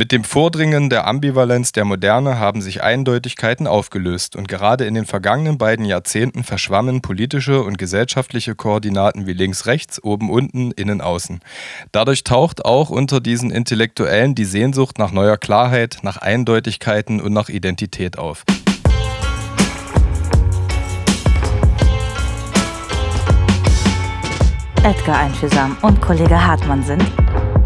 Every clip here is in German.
Mit dem Vordringen der Ambivalenz der Moderne haben sich Eindeutigkeiten aufgelöst und gerade in den vergangenen beiden Jahrzehnten verschwammen politische und gesellschaftliche Koordinaten wie links-rechts, oben-unten, innen-außen. Dadurch taucht auch unter diesen Intellektuellen die Sehnsucht nach neuer Klarheit, nach Eindeutigkeiten und nach Identität auf. Edgar Einfühlsam und Kollege Hartmann sind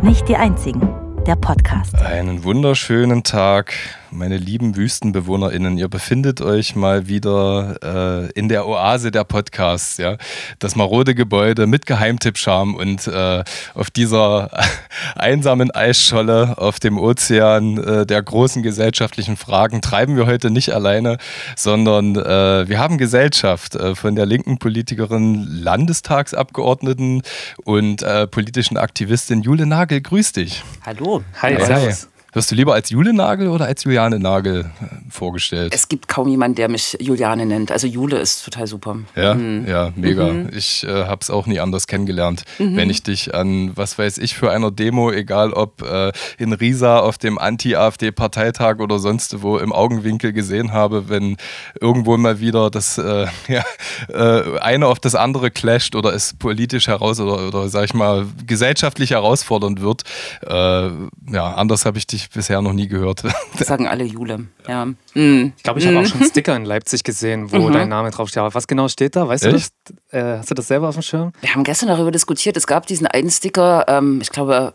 nicht die einzigen der Podcast. Einen wunderschönen Tag meine lieben WüstenbewohnerInnen, ihr befindet euch mal wieder äh, in der Oase der Podcasts, ja. Das marode Gebäude mit Geheimtippscharm und äh, auf dieser einsamen Eisscholle auf dem Ozean äh, der großen gesellschaftlichen Fragen treiben wir heute nicht alleine, sondern äh, wir haben Gesellschaft äh, von der linken Politikerin, Landestagsabgeordneten und äh, politischen Aktivistin Jule Nagel. Grüß dich. Hallo. Hi. Hi. Wirst du lieber als Jule Nagel oder als Juliane Nagel äh, vorgestellt? Es gibt kaum jemanden, der mich Juliane nennt. Also Jule ist total super. Ja, mhm. ja, mega. Mhm. Ich äh, habe es auch nie anders kennengelernt. Mhm. Wenn ich dich an, was weiß ich, für einer Demo, egal ob äh, in Riesa auf dem Anti-AfD-Parteitag oder sonst wo im Augenwinkel gesehen habe, wenn irgendwo mal wieder das äh, ja, äh, eine auf das andere clasht oder es politisch heraus oder, oder sag ich mal, gesellschaftlich herausfordernd wird. Äh, ja, anders habe ich dich ich bisher noch nie gehört. Das sagen alle Jule. Ja. Mhm. Ich glaube, ich habe auch schon einen Sticker in Leipzig gesehen, wo mhm. dein Name draufsteht. Aber was genau steht da? Weißt Echt? du das? Äh, hast du das selber auf dem Schirm? Wir haben gestern darüber diskutiert. Es gab diesen einen Sticker, ähm, ich glaube,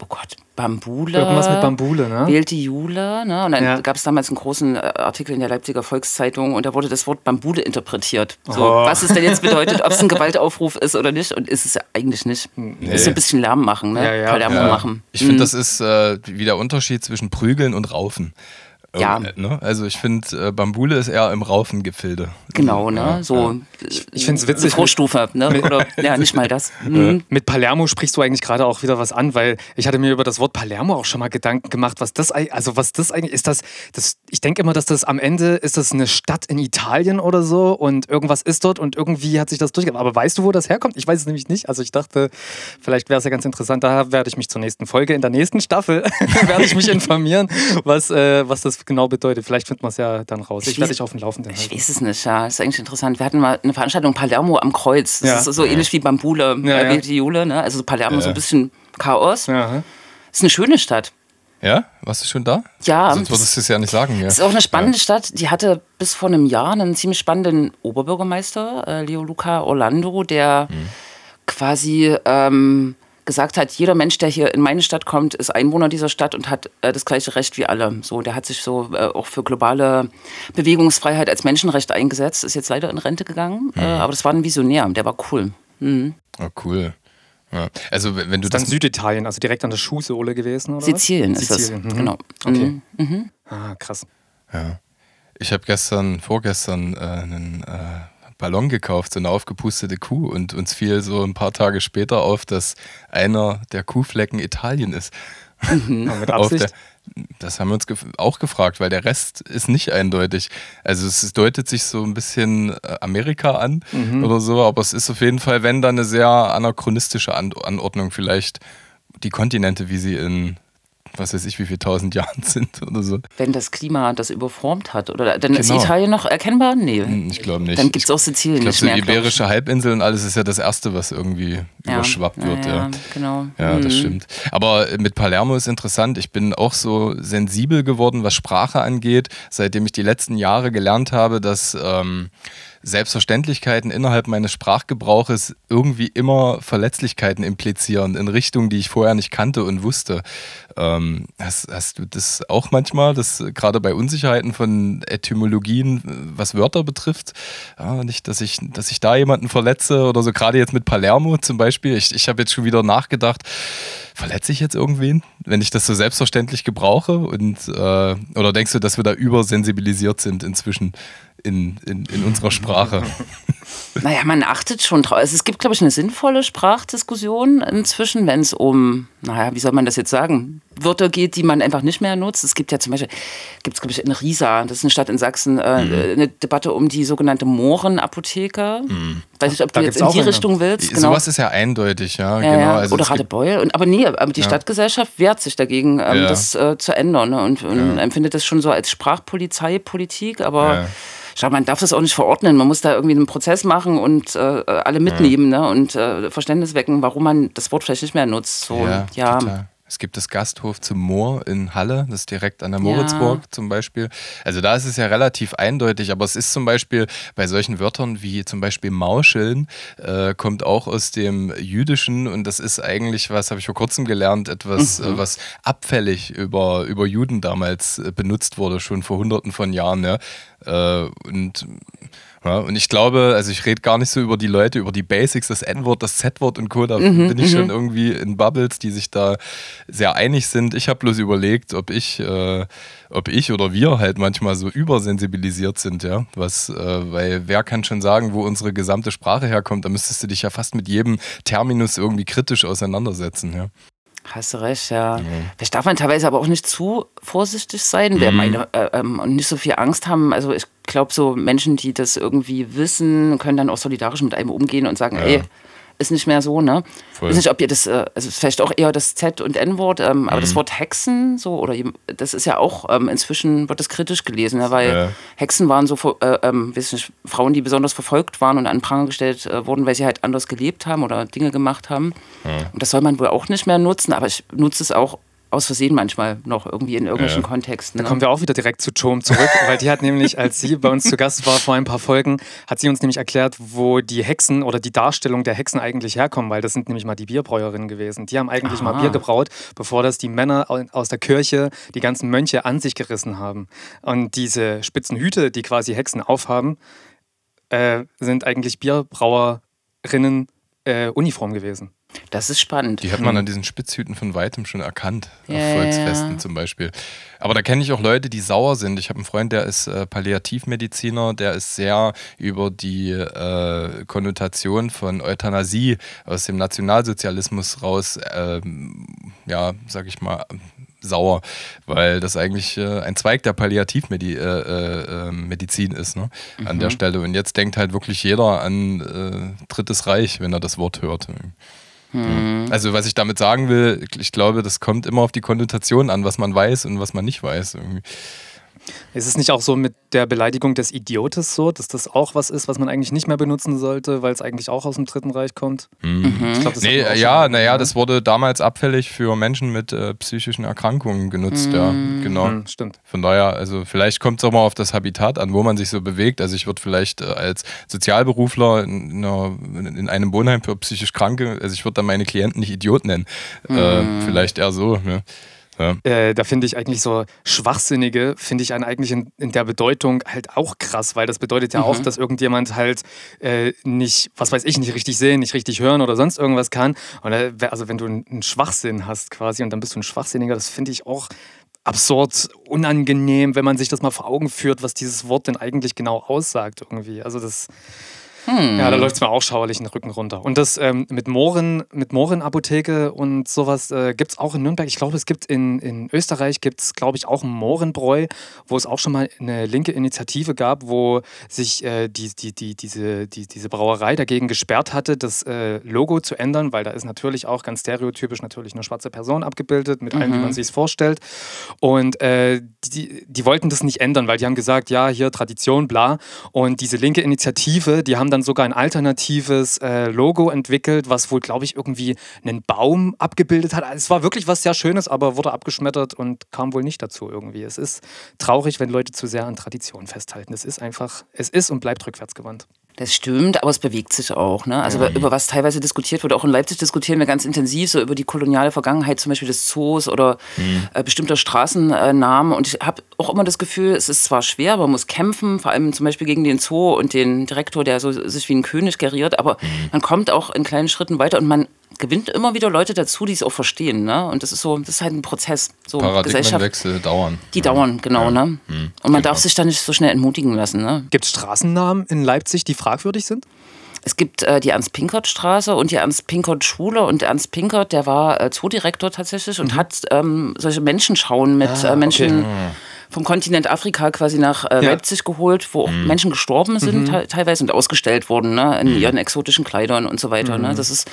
oh Gott, Bambule. Irgendwas mit Bambule, ne? Wählt die Jule. Ne? Und dann ja. gab es damals einen großen äh, Artikel in der Leipziger Volkszeitung und da wurde das Wort Bambule interpretiert. So, oh. Was es denn jetzt bedeutet, ob es ein Gewaltaufruf ist oder nicht. Und ist es ja eigentlich nicht. Nee. Ist so ein bisschen Lärm machen, ne? Ja, ja. Lärm ja. machen. Ich finde, mhm. das ist äh, wie der Unterschied zwischen Prügeln und Raufen. Ja. Ne? Also ich finde, äh, Bambule ist eher im Raufengefilde. Genau, ne? Ja, so. Ja. Ich, ich finde es witzig. Vorstufe, ne? Oder ja, nicht mal das. Mhm. Mit Palermo sprichst du eigentlich gerade auch wieder was an, weil ich hatte mir über das Wort Palermo auch schon mal Gedanken gemacht, was das also was das eigentlich ist. Das, das ich denke immer, dass das am Ende ist das eine Stadt in Italien oder so und irgendwas ist dort und irgendwie hat sich das durchgegangen. Aber weißt du, wo das herkommt? Ich weiß es nämlich nicht. Also ich dachte, vielleicht wäre es ja ganz interessant. Da werde ich mich zur nächsten Folge in der nächsten Staffel werde ich mich informieren, was, äh, was das genau bedeutet. Vielleicht findet man es ja dann raus. Ich, ich werde dich auf dem Laufenden halten. Ich weiß es nicht, ja. Das ist eigentlich interessant. Wir hatten mal eine Veranstaltung Palermo am Kreuz. Das ja. ist so ja. ähnlich wie Bambule, ja, äh, ja. die Jule. Ne? Also Palermo ja. so ein bisschen Chaos. Ja. Ist eine schöne Stadt. Ja? Warst du schon da? Ja. Sonst würdest du es ja nicht sagen. Es ist auch eine spannende Stadt. Die hatte bis vor einem Jahr einen ziemlich spannenden Oberbürgermeister, äh, Leo Luca Orlando, der hm. quasi ähm, gesagt hat, jeder Mensch, der hier in meine Stadt kommt, ist Einwohner dieser Stadt und hat äh, das gleiche Recht wie alle. So, der hat sich so äh, auch für globale Bewegungsfreiheit als Menschenrecht eingesetzt, ist jetzt leider in Rente gegangen, mhm. äh, aber das war ein Visionär, der war cool. Mhm. Oh, cool. Ja. Also wenn du das dann Süditalien, also direkt an der Schuhsohle gewesen, oder? Sizilien was? ist Sizilien. das, mhm. genau. Okay. Mhm. Ah, krass. Ja. Ich habe gestern, vorgestern äh, einen äh, Ballon gekauft, so eine aufgepustete Kuh. Und uns fiel so ein paar Tage später auf, dass einer der Kuhflecken Italien ist. Mhm. mit Absicht? Der, das haben wir uns gef auch gefragt, weil der Rest ist nicht eindeutig. Also es deutet sich so ein bisschen äh, Amerika an mhm. oder so, aber es ist auf jeden Fall, wenn dann eine sehr anachronistische an Anordnung vielleicht die Kontinente, wie sie in was weiß ich, wie viele tausend Jahren sind oder so. Wenn das Klima das überformt hat, oder dann genau. ist Italien noch erkennbar? Nee. Hm, ich glaube nicht. Dann gibt es auch Sizilien ich glaub, nicht so Die Iberische Halbinsel und alles ist ja das Erste, was irgendwie ja. überschwappt wird. Ja, ja. genau. Ja, das mhm. stimmt. Aber mit Palermo ist interessant. Ich bin auch so sensibel geworden, was Sprache angeht, seitdem ich die letzten Jahre gelernt habe, dass ähm, Selbstverständlichkeiten innerhalb meines Sprachgebrauches irgendwie immer Verletzlichkeiten implizieren in Richtungen, die ich vorher nicht kannte und wusste. Ähm, hast, hast du das auch manchmal, dass gerade bei Unsicherheiten von Etymologien, was Wörter betrifft, ja, nicht, dass ich, dass ich da jemanden verletze oder so, gerade jetzt mit Palermo zum Beispiel. Ich, ich habe jetzt schon wieder nachgedacht, verletze ich jetzt irgendwen, wenn ich das so selbstverständlich gebrauche? Und, äh, oder denkst du, dass wir da übersensibilisiert sind inzwischen? In, in, in unserer Sprache. Naja, man achtet schon drauf. Also es gibt, glaube ich, eine sinnvolle Sprachdiskussion inzwischen, wenn es um, naja, wie soll man das jetzt sagen, Wörter geht, die man einfach nicht mehr nutzt. Es gibt ja zum Beispiel, gibt es, glaube ich, in Riesa, das ist eine Stadt in Sachsen, äh, mhm. eine Debatte um die sogenannte Mohrenapotheke. Mhm. Weiß nicht, ob du jetzt in die. Richtung willst. Genau. Sowas ist ja eindeutig, ja. ja genau. Also Oder Radebeul. Und, aber nee, aber die ja. Stadtgesellschaft wehrt sich dagegen, ähm, ja. das äh, zu ändern ne? und, und empfindet das schon so als Sprachpolizeipolitik, aber schau, man darf das auch nicht verordnen. Man muss da irgendwie einen Prozess machen und äh, alle mitnehmen ne? und äh, Verständnis wecken, warum man das Wort vielleicht nicht mehr nutzt. So, ja, ja. Total. Es gibt das Gasthof zum Moor in Halle, das ist direkt an der Moritzburg ja. zum Beispiel. Also da ist es ja relativ eindeutig, aber es ist zum Beispiel bei solchen Wörtern wie zum Beispiel Mauscheln, äh, kommt auch aus dem Jüdischen und das ist eigentlich, was habe ich vor kurzem gelernt, etwas, mhm. äh, was abfällig über, über Juden damals äh, benutzt wurde, schon vor hunderten von Jahren. Ja. Äh, und ja, und ich glaube, also ich rede gar nicht so über die Leute, über die Basics, das N-Wort, das Z-Wort und Co. Da mhm, bin ich schon mhm. irgendwie in Bubbles, die sich da sehr einig sind. Ich habe bloß überlegt, ob ich, äh, ob ich oder wir halt manchmal so übersensibilisiert sind, ja. Was, äh, weil wer kann schon sagen, wo unsere gesamte Sprache herkommt? Da müsstest du dich ja fast mit jedem Terminus irgendwie kritisch auseinandersetzen, ja. Hast du recht, ja. Mhm. Vielleicht darf man teilweise aber auch nicht zu vorsichtig sein, wer mhm. meine, äh, ähm, und nicht so viel Angst haben. Also ich glaube, so Menschen, die das irgendwie wissen, können dann auch solidarisch mit einem umgehen und sagen, ja. ey, ist nicht mehr so, ne? Voll. Ich weiß nicht, ob ihr das, äh, also vielleicht auch eher das Z- und N-Wort, ähm, aber mhm. das Wort Hexen, so, oder das ist ja auch, ähm, inzwischen wird das kritisch gelesen, ne? weil ja. Hexen waren so, äh, ähm, weiß nicht, Frauen, die besonders verfolgt waren und an Pranger gestellt äh, wurden, weil sie halt anders gelebt haben oder Dinge gemacht haben. Ja. Und das soll man wohl auch nicht mehr nutzen, aber ich nutze es auch aus Versehen manchmal noch irgendwie in irgendwelchen ja. Kontexten. Ne? Da kommen wir auch wieder direkt zu Tom zurück, weil die hat nämlich, als sie bei uns zu Gast war vor ein paar Folgen, hat sie uns nämlich erklärt, wo die Hexen oder die Darstellung der Hexen eigentlich herkommen, weil das sind nämlich mal die Bierbräuerinnen gewesen. Die haben eigentlich Aha. mal Bier gebraut, bevor das die Männer aus der Kirche, die ganzen Mönche an sich gerissen haben. Und diese spitzen Hüte, die quasi Hexen aufhaben, äh, sind eigentlich Bierbrauerinnen äh, Uniform gewesen. Das ist spannend. Die hat man an diesen Spitzhüten von weitem schon erkannt, ja, auf Volksfesten ja. zum Beispiel. Aber da kenne ich auch Leute, die sauer sind. Ich habe einen Freund, der ist äh, Palliativmediziner, der ist sehr über die äh, Konnotation von Euthanasie aus dem Nationalsozialismus raus, äh, ja, sag ich mal, sauer, weil das eigentlich äh, ein Zweig der Palliativmedizin äh, äh, ähm, ist ne? an mhm. der Stelle. Und jetzt denkt halt wirklich jeder an äh, Drittes Reich, wenn er das Wort hört. Mhm. Also was ich damit sagen will, ich glaube, das kommt immer auf die Konnotation an, was man weiß und was man nicht weiß. Irgendwie. Ist es nicht auch so mit der Beleidigung des Idiotes so, dass das auch was ist, was man eigentlich nicht mehr benutzen sollte, weil es eigentlich auch aus dem Dritten Reich kommt? Mhm. Ich glaub, das nee, ja, naja, das wurde damals abfällig für Menschen mit äh, psychischen Erkrankungen genutzt, mhm. ja, genau. Mhm, stimmt. Von daher, also vielleicht kommt es auch mal auf das Habitat an, wo man sich so bewegt. Also ich würde vielleicht äh, als Sozialberufler in, einer, in, einem Wohnheim für psychisch Kranke, also ich würde dann meine Klienten nicht Idiot nennen. Äh, mhm. vielleicht eher so, ne? Ja. Äh, da finde ich eigentlich so Schwachsinnige, finde ich eigentlich in, in, der Bedeutung halt auch krass, weil das bedeutet ja mhm. auch, dass irgendjemand halt äh, nicht, was weiß ich, nicht richtig sehen, nicht richtig hören oder sonst irgendwas kann. Und äh, also wenn du einen Schwachsinn hast quasi und dann bist du ein Schwachsinniger, das finde ich auch absurd, unangenehm, wenn man sich das mal vor Augen führt, was dieses Wort denn eigentlich genau aussagt irgendwie. Also das hm. Ja, da läuft es mir auch schauerlich den Rücken runter. Und das ähm, mit Mohren, mit Mohrenapotheke und sowas äh, gibt es auch in Nürnberg. Ich glaube, es gibt in, in Österreich, gibt es, glaube ich, auch ein Mohrenbräu, wo es auch schon mal eine linke Initiative gab, wo sich äh, die, die, die, diese, die, diese Brauerei dagegen gesperrt hatte, das äh, Logo zu ändern, weil da ist natürlich auch ganz stereotypisch natürlich eine schwarze Person abgebildet, mit mhm. allem, wie man sich es vorstellt. Und äh, die, die wollten das nicht ändern, weil die haben gesagt, ja, hier Tradition, bla. Und diese linke Initiative, die haben dann sogar ein alternatives äh, Logo entwickelt, was wohl, glaube ich, irgendwie einen Baum abgebildet hat. Es war wirklich was sehr Schönes, aber wurde abgeschmettert und kam wohl nicht dazu irgendwie. Es ist traurig, wenn Leute zu sehr an Traditionen festhalten. Es ist einfach, es ist und bleibt rückwärtsgewandt. Das stimmt, aber es bewegt sich auch. Ne? Also ja. über was teilweise diskutiert wird, auch in Leipzig diskutieren wir ganz intensiv so über die koloniale Vergangenheit, zum Beispiel des Zoos oder mhm. äh, bestimmter Straßennamen. Und ich habe auch immer das Gefühl, es ist zwar schwer, man muss kämpfen, vor allem zum Beispiel gegen den Zoo und den Direktor, der so sich wie ein König geriert, aber mhm. man kommt auch in kleinen Schritten weiter und man gewinnt immer wieder Leute dazu, die es auch verstehen. Ne? Und das ist so, das ist halt ein Prozess. So Paradigmenwechsel dauern. Die ja. dauern, genau. Ja. Ne? Mhm. Und man genau. darf sich da nicht so schnell entmutigen lassen. Ne? Gibt es Straßennamen in Leipzig, die fragwürdig sind? Es gibt äh, die Ernst-Pinkert-Straße und die Ernst-Pinkert-Schule. Und Ernst Pinkert, der war äh, Zoodirektor tatsächlich und mhm. hat ähm, solche Menschenschauen mit ah, äh, Menschen. Okay. Mhm vom Kontinent Afrika quasi nach äh, ja. Leipzig geholt, wo auch mhm. Menschen gestorben sind mhm. teilweise und ausgestellt wurden ne, in mhm. ihren exotischen Kleidern und so weiter. Ne. Mhm. Das ist,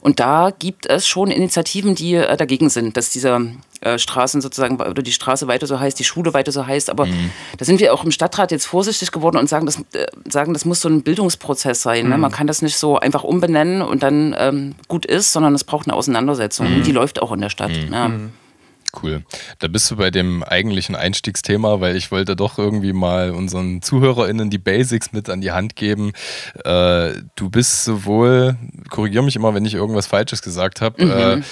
und da gibt es schon Initiativen, die äh, dagegen sind, dass diese äh, Straßen sozusagen oder die Straße weiter so heißt, die Schule weiter so heißt. Aber mhm. da sind wir auch im Stadtrat jetzt vorsichtig geworden und sagen, das, äh, sagen, das muss so ein Bildungsprozess sein. Ne? Mhm. Man kann das nicht so einfach umbenennen und dann ähm, gut ist, sondern es braucht eine Auseinandersetzung. Und die läuft auch in der Stadt. Ne? Cool. Da bist du bei dem eigentlichen Einstiegsthema, weil ich wollte doch irgendwie mal unseren ZuhörerInnen die Basics mit an die Hand geben. Äh, du bist sowohl, korrigiere mich immer, wenn ich irgendwas Falsches gesagt habe, mhm. äh,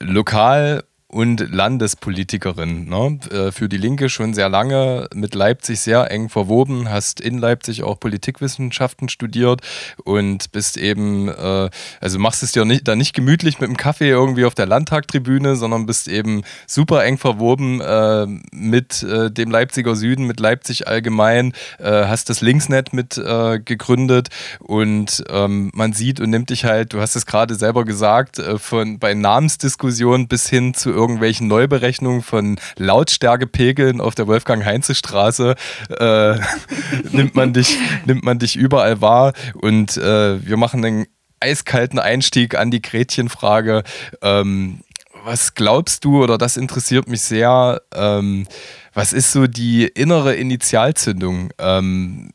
lokal und Landespolitikerin. Ne? Äh, für die Linke schon sehr lange mit Leipzig sehr eng verwoben, hast in Leipzig auch Politikwissenschaften studiert und bist eben, äh, also machst es dir nicht, da nicht gemütlich mit dem Kaffee irgendwie auf der Landtagtribüne, sondern bist eben super eng verwoben äh, mit äh, dem Leipziger Süden, mit Leipzig allgemein, äh, hast das Linksnet mit äh, gegründet und ähm, man sieht und nimmt dich halt, du hast es gerade selber gesagt, von bei Namensdiskussionen bis hin zu irgendwelchen Neuberechnungen von Lautstärkepegeln auf der Wolfgang-Heinze-Straße äh, nimmt, man dich, nimmt man dich überall wahr. Und äh, wir machen einen eiskalten Einstieg an die Gretchenfrage. Ähm, was glaubst du, oder das interessiert mich sehr, ähm, was ist so die innere Initialzündung? Ähm,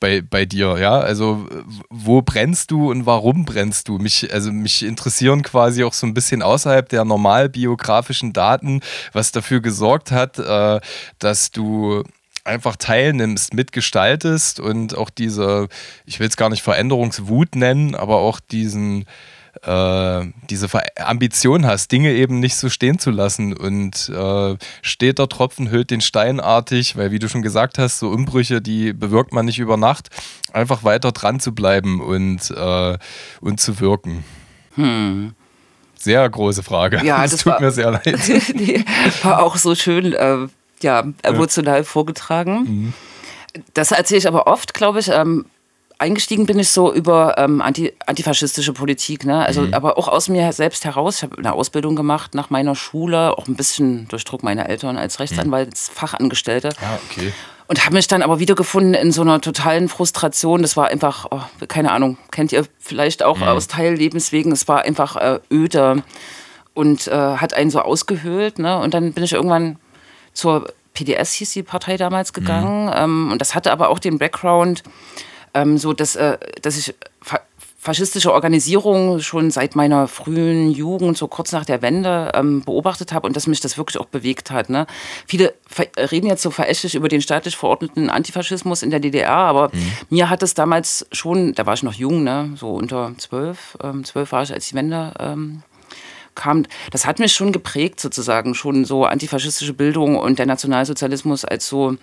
bei, bei dir, ja? Also wo brennst du und warum brennst du? Mich, also mich interessieren quasi auch so ein bisschen außerhalb der normal biografischen Daten, was dafür gesorgt hat, äh, dass du einfach teilnimmst, mitgestaltest und auch diese, ich will es gar nicht Veränderungswut nennen, aber auch diesen äh, diese Ambition hast, Dinge eben nicht so stehen zu lassen. Und äh, steht der Tropfen hüllt den Stein artig, weil wie du schon gesagt hast, so Umbrüche, die bewirkt man nicht über Nacht, einfach weiter dran zu bleiben und, äh, und zu wirken. Hm. Sehr große Frage. Ja, das, das tut war, mir sehr leid. nee, war auch so schön, äh, ja, emotional ja. vorgetragen. Mhm. Das erzähle ich aber oft, glaube ich. Ähm, eingestiegen bin ich so über ähm, anti, antifaschistische Politik, ne? Also mhm. aber auch aus mir selbst heraus. Ich habe eine Ausbildung gemacht nach meiner Schule, auch ein bisschen durch Druck meiner Eltern als Rechtsanwaltsfachangestellte. Ah, okay. Und habe mich dann aber wiedergefunden in so einer totalen Frustration. Das war einfach, oh, keine Ahnung, kennt ihr vielleicht auch mhm. aus Teillebenswegen. Es war einfach äh, öde und äh, hat einen so ausgehöhlt. Ne? Und dann bin ich irgendwann zur PDS, hieß die Partei damals, gegangen. Mhm. Ähm, und das hatte aber auch den Background, ähm, so dass, äh, dass ich fa faschistische Organisierung schon seit meiner frühen Jugend, so kurz nach der Wende, ähm, beobachtet habe und dass mich das wirklich auch bewegt hat. Ne? Viele reden jetzt so verächtlich über den staatlich verordneten Antifaschismus in der DDR, aber mhm. mir hat es damals schon, da war ich noch jung, ne? so unter zwölf, ähm, zwölf war ich, als die Wende ähm, kam, das hat mich schon geprägt sozusagen, schon so antifaschistische Bildung und der Nationalsozialismus als so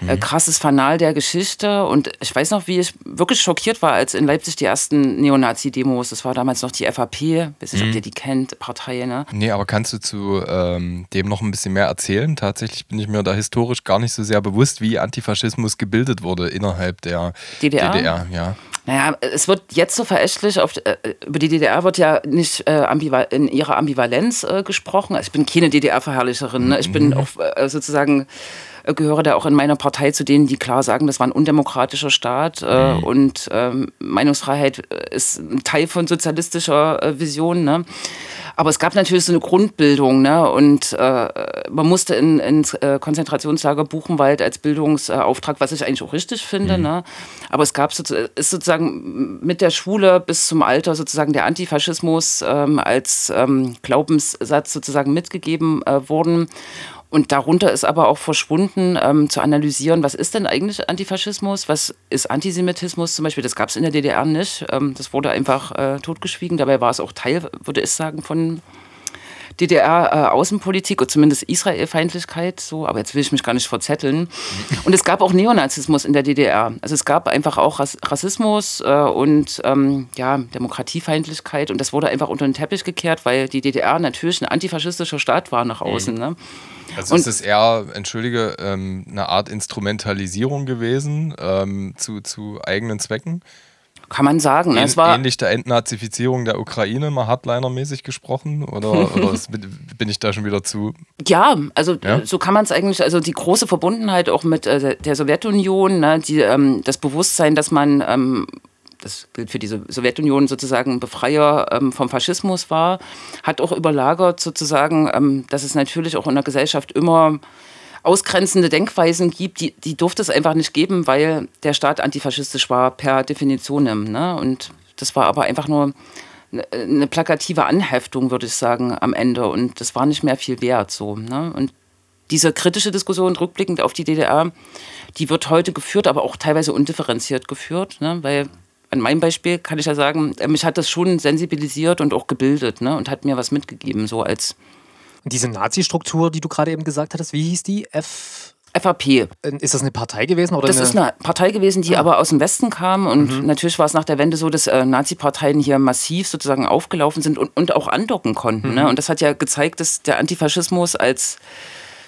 mhm. krasses Fanal der Geschichte. Und ich weiß noch, wie ich wirklich schockiert war, als in Leipzig die ersten Neonazi-Demos, das war damals noch die FAP, weiß nicht, mhm. ob ihr die kennt, Partei, ne? Nee, aber kannst du zu ähm, dem noch ein bisschen mehr erzählen? Tatsächlich bin ich mir da historisch gar nicht so sehr bewusst, wie Antifaschismus gebildet wurde innerhalb der DDR. DDR ja. Naja, es wird jetzt so verächtlich, auf, äh, über die DDR wird ja nicht äh, in ihrer Ambivalenz äh, gesprochen. Also ich bin keine DDR-Verherrlicherin. Ne? Ich bin mhm. auch äh, gehöre da auch in meiner Partei zu denen, die klar sagen, das war ein undemokratischer Staat äh, mhm. und ähm, Meinungsfreiheit ist ein Teil von sozialistischer äh, Vision. Ne? Aber es gab natürlich so eine Grundbildung, ne? Und äh, man musste in, ins äh, Konzentrationslager Buchenwald als Bildungsauftrag, was ich eigentlich auch richtig finde, mhm. ne? Aber es gab ist sozusagen mit der Schule bis zum Alter sozusagen der Antifaschismus ähm, als ähm, Glaubenssatz sozusagen mitgegeben äh, worden. Und darunter ist aber auch verschwunden, ähm, zu analysieren, was ist denn eigentlich Antifaschismus, was ist Antisemitismus zum Beispiel. Das gab es in der DDR nicht. Ähm, das wurde einfach äh, totgeschwiegen. Dabei war es auch Teil, würde ich sagen, von DDR-Außenpolitik oder zumindest Israel-Feindlichkeit, so, aber jetzt will ich mich gar nicht verzetteln. Und es gab auch Neonazismus in der DDR. Also es gab einfach auch Rassismus äh, und ähm, ja, Demokratiefeindlichkeit und das wurde einfach unter den Teppich gekehrt, weil die DDR natürlich ein antifaschistischer Staat war nach außen. Mhm. Ne? Also und ist es eher, entschuldige, ähm, eine Art Instrumentalisierung gewesen ähm, zu, zu eigenen Zwecken? Kann man sagen. Ne? es war ähnlich der Entnazifizierung der Ukraine, mal Hardliner-mäßig gesprochen? Oder, oder bin ich da schon wieder zu? Ja, also ja? so kann man es eigentlich, also die große Verbundenheit auch mit äh, der Sowjetunion, ne, die, ähm, das Bewusstsein, dass man ähm, das gilt für die Sowjetunion sozusagen Befreier ähm, vom Faschismus war, hat auch überlagert sozusagen, ähm, dass es natürlich auch in der Gesellschaft immer ausgrenzende Denkweisen gibt, die, die durfte es einfach nicht geben, weil der Staat antifaschistisch war per Definition. Ne? Und das war aber einfach nur eine plakative Anheftung, würde ich sagen, am Ende. Und das war nicht mehr viel wert. So, ne? Und diese kritische Diskussion rückblickend auf die DDR, die wird heute geführt, aber auch teilweise undifferenziert geführt, ne? weil an meinem Beispiel kann ich ja sagen, mich hat das schon sensibilisiert und auch gebildet ne? und hat mir was mitgegeben, so als diese Nazi-Struktur, die du gerade eben gesagt hattest, wie hieß die? F. FAP. Äh, ist das eine Partei gewesen? Oder das eine ist eine Partei gewesen, die ja. Ah. aber aus dem Westen kam. Und mhm. natürlich war es nach der Wende so, dass äh, Nazi-Parteien hier massiv sozusagen aufgelaufen sind und, und auch andocken konnten. Ne? Mhm. Ne? Und das hat ja gezeigt, dass der Antifaschismus als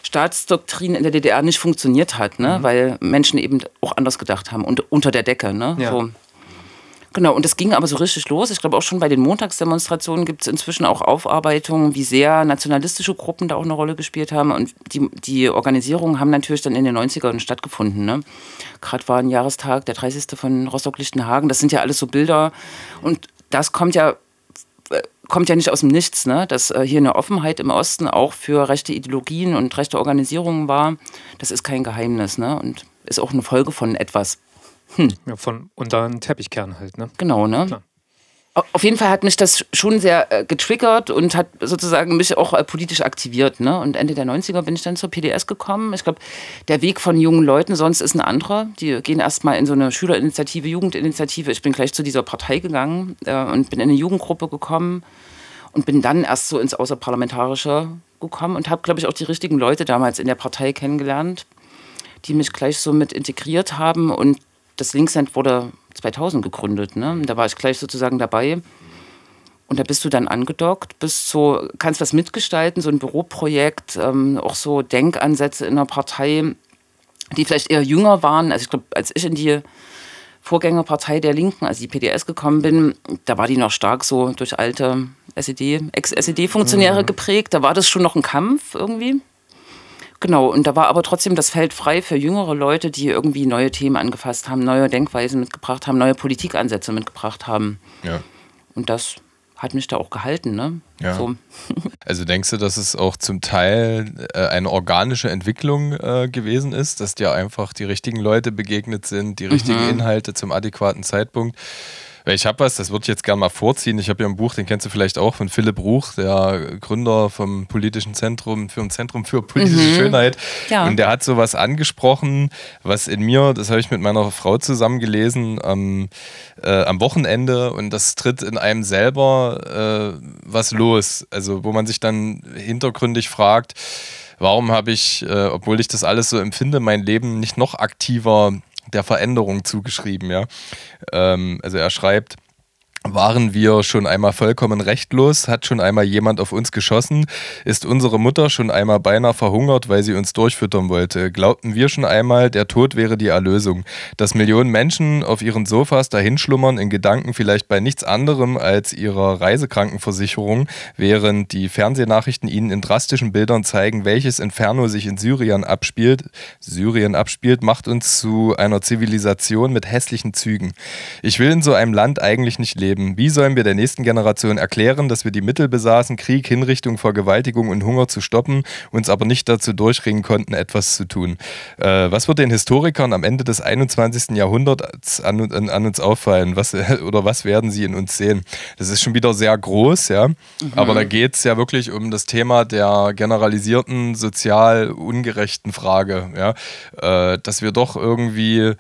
Staatsdoktrin in der DDR nicht funktioniert hat, ne? Mhm. weil Menschen eben auch anders gedacht haben und unter der Decke. Ne? Ja. So. Genau, und es ging aber so richtig los. Ich glaube, auch schon bei den Montagsdemonstrationen gibt es inzwischen auch Aufarbeitungen, wie sehr nationalistische Gruppen da auch eine Rolle gespielt haben. Und die, die Organisierungen haben natürlich dann in den 90ern stattgefunden. Ne? Gerade war ein Jahrestag, der 30. von Rostock-Lichtenhagen. Das sind ja alles so Bilder. Und das kommt ja äh, kommt ja nicht aus dem Nichts, ne? dass äh, hier eine Offenheit im Osten auch für rechte Ideologien und rechte Organisierungen war. Das ist kein Geheimnis ne? und ist auch eine Folge von etwas. Hm. Ja, von unter den Teppichkern halt, ne? Genau, ne? Klar. Auf jeden Fall hat mich das schon sehr äh, getriggert und hat sozusagen mich auch äh, politisch aktiviert. Ne? Und Ende der 90er bin ich dann zur PDS gekommen. Ich glaube, der Weg von jungen Leuten sonst ist ein anderer. Die gehen erstmal in so eine Schülerinitiative, Jugendinitiative. Ich bin gleich zu dieser Partei gegangen äh, und bin in eine Jugendgruppe gekommen und bin dann erst so ins Außerparlamentarische gekommen und habe, glaube ich, auch die richtigen Leute damals in der Partei kennengelernt, die mich gleich so mit integriert haben und das Linksend wurde 2000 gegründet. Ne? Da war ich gleich sozusagen dabei. Und da bist du dann angedockt, bist so, kannst was mitgestalten, so ein Büroprojekt, ähm, auch so Denkansätze in der Partei, die vielleicht eher jünger waren. Also ich glaube, als ich in die Vorgängerpartei der Linken, also die PDS gekommen bin, da war die noch stark so durch alte SED, Ex-SED-Funktionäre mhm. geprägt. Da war das schon noch ein Kampf irgendwie. Genau, und da war aber trotzdem das Feld frei für jüngere Leute, die irgendwie neue Themen angefasst haben, neue Denkweisen mitgebracht haben, neue Politikansätze mitgebracht haben. Ja. Und das hat mich da auch gehalten, ne? Ja. So. Also denkst du, dass es auch zum Teil äh, eine organische Entwicklung äh, gewesen ist, dass dir einfach die richtigen Leute begegnet sind, die richtigen mhm. Inhalte zum adäquaten Zeitpunkt? Ich habe was, das würde ich jetzt gerne mal vorziehen. Ich habe ja ein Buch, den kennst du vielleicht auch, von Philipp Ruch, der Gründer vom politischen Zentrum für ein Zentrum für politische mhm. Schönheit. Ja. Und der hat sowas angesprochen, was in mir, das habe ich mit meiner Frau zusammen gelesen, am, äh, am Wochenende und das tritt in einem selber äh, was los. Also wo man sich dann hintergründig fragt, warum habe ich, äh, obwohl ich das alles so empfinde, mein Leben nicht noch aktiver der Veränderung zugeschrieben, ja. Ähm, also er schreibt, waren wir schon einmal vollkommen rechtlos? Hat schon einmal jemand auf uns geschossen? Ist unsere Mutter schon einmal beinahe verhungert, weil sie uns durchfüttern wollte? Glaubten wir schon einmal, der Tod wäre die Erlösung? Dass Millionen Menschen auf ihren Sofas dahinschlummern, in Gedanken vielleicht bei nichts anderem als ihrer Reisekrankenversicherung, während die Fernsehnachrichten ihnen in drastischen Bildern zeigen, welches Inferno sich in Syrien abspielt, Syrien abspielt, macht uns zu einer Zivilisation mit hässlichen Zügen. Ich will in so einem Land eigentlich nicht leben leben. Wie sollen wir der nächsten Generation erklären, dass wir die Mittel besaßen, Krieg, Hinrichtung, Vergewaltigung und Hunger zu stoppen, uns aber nicht dazu durchringen konnten, etwas zu tun? Äh, was wird den Historikern am Ende des 21. Jahrhunderts an, an, an uns auffallen? Was, oder was werden sie in uns sehen? Das ist schon wieder sehr groß, ja. Mhm. Aber da geht es ja wirklich um das Thema der generalisierten, sozial ungerechten Frage, ja. Äh, dass wir doch irgendwie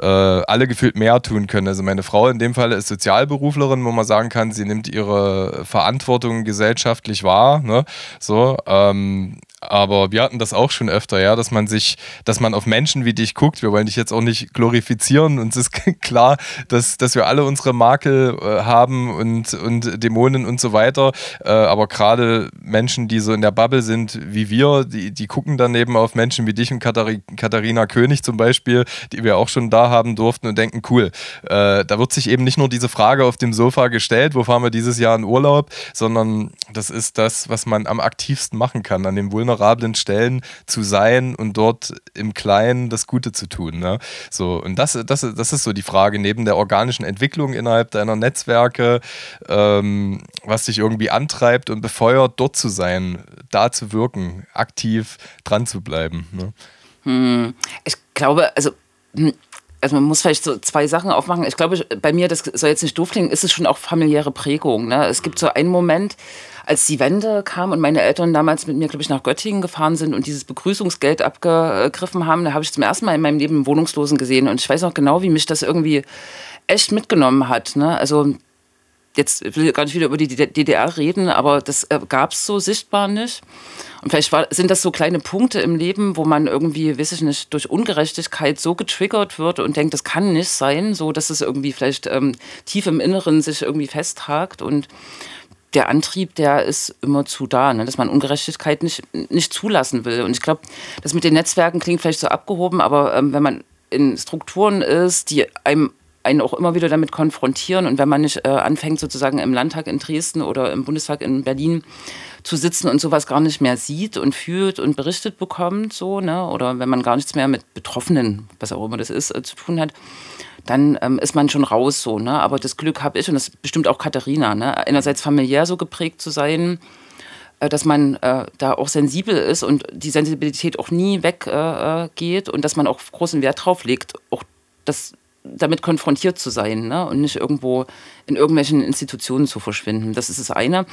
äh, alle gefühlt mehr tun können. Also meine Frau in dem Fall ist Sozialberuflerin, wo man sagen kann, sie nimmt ihre Verantwortung gesellschaftlich wahr. Ne? So, ähm, aber wir hatten das auch schon öfter, ja, dass man sich, dass man auf Menschen wie dich guckt. Wir wollen dich jetzt auch nicht glorifizieren. Uns ist klar, dass, dass wir alle unsere Makel äh, haben und, und Dämonen und so weiter. Äh, aber gerade Menschen, die so in der Bubble sind wie wir, die, die gucken daneben auf Menschen wie dich und Kathari Katharina König zum Beispiel, die wir auch schon da haben durften und denken, cool, äh, da wird sich eben nicht nur diese Frage auf dem Sofa gestellt, wo fahren wir dieses Jahr in Urlaub, sondern das ist das, was man am aktivsten machen kann, an dem vulnerablen vulnerablen Stellen zu sein und dort im Kleinen das Gute zu tun. Ne? So, und das, das, das ist so die Frage, neben der organischen Entwicklung innerhalb deiner Netzwerke, ähm, was dich irgendwie antreibt und befeuert, dort zu sein, da zu wirken, aktiv dran zu bleiben. Ne? Hm, ich glaube, also hm, also man muss vielleicht so zwei Sachen aufmachen. Ich glaube, bei mir, das soll jetzt nicht doof klingen, ist es schon auch familiäre Prägung. Ne? Es gibt so einen Moment, als die Wende kam und meine Eltern damals mit mir, glaube ich, nach Göttingen gefahren sind und dieses Begrüßungsgeld abgegriffen haben, da habe ich zum ersten Mal in meinem Leben einen Wohnungslosen gesehen. Und ich weiß noch genau, wie mich das irgendwie echt mitgenommen hat. Ne? Also jetzt will ich gar nicht wieder über die DDR reden, aber das äh, gab es so sichtbar nicht. Und vielleicht war, sind das so kleine Punkte im Leben, wo man irgendwie, weiß ich nicht, durch Ungerechtigkeit so getriggert wird und denkt, das kann nicht sein, so dass es irgendwie vielleicht ähm, tief im Inneren sich irgendwie festhakt und der Antrieb, der ist immer zu da, ne? dass man Ungerechtigkeit nicht, nicht zulassen will. Und ich glaube, das mit den Netzwerken klingt vielleicht so abgehoben, aber ähm, wenn man in Strukturen ist, die einem einen auch immer wieder damit konfrontieren und wenn man nicht äh, anfängt, sozusagen im Landtag in Dresden oder im Bundestag in Berlin zu sitzen und sowas gar nicht mehr sieht und fühlt und berichtet bekommt, so, ne? oder wenn man gar nichts mehr mit Betroffenen, was auch immer das ist, äh, zu tun hat, dann ähm, ist man schon raus so. Ne? Aber das Glück habe ich und das bestimmt auch Katharina. Ne? Einerseits familiär so geprägt zu sein, äh, dass man äh, da auch sensibel ist und die Sensibilität auch nie weggeht äh, und dass man auch großen Wert drauf legt, auch das damit konfrontiert zu sein ne? und nicht irgendwo in irgendwelchen Institutionen zu verschwinden. Das ist das eine.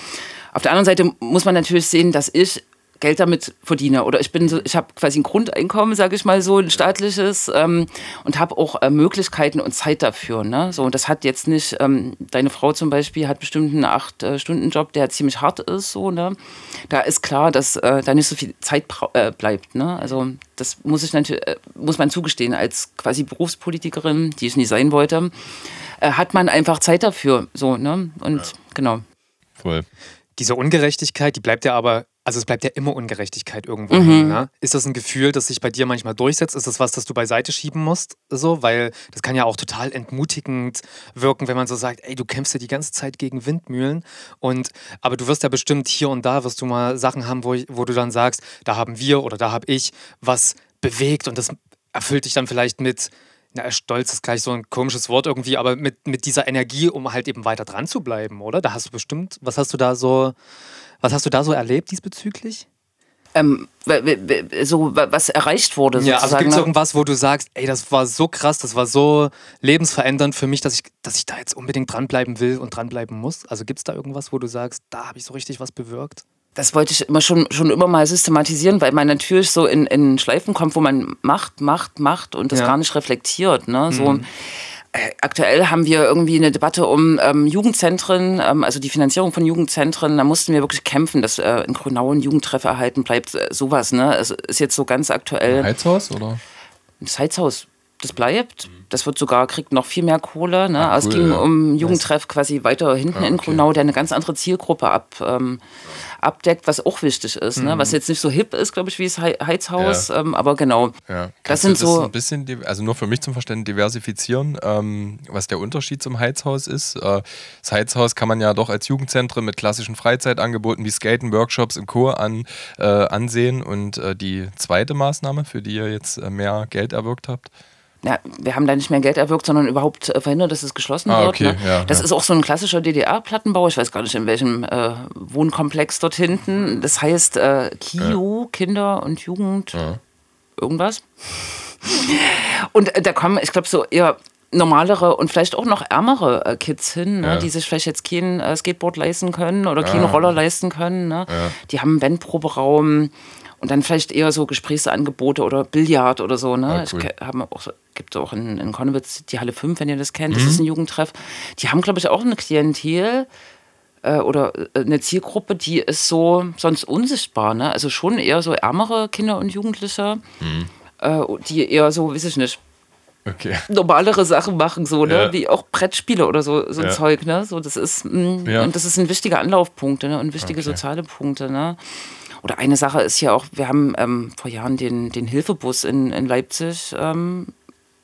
Auf der anderen Seite muss man natürlich sehen, dass ich Geld damit verdiene. Oder ich bin so, ich habe quasi ein Grundeinkommen, sage ich mal so, ein staatliches ähm, und habe auch äh, Möglichkeiten und Zeit dafür. Ne? So, und das hat jetzt nicht, ähm, deine Frau zum Beispiel hat bestimmt einen Acht-Stunden-Job, der ziemlich hart ist. So, ne? Da ist klar, dass äh, da nicht so viel Zeit äh, bleibt. Ne? Also das muss ich natürlich, äh, muss man zugestehen, als quasi Berufspolitikerin, die ich nie sein wollte, äh, hat man einfach Zeit dafür. So, ne? Und ja. genau. Voll. Diese Ungerechtigkeit, die bleibt ja aber also es bleibt ja immer Ungerechtigkeit irgendwo. Mhm. Ne? Ist das ein Gefühl, das sich bei dir manchmal durchsetzt? Ist das was, das du beiseite schieben musst? So, weil das kann ja auch total entmutigend wirken, wenn man so sagt, ey, du kämpfst ja die ganze Zeit gegen Windmühlen. Und aber du wirst ja bestimmt hier und da wirst du mal Sachen haben, wo, wo du dann sagst, da haben wir oder da habe ich was bewegt und das erfüllt dich dann vielleicht mit na, stolz ist gleich so ein komisches Wort irgendwie, aber mit, mit dieser Energie, um halt eben weiter dran zu bleiben, oder? Da hast du bestimmt, was hast du da so, was hast du da so erlebt diesbezüglich? Ähm, so was erreicht wurde. Sozusagen. Ja, also gibt es ne? irgendwas, wo du sagst, ey, das war so krass, das war so lebensverändernd für mich, dass ich, dass ich da jetzt unbedingt dranbleiben will und dranbleiben muss? Also gibt es da irgendwas, wo du sagst, da habe ich so richtig was bewirkt? das wollte ich immer schon, schon immer mal systematisieren, weil man natürlich so in, in Schleifen kommt, wo man macht, macht, macht und das ja. gar nicht reflektiert. Ne? So, mhm. Äh, aktuell haben wir irgendwie eine Debatte um ähm, Jugendzentren, ähm, also die Finanzierung von Jugendzentren. Da mussten wir wirklich kämpfen, dass äh, in Kronau ein Jugendtreff erhalten bleibt. Äh, sowas, ne? Es ist jetzt so ganz aktuell. Ein Heizhaus, oder? Das Heizhaus das bleibt. Das wird sogar, kriegt noch viel mehr Kohle. Ne? Ach, cool, es ging ja. um Jugendtreff quasi weiter hinten ah, okay. in Kronau, der eine ganz andere Zielgruppe ab, ähm, abdeckt, was auch wichtig ist. Mhm. Ne? Was jetzt nicht so hip ist, glaube ich, wie das Heizhaus, ja. ähm, aber genau. Ja. Das sind so. Das ein bisschen, also nur für mich zum Verständnis diversifizieren, ähm, was der Unterschied zum Heizhaus ist. Äh, das Heizhaus kann man ja doch als Jugendzentrum mit klassischen Freizeitangeboten wie Skaten, Workshops und Co. An, äh, ansehen. Und äh, die zweite Maßnahme, für die ihr jetzt äh, mehr Geld erwirkt habt, ja, wir haben da nicht mehr Geld erwirkt, sondern überhaupt äh, verhindert, dass es geschlossen ah, okay, wird. Ne? Ja, das ja. ist auch so ein klassischer DDR-Plattenbau. Ich weiß gar nicht, in welchem äh, Wohnkomplex dort hinten. Das heißt äh, KIO, ja. Kinder und Jugend, irgendwas. Und äh, da kommen, ich glaube, so eher normalere und vielleicht auch noch ärmere äh, Kids hin, ne, die sich vielleicht jetzt kein äh, Skateboard leisten können oder keinen Roller leisten können. Ne? Die haben einen Bandproberaum Und dann vielleicht eher so Gesprächsangebote oder Billard oder so. Ne? Ah, cool. Ich haben auch, gibt auch in, in Konnewitz die Halle 5, wenn ihr das kennt. Das ist ein Jugendtreff. Die haben, glaube ich, auch eine Klientel äh, oder äh, eine Zielgruppe, die ist so sonst unsichtbar. Ne? Also schon eher so ärmere Kinder und Jugendliche, äh, die eher so, weiß ich nicht, Okay. normalere Sachen machen, so, ne? Ja. Wie auch Brettspiele oder so, so Ja. Zeug, ne? So, das ist, mh, Ja. und das ist ein wichtiger Anlaufpunkt, ne? Und wichtige Okay. soziale Punkte, ne? Oder eine Sache ist ja auch, wir haben ähm, vor Jahren den, den Hilfebus in, in Leipzig ähm,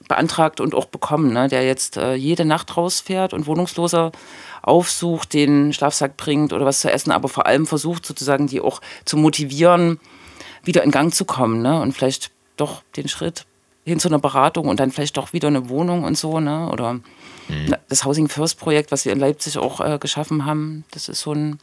beantragt und auch bekommen, ne? der jetzt äh, jede Nacht rausfährt und Wohnungsloser aufsucht, den Schlafsack bringt oder was zu essen, aber vor allem versucht sozusagen, die auch zu motivieren, wieder in Gang zu kommen ne? und vielleicht doch den Schritt hin zu einer Beratung und dann vielleicht doch wieder eine Wohnung und so. Ne? Oder na, das Housing First Projekt, was wir in Leipzig auch äh, geschaffen haben, das ist so ein,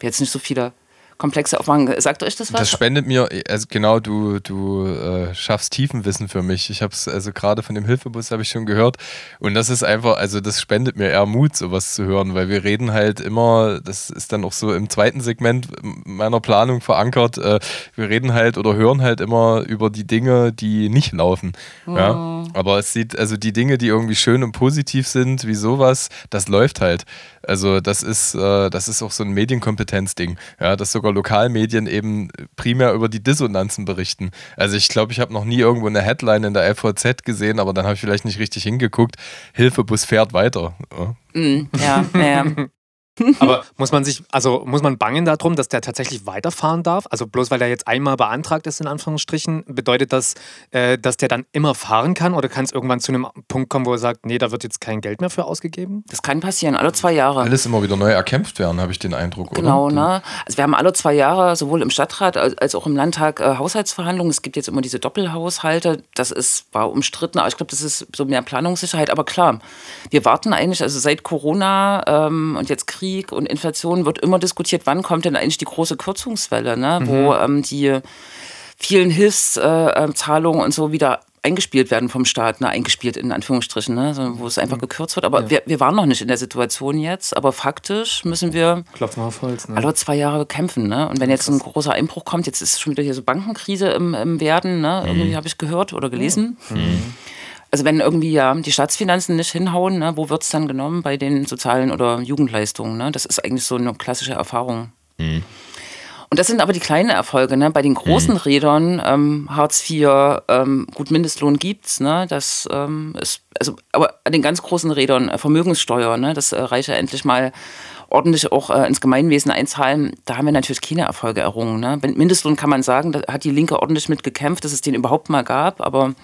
jetzt nicht so viele komplexe Aufmachen. Sagt euch das was? Das spendet mir, also genau, du, du äh, schaffst Tiefenwissen für mich. Ich habe es, also gerade von dem Hilfebus habe ich schon gehört. Und das ist einfach, also das spendet mir eher Mut, sowas zu hören, weil wir reden halt immer, das ist dann auch so im zweiten Segment meiner Planung verankert, äh, wir reden halt oder hören halt immer über die Dinge, die nicht laufen. Ja? Aber es sieht, also die Dinge, die irgendwie schön und positiv sind, wie sowas, das läuft halt. Also das ist, äh, das ist auch so ein Medienkompetenzding, ja, dass sogar Lokalmedien eben primär über die Dissonanzen berichten. Also ich glaube, ich habe noch nie irgendwo eine Headline in der LVZ gesehen, aber dann habe ich vielleicht nicht richtig hingeguckt. Hilfebus fährt weiter. Ja. Mm, ja, ja. Aber muss man sich, also muss man bangen darum, dass der tatsächlich weiterfahren darf? Also bloß weil er jetzt einmal beantragt ist, in Anführungsstrichen, bedeutet das, äh, dass der dann immer fahren kann oder kann es irgendwann zu einem Punkt kommen, wo er sagt, nee, da wird jetzt kein Geld mehr für ausgegeben? Das kann passieren, alle zwei Jahre. Alles immer wieder neu erkämpft werden, habe ich den Eindruck, Genau, oder? ne? Also wir haben alle zwei Jahre sowohl im Stadtrat als auch im Landtag äh, Haushaltsverhandlungen. Es gibt jetzt immer diese Doppelhaushalte. Das ist, war umstritten, aber ich glaube, das ist so mehr Planungssicherheit. Aber klar, wir warten eigentlich, also seit Corona ähm, und jetzt Krieg und Inflation wird immer diskutiert, wann kommt denn eigentlich die große Kürzungswelle, ne? wo ähm, die vielen Hilfszahlungen Zahlungen und so wieder eingespielt werden vom Staat, ne, eingespielt in Anführungsstrichen, ne, so, wo es einfach gekürzt wird. Aber wir, wir waren noch nicht in der Situation jetzt, aber faktisch müssen wir Klopfen auf Holz, ne? alle zwei Jahre kämpfen. Ne? Und wenn jetzt ein großer Einbruch kommt, jetzt ist schon wieder hier so Bankenkrise im, im Werden, ne? irgendwie habe ich gehört oder gelesen. Also wenn irgendwie ja die Staatsfinanzen nicht hinhauen, ne, wo wird es dann genommen bei den sozialen oder Jugendleistungen? Ne? Das ist eigentlich so eine klassische Erfahrung. Und das sind aber die kleinen Erfolge. Ne? Bei den großen Rädern, ähm, Hartz IV, ähm, gut, Mindestlohn gibt's, ne? Das ähm, ist, also, aber an den ganz großen Rädern, äh, Vermögenssteuer, ne? das äh, reicht ja endlich mal ordentlich auch äh, ins Gemeinwesen einzahlen. Da haben wir natürlich keine Erfolge errungen. Ne? Mit Mindestlohn kann man sagen, da hat die Linke ordentlich mit gekämpft, dass es den überhaupt mal gab, aber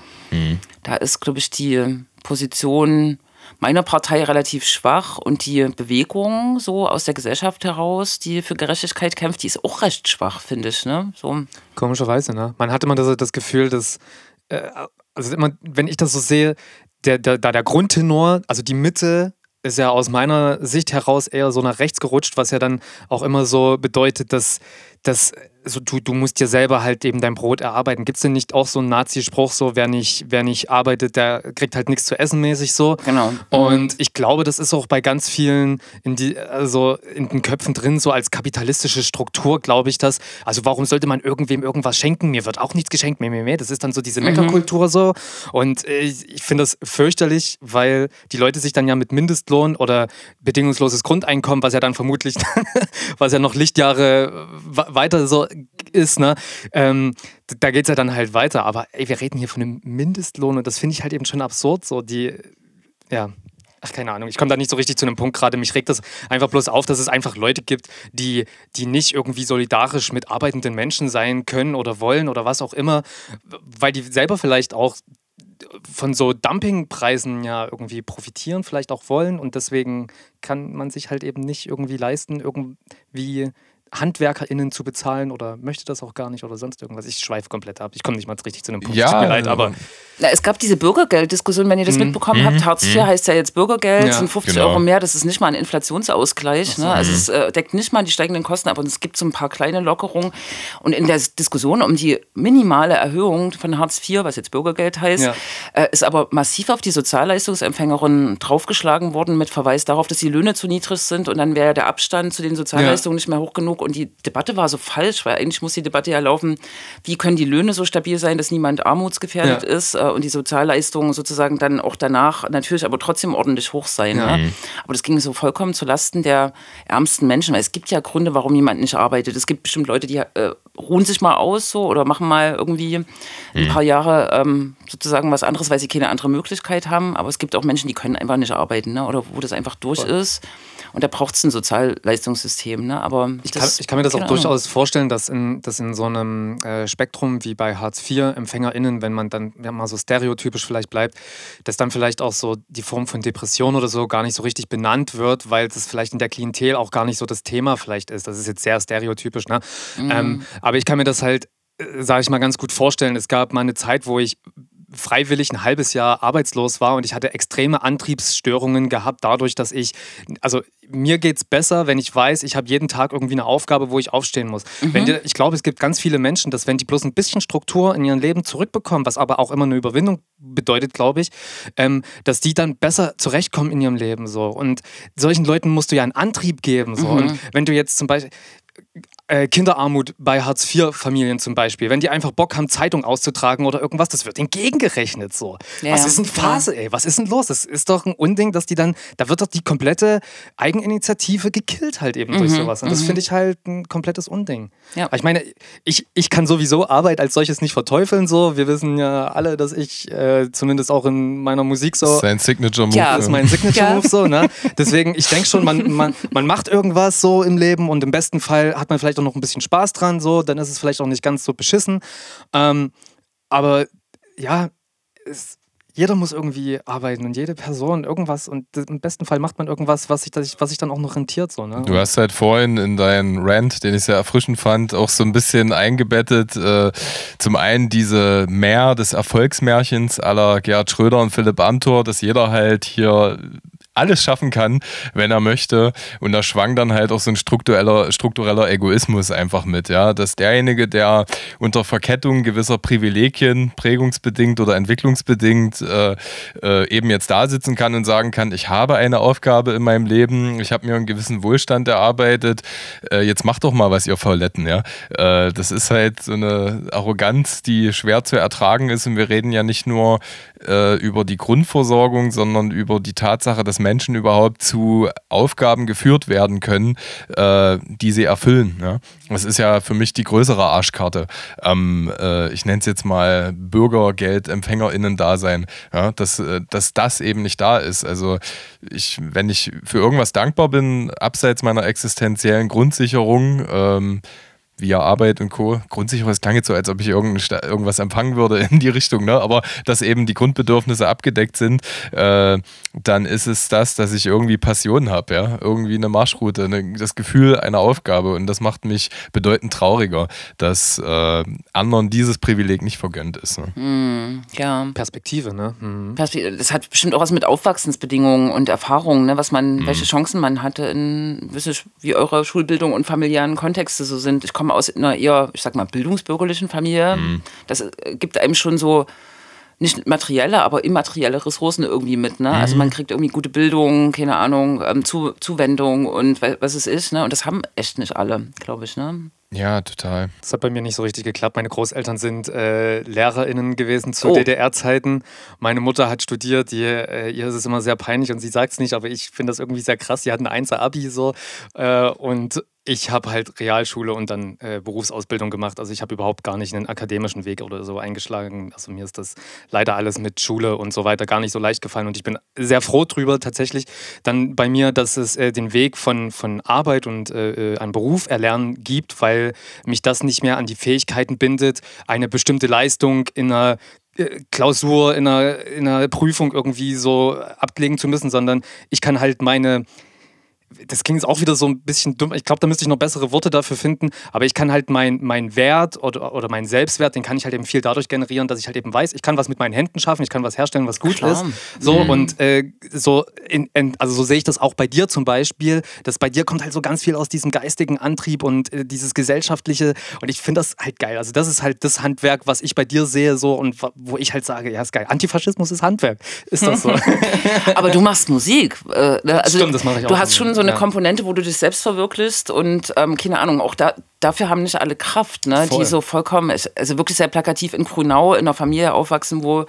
da ist, glaube ich, die Position meiner Partei relativ schwach und die Bewegung so aus der Gesellschaft heraus, die für Gerechtigkeit kämpft, die ist auch recht schwach, finde ich. Ne? So. Komischerweise, ne? Man hat immer das, das Gefühl, dass, äh, also immer, wenn ich das so sehe, der, der, da der Grundtenor, also die Mitte, ist ja aus meiner Sicht heraus eher so nach rechts gerutscht, was ja dann auch immer so bedeutet, dass, dass also du, du musst dir selber halt eben dein Brot erarbeiten. Gibt es denn nicht auch so einen Nazi-Spruch, so wer nicht, wer nicht arbeitet, der kriegt halt nichts zu essen mäßig so? Genau. Und ich glaube, das ist auch bei ganz vielen in die, also in den Köpfen drin, so als kapitalistische Struktur, glaube ich das. Also warum sollte man irgendwem irgendwas schenken? Mir wird auch nichts geschenkt, mehr, mehr, mehr. Das ist dann so diese Meckerkultur so. Und äh, ich, ich finde das fürchterlich, weil die Leute sich dann ja mit Mindestlohn oder bedingungsloses Grundeinkommen, was ja dann vermutlich, was ja noch Lichtjahre wa- weiter so ist, ne? Ähm, da geht es ja dann halt weiter. Aber ey, wir reden hier von einem Mindestlohn und das finde ich halt eben schon absurd. So die, ja. Ach, keine Ahnung. Ich komme da nicht so richtig zu einem Punkt gerade. Mich regt das einfach bloß auf, dass es einfach Leute gibt, die, die nicht irgendwie solidarisch mit arbeitenden Menschen sein können oder wollen oder was auch immer, weil die selber vielleicht auch von so Dumpingpreisen ja irgendwie profitieren, vielleicht auch wollen und deswegen kann man sich halt eben nicht irgendwie leisten, irgendwie HandwerkerInnen zu bezahlen oder möchte das auch gar nicht oder sonst irgendwas. Ich schweife komplett ab. Ich komme nicht mal richtig zu einem Punkt. Ja, Tut mir leid, aber Na, es gab diese Bürgergelddiskussion, wenn ihr das mitbekommen habt. Hartz IV heißt ja jetzt Bürgergeld, Ja, sind 50 genau. Euro mehr. Das ist nicht mal ein Inflationsausgleich. Ne? Also es äh, deckt nicht mal die steigenden Kosten, aber es gibt so ein paar kleine Lockerungen. Und in der Diskussion um die minimale Erhöhung von Hartz IV, was jetzt Bürgergeld heißt, Ja. äh, ist aber massiv auf die Sozialleistungsempfängerinnen draufgeschlagen worden mit Verweis darauf, dass die Löhne zu niedrig sind und dann wäre der Abstand zu den Sozialleistungen nicht mehr hoch genug. Und die Debatte war so falsch, weil eigentlich muss die Debatte ja laufen, wie können die Löhne so stabil sein, dass niemand armutsgefährdet ja. ist äh, und die Sozialleistungen sozusagen dann auch danach natürlich aber trotzdem ordentlich hoch sein. Ja. Ne? Aber das ging so vollkommen zu Lasten der ärmsten Menschen, weil es gibt ja Gründe, warum jemand nicht arbeitet. Es gibt bestimmt Leute, die äh, ruhen sich mal aus so oder machen mal irgendwie ein mhm. paar Jahre ähm, sozusagen was anderes, weil sie keine andere Möglichkeit haben. Aber es gibt auch Menschen, die können einfach nicht arbeiten ne? oder wo das einfach durch Voll. ist. Und da braucht es ein Sozialleistungssystem. Ne? Aber ich kann, ich kann mir das auch durchaus vorstellen, dass in, dass in so einem äh, Spektrum wie bei Hartz IV-EmpfängerInnen, wenn man dann ja, mal so stereotypisch vielleicht bleibt, dass dann vielleicht auch so die Form von Depression oder so gar nicht so richtig benannt wird, weil das vielleicht in der Klientel auch gar nicht so das Thema vielleicht ist. Das ist jetzt sehr stereotypisch. Ne? Mhm. Ähm, aber ich kann mir das halt äh, sage ich mal, ganz gut vorstellen. Es gab mal eine Zeit, wo ich freiwillig ein halbes Jahr arbeitslos war und ich hatte extreme Antriebsstörungen gehabt, dadurch, dass ich, also mir geht es besser, wenn ich weiß, ich habe jeden Tag irgendwie eine Aufgabe, wo ich aufstehen muss. Mhm. Die, ich glaube, es gibt ganz viele Menschen, dass wenn die bloß ein bisschen Struktur in ihrem Leben zurückbekommen, was aber auch immer eine Überwindung bedeutet, glaube ich, ähm, dass die dann besser zurechtkommen in ihrem Leben. So. Und solchen Leuten musst du ja einen Antrieb geben. So. Mhm. Und wenn du jetzt zum Beispiel, äh, Kinderarmut bei Hartz-IV-Familien zum Beispiel, wenn die einfach Bock haben, Zeitung auszutragen oder irgendwas, das wird entgegengerechnet so. Ja, was ist denn Phase, ey? Was ist denn los? Das ist doch ein Unding, dass die dann, da wird doch die komplette Eigeninitiative gekillt halt eben mhm, durch sowas. Und das mhm. finde ich halt ein komplettes Unding. Ja. ich meine, ich, ich kann sowieso Arbeit als solches nicht verteufeln so. Wir wissen ja alle, dass ich äh, zumindest auch in meiner Musik so... Sein Signature-Move. Ja, das ist mein Signature-Move so, ne? Deswegen, ich denke schon, man, man, man macht irgendwas so im Leben und im besten Fall hat man vielleicht auch noch ein bisschen Spaß dran, so, dann ist es vielleicht auch nicht ganz so beschissen. Ähm, aber ja, es, jeder muss irgendwie arbeiten und jede Person irgendwas und im besten Fall macht man irgendwas, was sich, was sich dann auch noch rentiert. So, ne? Du hast halt vorhin in deinen Rant, den ich sehr erfrischend fand, auch so ein bisschen eingebettet. Äh, zum einen diese Mehr des Erfolgsmärchens aller Gerhard Schröder und Philipp Amthor, dass jeder halt hier alles schaffen kann, wenn er möchte. Und da schwang dann halt auch so ein struktureller, struktureller Egoismus einfach mit, ja. Dass derjenige, der unter Verkettung gewisser Privilegien, prägungsbedingt oder entwicklungsbedingt, äh, äh, eben jetzt da sitzen kann und sagen kann, ich habe eine Aufgabe in meinem Leben, ich habe mir einen gewissen Wohlstand erarbeitet, äh, jetzt macht doch mal was, ihr Fauletten, ja. Äh, das ist halt so eine Arroganz, die schwer zu ertragen ist. Und wir reden ja nicht nur äh, über die Grundversorgung, sondern über die Tatsache, dass Menschen überhaupt zu Aufgaben geführt werden können, äh, die sie erfüllen. Ja? Das ist ja für mich die größere Arschkarte. Ähm, äh, ich nenne es jetzt mal Bürgergeldempfängerinnen-Dasein, ja? dass, äh, dass das eben nicht da ist. Also ich, wenn ich für irgendwas dankbar bin, abseits meiner existenziellen Grundsicherung, ähm, via Arbeit und Co. Grundsicherung, es klang jetzt so, als ob ich irgendwas empfangen würde in die Richtung, ne? aber dass eben die Grundbedürfnisse abgedeckt sind, äh, dann ist es das, dass ich irgendwie Passion habe, ja? irgendwie eine Marschroute, eine, das Gefühl einer Aufgabe und das macht mich bedeutend trauriger, dass äh, anderen dieses Privileg nicht vergönnt ist. Ne? Mm, ja. Perspektive, ne? Mhm. Das hat bestimmt auch was mit Aufwachsensbedingungen und Erfahrungen, ne? was man, mhm. welche Chancen man hatte in, wie eure Schulbildung und familiären Kontexte so sind. Ich komme komme aus einer eher, ich sag mal, bildungsbürgerlichen Familie. Mhm. Das äh, gibt einem schon so nicht materielle, aber immaterielle Ressourcen irgendwie mit. Ne? Also mhm. Also man kriegt irgendwie gute Bildung, keine Ahnung, ähm, Zu Zuwendung und was es ist. Ne? Und das haben echt nicht alle, glaube ich. Ne? Ja, total. Das hat bei mir nicht so richtig geklappt. Meine Großeltern sind äh, LehrerInnen gewesen zu oh. DDR-Zeiten. Meine Mutter hat studiert, die, äh, ihr ist es immer sehr peinlich und sie sagt es nicht, aber ich finde das irgendwie sehr krass. Sie hat ein 1er-Abi so äh, und ich habe halt Realschule und dann äh, Berufsausbildung gemacht. Also ich habe überhaupt gar nicht einen akademischen Weg oder so eingeschlagen. Also mir ist das leider alles mit Schule und so weiter gar nicht so leicht gefallen. Und ich bin sehr froh drüber tatsächlich dann bei mir, dass es äh, den Weg von, von Arbeit und äh, äh an Beruf erlernen gibt, weil mich das nicht mehr an die Fähigkeiten bindet, eine bestimmte Leistung in einer äh, Klausur, in einer, in einer Prüfung irgendwie so ablegen zu müssen, sondern ich kann halt meine das klingt jetzt auch wieder so ein bisschen dumm. Ich glaube, da müsste ich noch bessere Worte dafür finden. Aber ich kann halt meinen mein Wert oder, oder meinen Selbstwert, den kann ich halt eben viel dadurch generieren, dass ich halt eben weiß, ich kann was mit meinen Händen schaffen, ich kann was herstellen, was gut Klar. ist. So mhm. und äh, so, in, in, also so sehe ich das auch bei dir zum Beispiel. Dass bei dir kommt halt so ganz viel aus diesem geistigen Antrieb und äh, dieses gesellschaftliche. Und ich finde das halt geil. Also das ist halt das Handwerk, was ich bei dir sehe, so und wo ich halt sage, ja, ist geil. Antifaschismus ist Handwerk. Ist das so? aber du machst Musik. Äh, ne? also, Stimmt, das mache ich auch. Du hast schon schon so eine ja. Komponente, wo du dich selbst verwirklichst und ähm, keine Ahnung, auch da, dafür haben nicht alle Kraft, ne? die so vollkommen, also wirklich sehr plakativ in Grünau in einer Familie aufwachsen, wo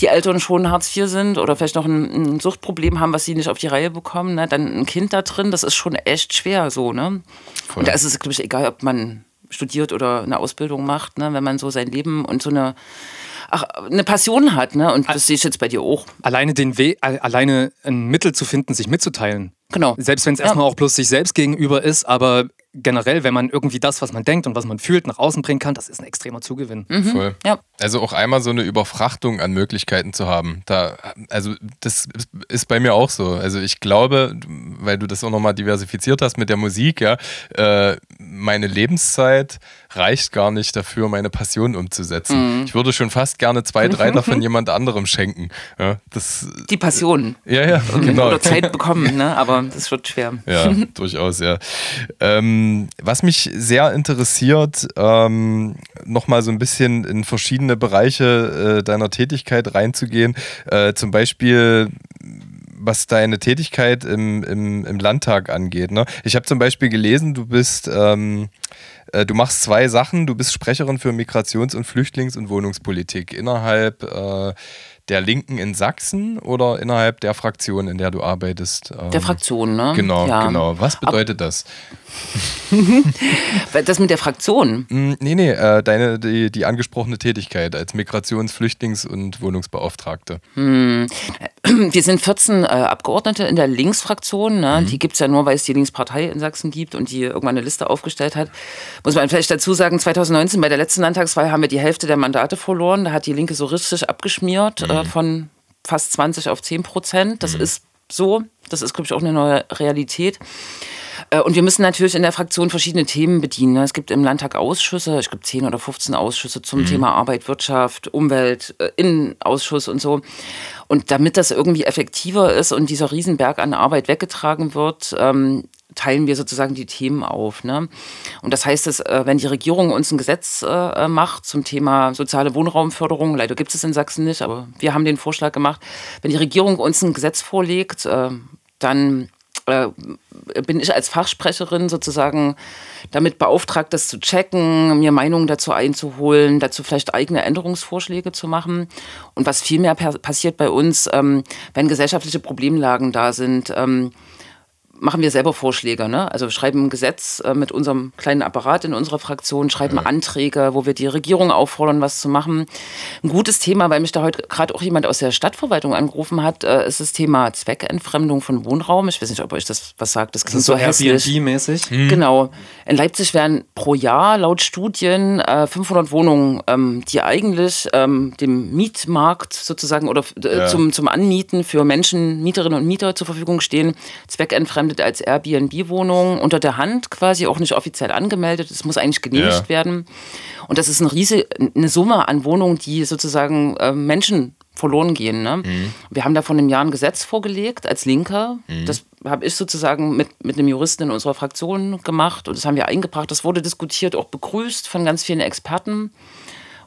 die Eltern schon Hartz IV sind oder vielleicht noch ein, ein Suchtproblem haben, was sie nicht auf die Reihe bekommen. Ne? Dann ein Kind da drin, das ist schon echt schwer so. Ne? Und da ist es, glaube ich, egal, ob man studiert oder eine Ausbildung macht, ne? wenn man so sein Leben und so eine ach, eine Passion hat, ne? Und das sehe ich jetzt bei dir auch. Alleine den We alleine ein Mittel zu finden, sich mitzuteilen. Genau. Selbst wenn es erstmal auch bloß sich selbst gegenüber ist, aber generell, wenn man irgendwie das, was man denkt und was man fühlt, nach außen bringen kann, das ist ein extremer Zugewinn. Mhm. Voll. Ja. Also auch einmal so eine Überfrachtung an Möglichkeiten zu haben. Da, also das ist bei mir auch so. Also ich glaube, weil du das auch nochmal diversifiziert hast mit der Musik, ja, äh, meine Lebenszeit reicht gar nicht dafür, meine Passion umzusetzen. Mhm. Ich würde schon fast gerne zwei, drei davon jemand anderem schenken. Ja, das, Die Passion. Ja, ja, genau. Oder Zeit bekommen, ne? aber das wird schwer. Ja, durchaus, ja. Ähm, was mich sehr interessiert, ähm, nochmal so ein bisschen in verschiedene Bereiche äh, deiner Tätigkeit reinzugehen. Äh, zum Beispiel was deine Tätigkeit im, im, im Landtag angeht. Ne? Ich habe zum Beispiel gelesen, du bist, ähm, äh, du machst zwei Sachen. Du bist Sprecherin für Migrations- und Flüchtlings- und Wohnungspolitik innerhalb äh, der Linken in Sachsen oder innerhalb der Fraktion, in der du arbeitest? Der ähm, Fraktion, ne? Genau, ja. genau. Was bedeutet Ab das? das mit der Fraktion? Mm, nee, nee, äh, deine, die, die angesprochene Tätigkeit als Migrations-, Flüchtlings- und Wohnungsbeauftragte. Hm. Wir sind 14 äh, Abgeordnete in der Linksfraktion. Ne? Mhm. Die gibt es ja nur, weil es die Linkspartei in Sachsen gibt und die irgendwann eine Liste aufgestellt hat. Muss man vielleicht dazu sagen, 2019 bei der letzten Landtagswahl haben wir die Hälfte der Mandate verloren. Da hat die Linke so richtig abgeschmiert mhm. Äh, von fast 20 auf 10 Prozent. Das mhm. ist so. Das ist, glaube ich, auch eine neue Realität. Äh, und wir müssen natürlich in der Fraktion verschiedene Themen bedienen. Ne? Es gibt im Landtag Ausschüsse, ich glaube 10 oder 15 Ausschüsse zum mhm. Thema Arbeit, Wirtschaft, Umwelt, äh, Innenausschuss und so. Und damit das irgendwie effektiver ist und dieser Riesenberg an Arbeit weggetragen wird, ähm, teilen wir sozusagen die Themen auf. Ne? Und das heißt, dass, äh, wenn die Regierung uns ein Gesetz macht zum Thema soziale Wohnraumförderung, leider gibt es in Sachsen nicht, aber wir haben den Vorschlag gemacht, wenn die Regierung uns ein Gesetz vorlegt, dann äh, bin ich als Fachsprecherin sozusagen damit beauftragt, das zu checken, mir Meinungen dazu einzuholen, dazu vielleicht eigene Änderungsvorschläge zu machen. Und was viel mehr passiert bei uns, ähm, wenn gesellschaftliche Problemlagen da sind, ähm, machen wir selber Vorschläge. Ne? Also schreiben ein Gesetz äh, mit unserem kleinen Apparat in unserer Fraktion, schreiben ja. Anträge, wo wir die Regierung auffordern, was zu machen. Ein gutes Thema, weil mich da heute gerade auch jemand aus der Stadtverwaltung angerufen hat, äh, ist das Thema Zweckentfremdung von Wohnraum. Ich weiß nicht, ob euch das was sagt. Das klingt das so, so Airbnb-mäßig. Hm. Genau. In Leipzig werden pro Jahr laut Studien äh, 500 Wohnungen, ähm, die eigentlich ähm, dem Mietmarkt sozusagen oder äh, ja. zum, zum Anmieten für Menschen, Mieterinnen und Mieter zur Verfügung stehen, zweckentfremdet vermietet als Airbnb-Wohnung unter der Hand quasi, auch nicht offiziell angemeldet. Es muss eigentlich genehmigt ja. werden. Und das ist eine riesige eine Summe an Wohnungen, die sozusagen äh, Menschen verloren gehen. Ne? Mhm. Wir haben da vor einem Jahr ein Gesetz vorgelegt als Linker. Mhm. Das habe ich sozusagen mit, mit einem Juristen in unserer Fraktion gemacht und das haben wir eingebracht. Das wurde diskutiert, auch begrüßt von ganz vielen Experten.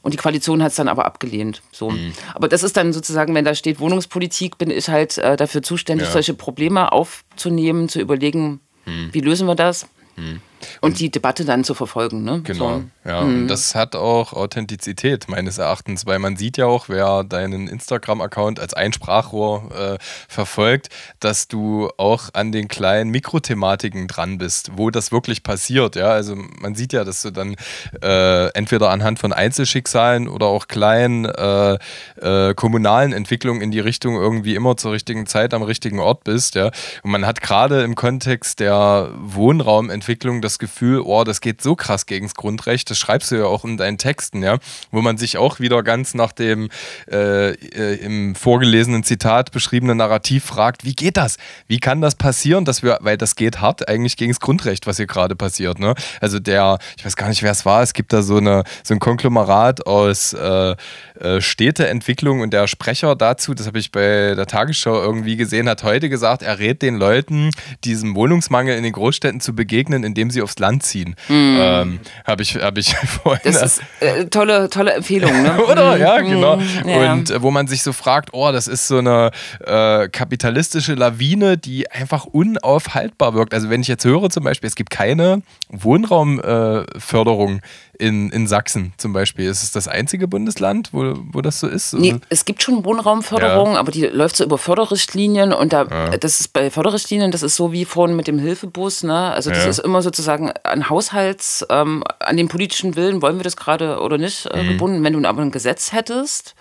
Und die Koalition hat es dann aber abgelehnt. So. Mhm. Aber das ist dann sozusagen, wenn da steht Wohnungspolitik, bin ich halt äh, dafür zuständig, ja. solche Probleme aufzunehmen, zu überlegen, mhm. wie lösen wir das. Mhm. Und die Debatte dann zu verfolgen. Ne? Genau, so. ja. Mhm. Und das hat auch Authentizität meines Erachtens, weil man sieht ja auch, wer deinen Instagram-Account als Einsprachrohr äh, verfolgt, dass du auch an den kleinen Mikrothematiken dran bist, wo das wirklich passiert. Ja, also man sieht ja, dass du dann äh, entweder anhand von Einzelschicksalen oder auch kleinen äh, äh kommunalen Entwicklungen in die Richtung irgendwie immer zur richtigen Zeit am richtigen Ort bist. Ja, und man hat gerade im Kontext der Wohnraumentwicklung das Gefühl, oh, das geht so krass gegen das Grundrecht, das schreibst du ja auch in deinen Texten, ja, wo man sich auch wieder ganz nach dem äh, äh, im vorgelesenen Zitat beschriebenen Narrativ fragt, wie geht das? Wie kann das passieren, dass wir, weil das geht hart eigentlich gegen das Grundrecht, was hier gerade passiert, ne? Also der, ich weiß gar nicht, wer es war, es gibt da so, eine, so ein Konglomerat aus äh, äh, Städteentwicklung und der Sprecher dazu, das habe ich bei der Tagesschau irgendwie gesehen, hat heute gesagt, er rät den Leuten, diesem Wohnungsmangel in den Großstädten zu begegnen, indem sie sie aufs Land ziehen. Mhm. Ähm, Habe ich, hab ich vorhin. Das ist äh, tolle, tolle Empfehlung, ne? Oder? Ja, mhm. genau. Ja. Und äh, wo man sich so fragt, oh, das ist so eine äh, kapitalistische Lawine, die einfach unaufhaltbar wirkt. Also wenn ich jetzt höre zum Beispiel, es gibt keine Wohnraumförderung in, in Sachsen zum Beispiel. Ist es das einzige Bundesland, wo, wo das so ist? Nee, es gibt schon Wohnraumförderung, ja. aber die läuft so über Förderrichtlinien und da, ja. das ist bei Förderrichtlinien, das ist so wie vorhin mit dem Hilfebus, ne? Also das ja. ist immer sozusagen an Haushalts, ähm, an den politischen Willen, wollen wir das gerade oder nicht, äh, mhm. gebunden. Wenn du aber ein Gesetz hättest,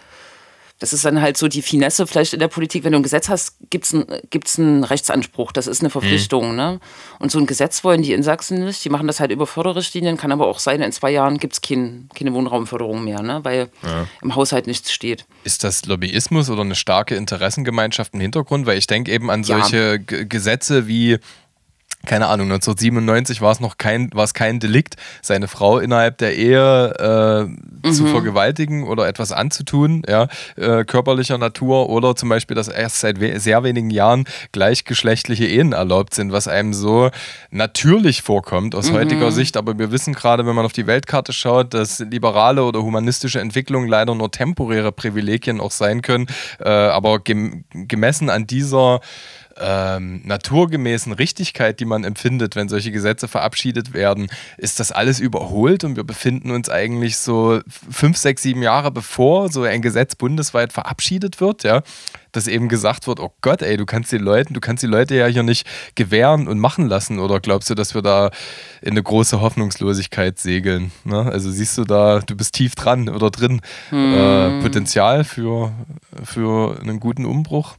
das ist dann halt so die Finesse vielleicht in der Politik. Wenn du ein Gesetz hast, gibt es einen, gibt's einen Rechtsanspruch. Das ist eine Verpflichtung. Mhm. Ne? Und so ein Gesetz wollen die in Sachsen nicht. Die machen das halt über Förderrichtlinien. Kann aber auch sein, in zwei Jahren gibt es kein, keine Wohnraumförderung mehr, ne? weil ja. im Haushalt nichts steht. Ist das Lobbyismus oder eine starke Interessengemeinschaft im Hintergrund? Weil ich denke eben an solche ja. Gesetze wie keine Ahnung, 1997 war es noch kein, war es kein Delikt, seine Frau innerhalb der Ehe äh, mhm. zu vergewaltigen oder etwas anzutun, ja, äh, körperlicher Natur oder zum Beispiel, dass erst seit we sehr wenigen Jahren gleichgeschlechtliche Ehen erlaubt sind, was einem so natürlich vorkommt aus mhm. heutiger Sicht. Aber wir wissen gerade, wenn man auf die Weltkarte schaut, dass liberale oder humanistische Entwicklungen leider nur temporäre Privilegien auch sein können. Äh, aber gem gemessen an dieser ähm, naturgemäßen Richtigkeit, die man empfindet, wenn solche Gesetze verabschiedet werden, ist das alles überholt und wir befinden uns eigentlich so fünf, sechs, sieben Jahre bevor so ein Gesetz bundesweit verabschiedet wird, ja, dass eben gesagt wird, oh Gott, ey, du kannst die Leute, du kannst die Leute ja hier nicht gewähren und machen lassen oder glaubst du, dass wir da in eine große Hoffnungslosigkeit segeln? Ne? Also siehst du da, du bist tief dran oder drin, hm. äh, Potenzial für, für einen guten Umbruch?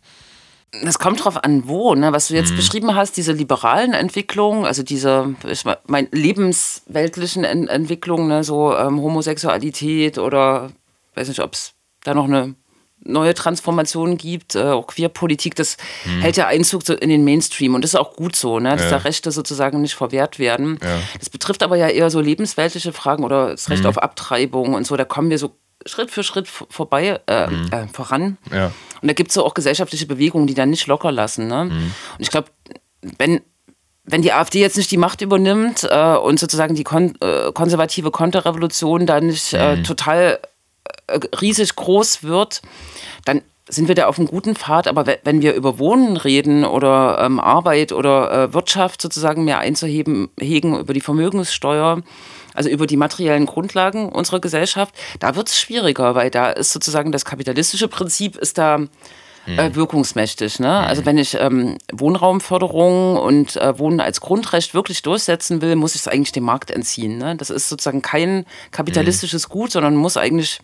Das kommt drauf an, wo, ne? was du jetzt mhm. beschrieben hast, diese liberalen Entwicklungen, also diese ich mein, lebensweltlichen Ent Entwicklungen, ne? so ähm, Homosexualität oder weiß nicht, ob es da noch eine neue Transformation gibt, äh, auch Queerpolitik, das mhm. hält ja Einzug so in den Mainstream und das ist auch gut so, ne? dass ja. da Rechte sozusagen nicht verwehrt werden. Ja. Das betrifft aber ja eher so lebensweltliche Fragen oder das Recht mhm. auf Abtreibung und so, da kommen wir so Schritt für Schritt vorbei, äh, mhm. äh, voran. Ja. Und da gibt es so auch gesellschaftliche Bewegungen, die dann nicht locker lassen. Ne? Mhm. Und ich glaube, wenn, wenn die AfD jetzt nicht die Macht übernimmt äh, und sozusagen die kon äh, konservative Konterrevolution da nicht äh, mhm. total äh, riesig groß wird, dann sind wir da auf einem guten Pfad. Aber wenn wir über Wohnen reden oder ähm, Arbeit oder Wirtschaft sozusagen mehr einzuheben, hegen über die Vermögenssteuer, also über die materiellen Grundlagen unserer Gesellschaft, da wird es schwieriger, weil da ist sozusagen das kapitalistische Prinzip ist da äh, mhm. wirkungsmächtig. Ne? Also wenn ich ähm, Wohnraumförderung und äh, Wohnen als Grundrecht wirklich durchsetzen will, muss ich es eigentlich dem Markt entziehen. Ne? Das ist sozusagen kein kapitalistisches mhm. Gut, sondern muss eigentlich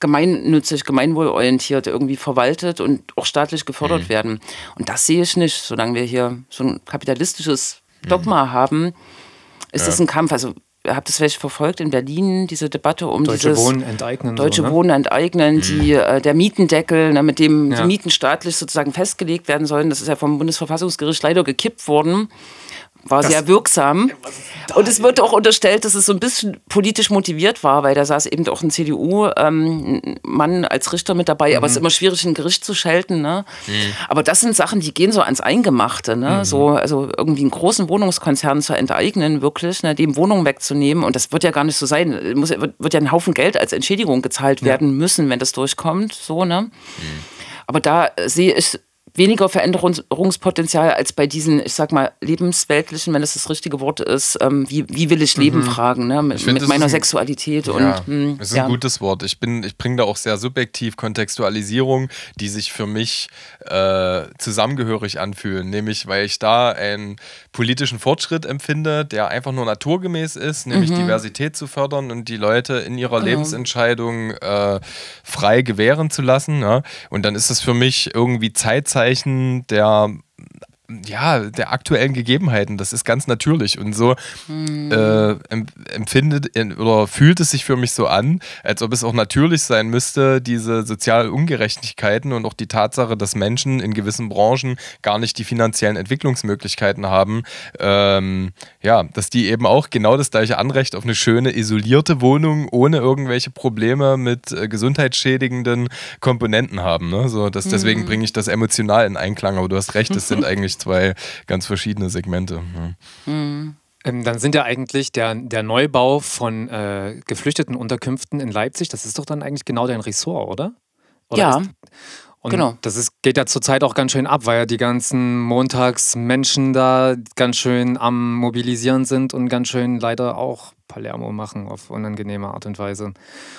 gemeinnützig, gemeinwohlorientiert irgendwie verwaltet und auch staatlich gefördert mhm. werden. Und das sehe ich nicht, solange wir hier so ein kapitalistisches Dogma mhm. haben, ist ja. das ein Kampf. Also habt es vielleicht verfolgt in Berlin, diese Debatte um Deutsche dieses Wohnen enteignen. Deutsche so, ne? Wohnen enteignen, die, mhm. äh, der Mietendeckel, ne, mit dem ja. die Mieten staatlich sozusagen festgelegt werden sollen. Das ist ja vom Bundesverfassungsgericht leider gekippt worden war das, sehr wirksam. Und es wird auch unterstellt, dass es so ein bisschen politisch motiviert war, weil da saß eben auch ein CDU-Mann ähm, als Richter mit dabei. Mhm. Aber es ist immer schwierig, ein Gericht zu schalten. Ne? Mhm. Aber das sind Sachen, die gehen so ans Eingemachte. Ne? Mhm. So, also irgendwie einen großen Wohnungskonzern zu enteignen, wirklich, ne? dem Wohnungen wegzunehmen. Und das wird ja gar nicht so sein. Muss, wird ja ein Haufen Geld als Entschädigung gezahlt werden müssen, wenn das durchkommt. So, ne? Mhm. Aber da sehe ich weniger Veränderungspotenzial als bei diesen, ich sag mal, lebensweltlichen, wenn das das richtige Wort ist, ähm, wie, wie will ich leben mhm. fragen, ne? mit, find, mit meiner ein, Sexualität. Ja, und, mh, hm, ist ein ja. gutes Wort. Ich, ich bringe da auch sehr subjektiv Kontextualisierung, die sich für mich äh, zusammengehörig anfühlen, nämlich weil ich da einen politischen Fortschritt empfinde, der einfach nur naturgemäß ist, nämlich mhm. Diversität zu fördern und die Leute in ihrer genau. Lebensentscheidung äh, frei gewähren zu lassen. Ne? Und dann ist es für mich irgendwie Zeitzeit Zeichen der ja, der aktuellen Gegebenheiten. Das ist ganz natürlich. Und so hm. äh, empfindet oder fühlt es sich für mich so an, als ob es auch natürlich sein müsste, diese sozialen Ungerechtigkeiten und auch die Tatsache, dass Menschen in gewissen Branchen gar nicht die finanziellen Entwicklungsmöglichkeiten haben, ähm, ja, dass die eben auch genau das gleiche Anrecht auf eine schöne, isolierte Wohnung ohne irgendwelche Probleme mit äh, gesundheitsschädigenden Komponenten haben. Ne? So, das, deswegen hm. bringe ich das emotional in Einklang. Aber du hast recht, es sind eigentlich zwei ganz verschiedene Segmente. Mhm. Ähm, dann sind ja eigentlich der, der Neubau von äh, geflüchteten Unterkünften in Leipzig, das ist doch dann eigentlich genau dein Ressort, oder? oder ja. Ist, und Genau. das ist, geht ja zurzeit auch ganz schön ab, weil ja die ganzen Montagsmenschen da ganz schön am Mobilisieren sind und ganz schön leider auch Palermo machen auf unangenehme Art und Weise.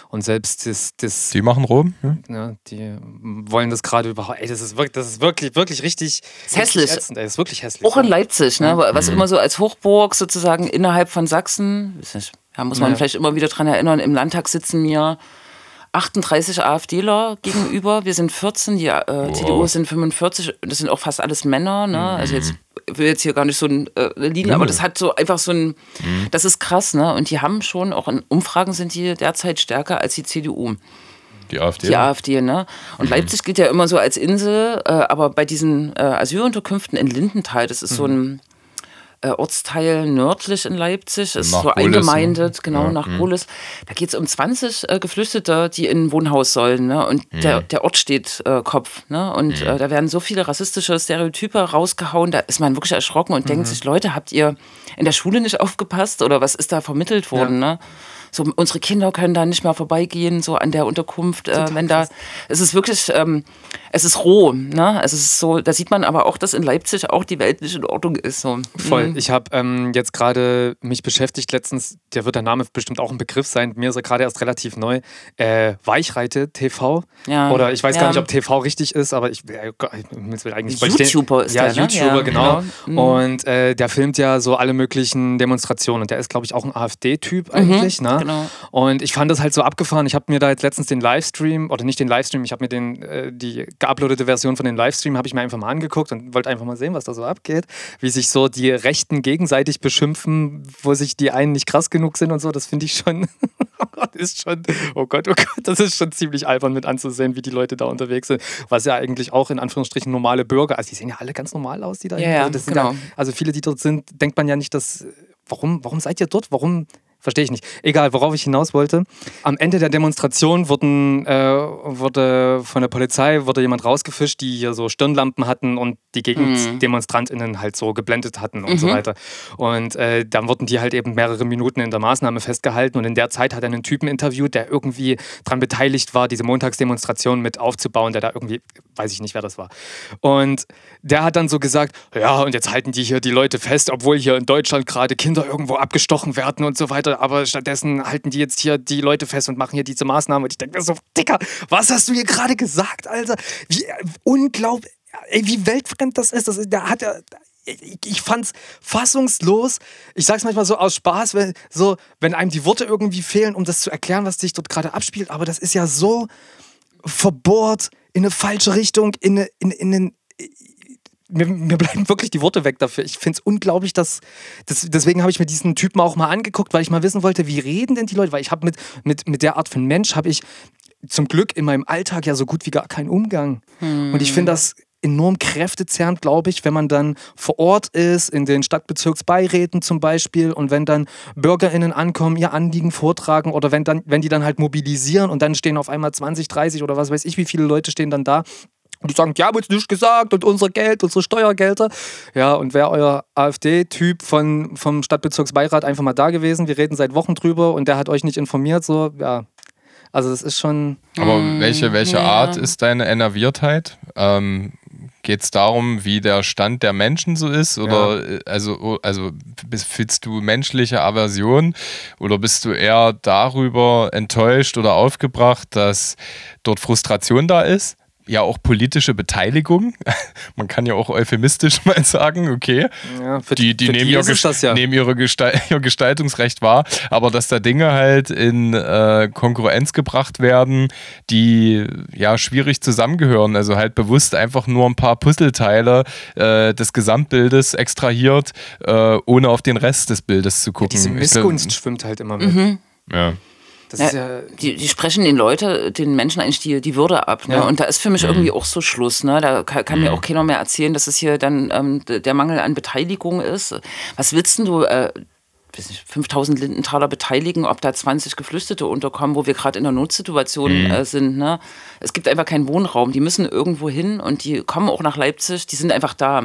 Und selbst das, das Die machen Rom? Ja? ja, die wollen das gerade überhaupt. Ey, das ist wirklich, das ist wirklich, wirklich richtig. Ist hässlich. ätzend, ey. Das ist wirklich hässlich. Auch in ja. Leipzig, ne? was immer so als Hochburg sozusagen innerhalb von Sachsen, ja, muss man Ja. vielleicht immer wieder dran erinnern, im Landtag sitzen mir 38 AfDler gegenüber, wir sind 14, die äh, CDU sind 45, das sind auch fast alles Männer, ne? also jetzt ich will jetzt hier gar nicht so ein, äh, eine Linie, aber das hat so einfach so ein, das ist krass, ne? und die haben schon, auch in Umfragen sind die derzeit stärker als die CDU. Die AfD? die AfD, ne? Und Leipzig gilt ja immer so als Insel, äh, aber bei diesen äh, Asylunterkünften in Lindenthal, das ist so ein äh, Ortsteil nördlich in Leipzig, ist Nach so Gohlis, eingemeindet, ne? genau, Ja, nach Gohlis. Da geht es um 20 äh, Geflüchtete, die in ein Wohnhaus sollen, ne? Und der, der Ort steht äh, Kopf, ne? Und äh, da werden so viele rassistische Stereotype rausgehauen, da ist man wirklich erschrocken und denkt sich, Leute, habt ihr in der Schule nicht aufgepasst oder was ist da vermittelt worden, ne? So, unsere Kinder können da nicht mehr vorbeigehen, so an der Unterkunft, äh, wenn da, es ist wirklich, ähm, es ist roh, ne? Es ist so, da sieht man aber auch, dass in Leipzig auch die Welt nicht in Ordnung ist, so. Voll. Ich habe ähm, jetzt gerade mich beschäftigt letztens, der wird der Name bestimmt auch ein Begriff sein, mir ist er gerade erst relativ neu, äh, Weichreite TV. Ja. Oder ich weiß Ja. gar nicht, ob TV richtig ist, aber ich, äh, ich will eigentlich ich den- YouTuber ist ja, der, ne? YouTuber, Ja, genau. genau. Und äh, der filmt ja so alle möglichen Demonstrationen und der ist, glaube ich, auch ein AfD-Typ eigentlich. ne? Genau. Und ich fand das halt so abgefahren. Ich habe mir da jetzt letztens den Livestream, oder nicht den Livestream, ich habe mir den, äh, die geuploadete Version von dem Livestream, habe ich mir einfach mal angeguckt und wollte einfach mal sehen, was da so abgeht. Wie sich so die Rechten gegenseitig beschimpfen, wo sich die einen nicht krass genug sind und so. Das finde ich schon, oh Gott, ist schon, oh Gott, oh Gott, das ist schon ziemlich albern mit anzusehen, wie die Leute da unterwegs sind. Was ja eigentlich auch in Anführungsstrichen normale Bürger, also die sehen ja alle ganz normal aus, die da ja, also, genau. ja, also viele, die dort sind, denkt man ja nicht, dass, warum, warum seid ihr dort? Warum Verstehe ich nicht. Egal, worauf ich hinaus wollte. Am Ende der Demonstration wurden, äh, wurde von der Polizei wurde jemand rausgefischt, die hier so Stirnlampen hatten und die GegendemonstrantInnen halt so geblendet hatten und so weiter. Und äh, dann wurden die halt eben mehrere Minuten in der Maßnahme festgehalten und in der Zeit hat er einen Typen interviewt, der irgendwie daran beteiligt war, diese Montagsdemonstration mit aufzubauen, der da irgendwie, weiß ich nicht, wer das war. Und der hat dann so gesagt, ja, und jetzt halten die hier die Leute fest, obwohl hier in Deutschland gerade Kinder irgendwo abgestochen werden und so weiter, aber stattdessen halten die jetzt hier die Leute fest und machen hier diese Maßnahmen. Und ich denke mir so, Dicker, was hast du hier gerade gesagt, Alter? Wie äh, unglaublich, ey, wie weltfremd das ist. Das, da hat er. Ich, ich fand's fassungslos. Ich sag's manchmal so aus Spaß, wenn, so, wenn einem die Worte irgendwie fehlen, um das zu erklären, was sich dort gerade abspielt. Aber das ist ja so verbohrt in eine falsche Richtung, in, eine, in, in einen mir, mir bleiben wirklich die Worte weg dafür. Ich finde es unglaublich, dass. Das, deswegen habe ich mir diesen Typen auch mal angeguckt, weil ich mal wissen wollte, wie reden denn die Leute? Weil ich habe mit, mit, mit der Art von Mensch habe ich zum Glück in meinem Alltag ja so gut wie gar keinen Umgang. Und ich finde das enorm kräftezerrend, glaube ich, wenn man dann vor Ort ist, in den Stadtbezirksbeiräten zum Beispiel, und wenn dann BürgerInnen ankommen, ihr Anliegen vortragen oder wenn, dann, wenn die dann halt mobilisieren und dann stehen auf einmal 20, 30 oder was weiß ich, wie viele Leute stehen dann da und die sagen, die haben uns nicht gesagt und unser Geld, unsere Steuergelder. Ja, und wäre euer AfD-Typ von, vom Stadtbezirksbeirat einfach mal da gewesen, wir reden seit Wochen drüber und der hat euch nicht informiert, so, ja. Also das ist schon, Aber welche, welche ja. Art ist deine Enerviertheit? Ähm, Geht es darum, wie der Stand der Menschen so ist? Oder äh, also, oh, also fühlst du menschliche Aversion oder bist du eher darüber enttäuscht oder aufgebracht, dass dort Frustration da ist? Ja, auch politische Beteiligung. Man kann ja auch euphemistisch mal sagen, okay, ja, für die, die, für nehmen, die ihr, Gest das ja. nehmen ihre Gestal ihr Gestaltungsrecht wahr, aber dass da Dinge halt in äh, Konkurrenz gebracht werden, die ja schwierig zusammengehören. Also halt bewusst einfach nur ein paar Puzzleteile äh, des Gesamtbildes extrahiert, äh, ohne auf den Rest des Bildes zu gucken. Diese Ich Missgunst schwimmt halt immer mit. Mhm. glaub, ja. Ja, ja, die, die sprechen den Leuten, den Menschen eigentlich die, die Würde ab. Ne? Ja. Und da ist für mich irgendwie auch so Schluss. Ne? Da kann, kann mir Mhm. auch keiner mehr erzählen, dass es hier dann ähm, der Mangel an Beteiligung ist. Was willst denn du, äh, weiß nicht, 5000 Lindenthaler beteiligen, ob da 20 Geflüchtete unterkommen, wo wir gerade in einer Notsituation Mhm. äh, sind? Ne? Es gibt einfach keinen Wohnraum. Die müssen irgendwo hin und die kommen auch nach Leipzig, die sind einfach da.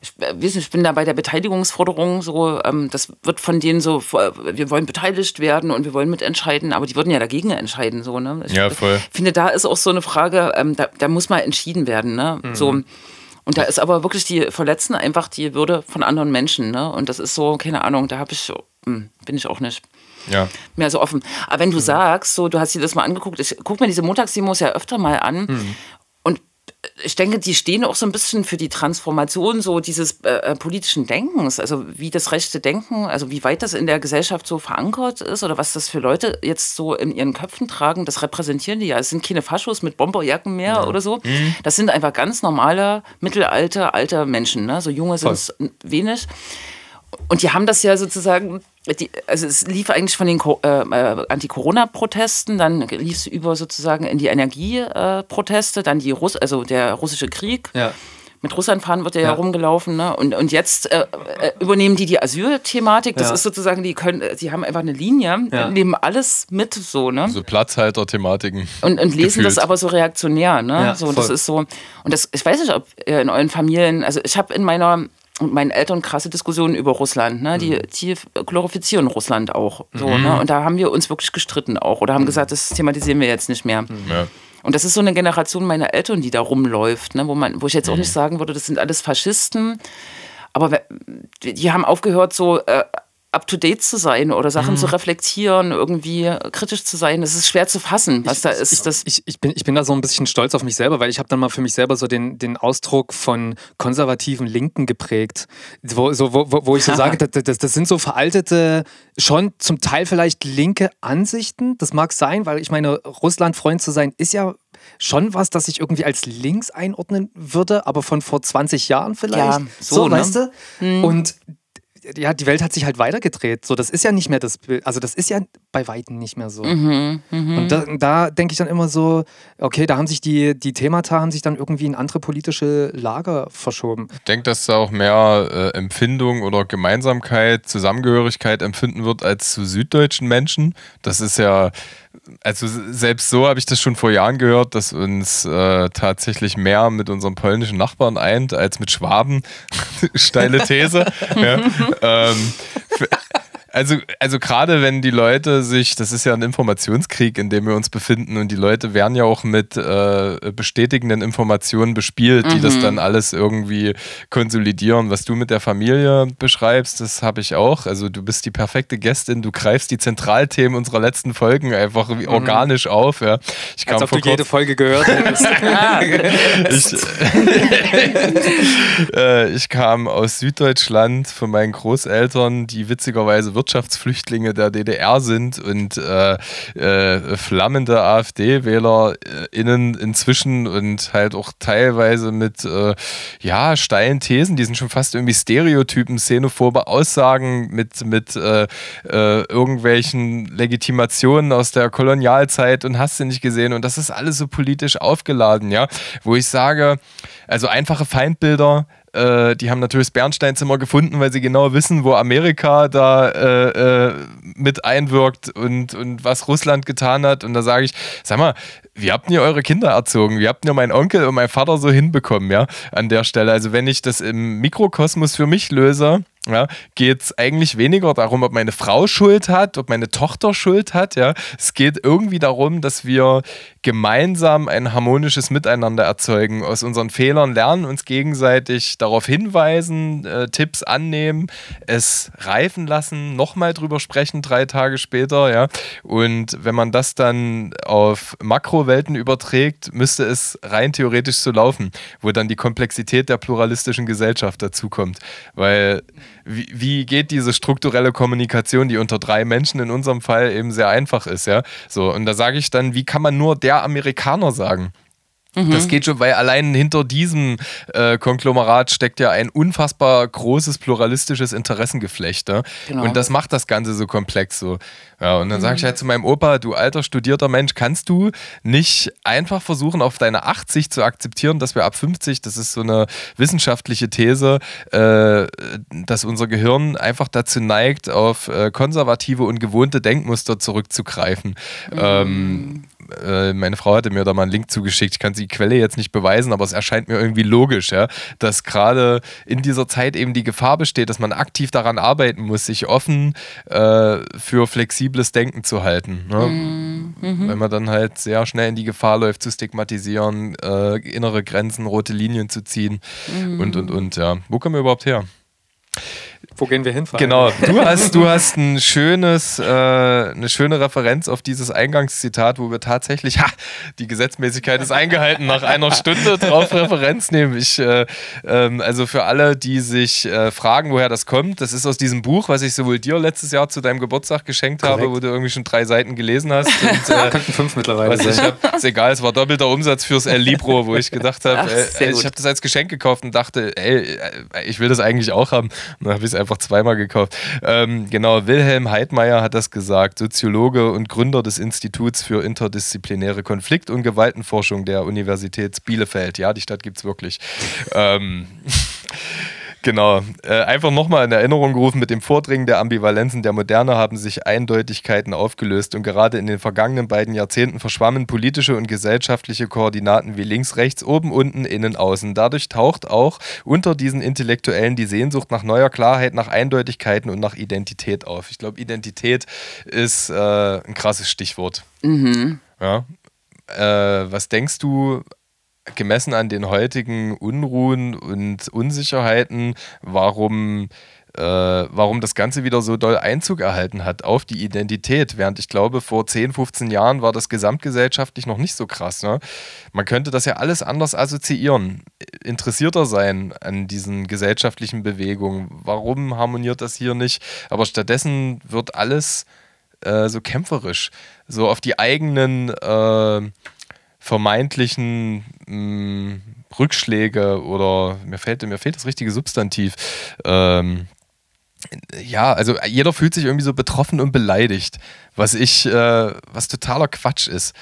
Ich, äh, weiß nicht, ich bin da bei der Beteiligungsforderung so, ähm, das wird von denen so, wir wollen beteiligt werden und wir wollen mitentscheiden, aber die würden ja dagegen entscheiden. So, ne? Ich ja, voll. finde, da ist auch so eine Frage, ähm, da, da, muss mal entschieden werden. Ne? Mhm. So, und da ist aber wirklich die Verletzen einfach die Würde von anderen Menschen. Ne? Und das ist so, keine Ahnung, da habe ich, hm, bin ich auch nicht ja. mehr so offen. Aber wenn du mhm. sagst, so, du hast dir das mal angeguckt, ich gucke mir diese Montagsdemos ja öfter mal an. Mhm. Ich denke, die stehen auch so ein bisschen für die Transformation so dieses äh, äh, politischen Denkens, also wie das rechte Denken, also wie weit das in der Gesellschaft so verankert ist oder was das für Leute jetzt so in ihren Köpfen tragen, das repräsentieren die ja. Es sind keine Faschos mit Bomberjacken mehr ja. oder so. Mhm. Das sind einfach ganz normale, mittelalte, alte Menschen. Ne? So junge sind es wenig. Und die haben das ja sozusagen, die, also es lief eigentlich von den äh, äh, Anti-Corona-Protesten, dann lief es über sozusagen in die Energieproteste, äh, dann die Russ also der russische Krieg. Ja. Mit Russland fahren wird ja, ja. rumgelaufen, ne? Und, und jetzt äh, äh übernehmen die die Asylthematik. Das ja. ist sozusagen, die können, sie haben einfach eine Linie, ja. nehmen alles mit, so, ne? So Platzhalter-Thematiken. Und, und lesen gefühlt. das aber so reaktionär, ne? Ja, so, voll. das ist so. Und das, ich weiß nicht, ob in euren Familien, also ich habe in meiner und meinen Eltern krasse Diskussionen über Russland. Ne? Die, mhm. die glorifizieren Russland auch. So, mhm. ne? Und da haben wir uns wirklich gestritten auch oder haben mhm. gesagt, das thematisieren wir jetzt nicht mehr. Ja. Und das ist so eine Generation meiner Eltern, die da rumläuft, ne? wo, man, wo ich jetzt auch nicht sagen würde, das sind alles Faschisten. Aber die haben aufgehört, so äh, up-to-date zu sein oder Sachen mhm. zu reflektieren, irgendwie kritisch zu sein. Das ist schwer zu fassen, was ich, da ist. Ich, das ich, ich, bin, ich bin da so ein bisschen stolz auf mich selber, weil ich habe dann mal für mich selber so den, den Ausdruck von konservativen Linken geprägt, wo, so, wo, wo ich so sage, das, das, das sind so veraltete, schon zum Teil vielleicht linke Ansichten. Das mag sein, weil ich meine, Russland-Freund zu sein ist ja schon was, das ich irgendwie als links einordnen würde, aber von vor 20 Jahren vielleicht. Ja, so, so ne? weißt du? Hm. Und ja, die Welt hat sich halt weitergedreht. So, das ist ja nicht mehr das Bild. Also, das ist ja bei Weitem nicht mehr so. Mhm, mh. Und da, da denke ich dann immer so, okay, da haben sich die, die Themata haben sich dann irgendwie in andere politische Lager verschoben. Ich denke, dass da auch mehr äh, Empfindung oder Gemeinsamkeit, Zusammengehörigkeit empfinden wird als zu süddeutschen Menschen. Das ist ja also selbst so habe ich das schon vor Jahren gehört, dass uns äh, tatsächlich mehr mit unseren polnischen Nachbarn eint als mit Schwaben. Steile These. ja. ähm, also, also gerade wenn die Leute sich, das ist ja ein Informationskrieg, in dem wir uns befinden und die Leute werden ja auch mit äh, bestätigenden Informationen bespielt, die mhm. das dann alles irgendwie konsolidieren. Was du mit der Familie beschreibst, das habe ich auch. Also du bist die perfekte Gästin, du greifst die Zentralthemen unserer letzten Folgen einfach mhm. organisch auf. Ja. Ich kam Als ob vor du jede Folge gehört hättest. ich, äh, ich kam aus Süddeutschland von meinen Großeltern, die witzigerweise Wirtschaftsflüchtlinge der DDR sind und äh, äh, flammende AfD-WählerInnen inzwischen und halt auch teilweise mit äh, ja, steilen Thesen, die sind schon fast irgendwie Stereotypen, xenophobe Aussagen mit, mit äh, äh, irgendwelchen Legitimationen aus der Kolonialzeit und hast du nicht gesehen und das ist alles so politisch aufgeladen, ja, wo ich sage, also einfache Feindbilder äh, die haben natürlich das Bernsteinzimmer gefunden, weil sie genau wissen, wo Amerika da äh, äh, mit einwirkt und, und was Russland getan hat. Und da sage ich, sag mal, wie habt ihr eure Kinder erzogen? Wie habt ihr meinen Onkel und meinen Vater so hinbekommen, ja, an der Stelle? Also wenn ich das im Mikrokosmos für mich löse, ja, geht es eigentlich weniger darum, ob meine Frau Schuld hat, ob meine Tochter Schuld hat. Ja. Es geht irgendwie darum, dass wir gemeinsam ein harmonisches Miteinander erzeugen, aus unseren Fehlern lernen, uns gegenseitig darauf hinweisen, äh, Tipps annehmen, es reifen lassen, nochmal drüber sprechen, drei Tage später. Ja. Und wenn man das dann auf Makrowelten überträgt, müsste es rein theoretisch so laufen, wo dann die Komplexität der pluralistischen Gesellschaft dazukommt. Weil wie, wie geht diese strukturelle Kommunikation, die unter drei Menschen in unserem Fall eben sehr einfach ist, ja? So, und da sage ich dann, wie kann man nur der Amerikaner sagen? Mhm. Das geht schon, weil allein hinter diesem äh, Konglomerat steckt ja ein unfassbar großes pluralistisches Interessengeflecht. Ne? Genau. Und das macht das Ganze so komplex. So. Ja, und dann mhm. sage ich halt zu meinem Opa, du alter studierter Mensch, kannst du nicht einfach versuchen, auf deine 80 zu akzeptieren, dass wir ab 50, das ist so eine wissenschaftliche These, äh, dass unser Gehirn einfach dazu neigt, auf äh, konservative und gewohnte Denkmuster zurückzugreifen. Mhm. Ähm, äh, meine Frau hatte mir da mal einen Link zugeschickt. Ich kann die Quelle jetzt nicht beweisen, aber es erscheint mir irgendwie logisch, ja, dass gerade in dieser Zeit eben die Gefahr besteht, dass man aktiv daran arbeiten muss, sich offen äh, für flexibles Denken zu halten. Ne? Mhm. Weil man dann halt sehr schnell in die Gefahr läuft, zu stigmatisieren, äh, innere Grenzen, rote Linien zu ziehen mhm. und und und. Ja, wo kommen wir überhaupt her? Wo gehen wir hin? Genau, du hast, du hast ein schönes, äh, eine schöne Referenz auf dieses Eingangszitat, wo wir tatsächlich, ha, die Gesetzmäßigkeit ist eingehalten, nach einer Stunde drauf Referenz nehmen. Ich, äh, ähm, also für alle, die sich äh, fragen, woher das kommt, das ist aus diesem Buch, was ich sowohl dir letztes Jahr zu deinem Geburtstag geschenkt Korrekt. habe, wo du irgendwie schon drei Seiten gelesen hast. Und, äh, Könnten fünf mittlerweile sein. Ich hab, ist egal, es war doppelter Umsatz fürs El Libro, wo ich gedacht habe, äh, ich habe das als Geschenk gekauft und dachte, ey, äh, ich will das eigentlich auch haben. Und dann habe ich es einfach zweimal gekauft. Ähm, genau, Wilhelm Heidmeier hat das gesagt, Soziologe und Gründer des Instituts für interdisziplinäre Konflikt- und Gewaltenforschung der Universität Bielefeld. Ja, die Stadt gibt es wirklich. ähm, Genau. Äh, einfach nochmal in Erinnerung gerufen, mit dem Vordringen der Ambivalenzen der Moderne haben sich Eindeutigkeiten aufgelöst und gerade in den vergangenen beiden Jahrzehnten verschwammen politische und gesellschaftliche Koordinaten wie links, rechts, oben, unten, innen, außen. Dadurch taucht auch unter diesen Intellektuellen die Sehnsucht nach neuer Klarheit, nach Eindeutigkeiten und nach Identität auf. Ich glaube, Identität ist äh, ein krasses Stichwort. Mhm. Ja. Äh, was denkst du, gemessen an den heutigen Unruhen und Unsicherheiten, warum, äh, warum das Ganze wieder so doll Einzug erhalten hat auf die Identität. Während ich glaube, vor 10, 15 Jahren war das gesamtgesellschaftlich noch nicht so krass. Ne? Man könnte das ja alles anders assoziieren, interessierter sein an diesen gesellschaftlichen Bewegungen. Warum harmoniert das hier nicht? Aber stattdessen wird alles äh, so kämpferisch, so auf die eigenen. Äh, vermeintlichen mh, mm, Rückschläge oder mir fehlt, mir fehlt das richtige Substantiv. Ähm, ja, also jeder fühlt sich irgendwie so betroffen und beleidigt, was ich, äh, was totaler Quatsch ist,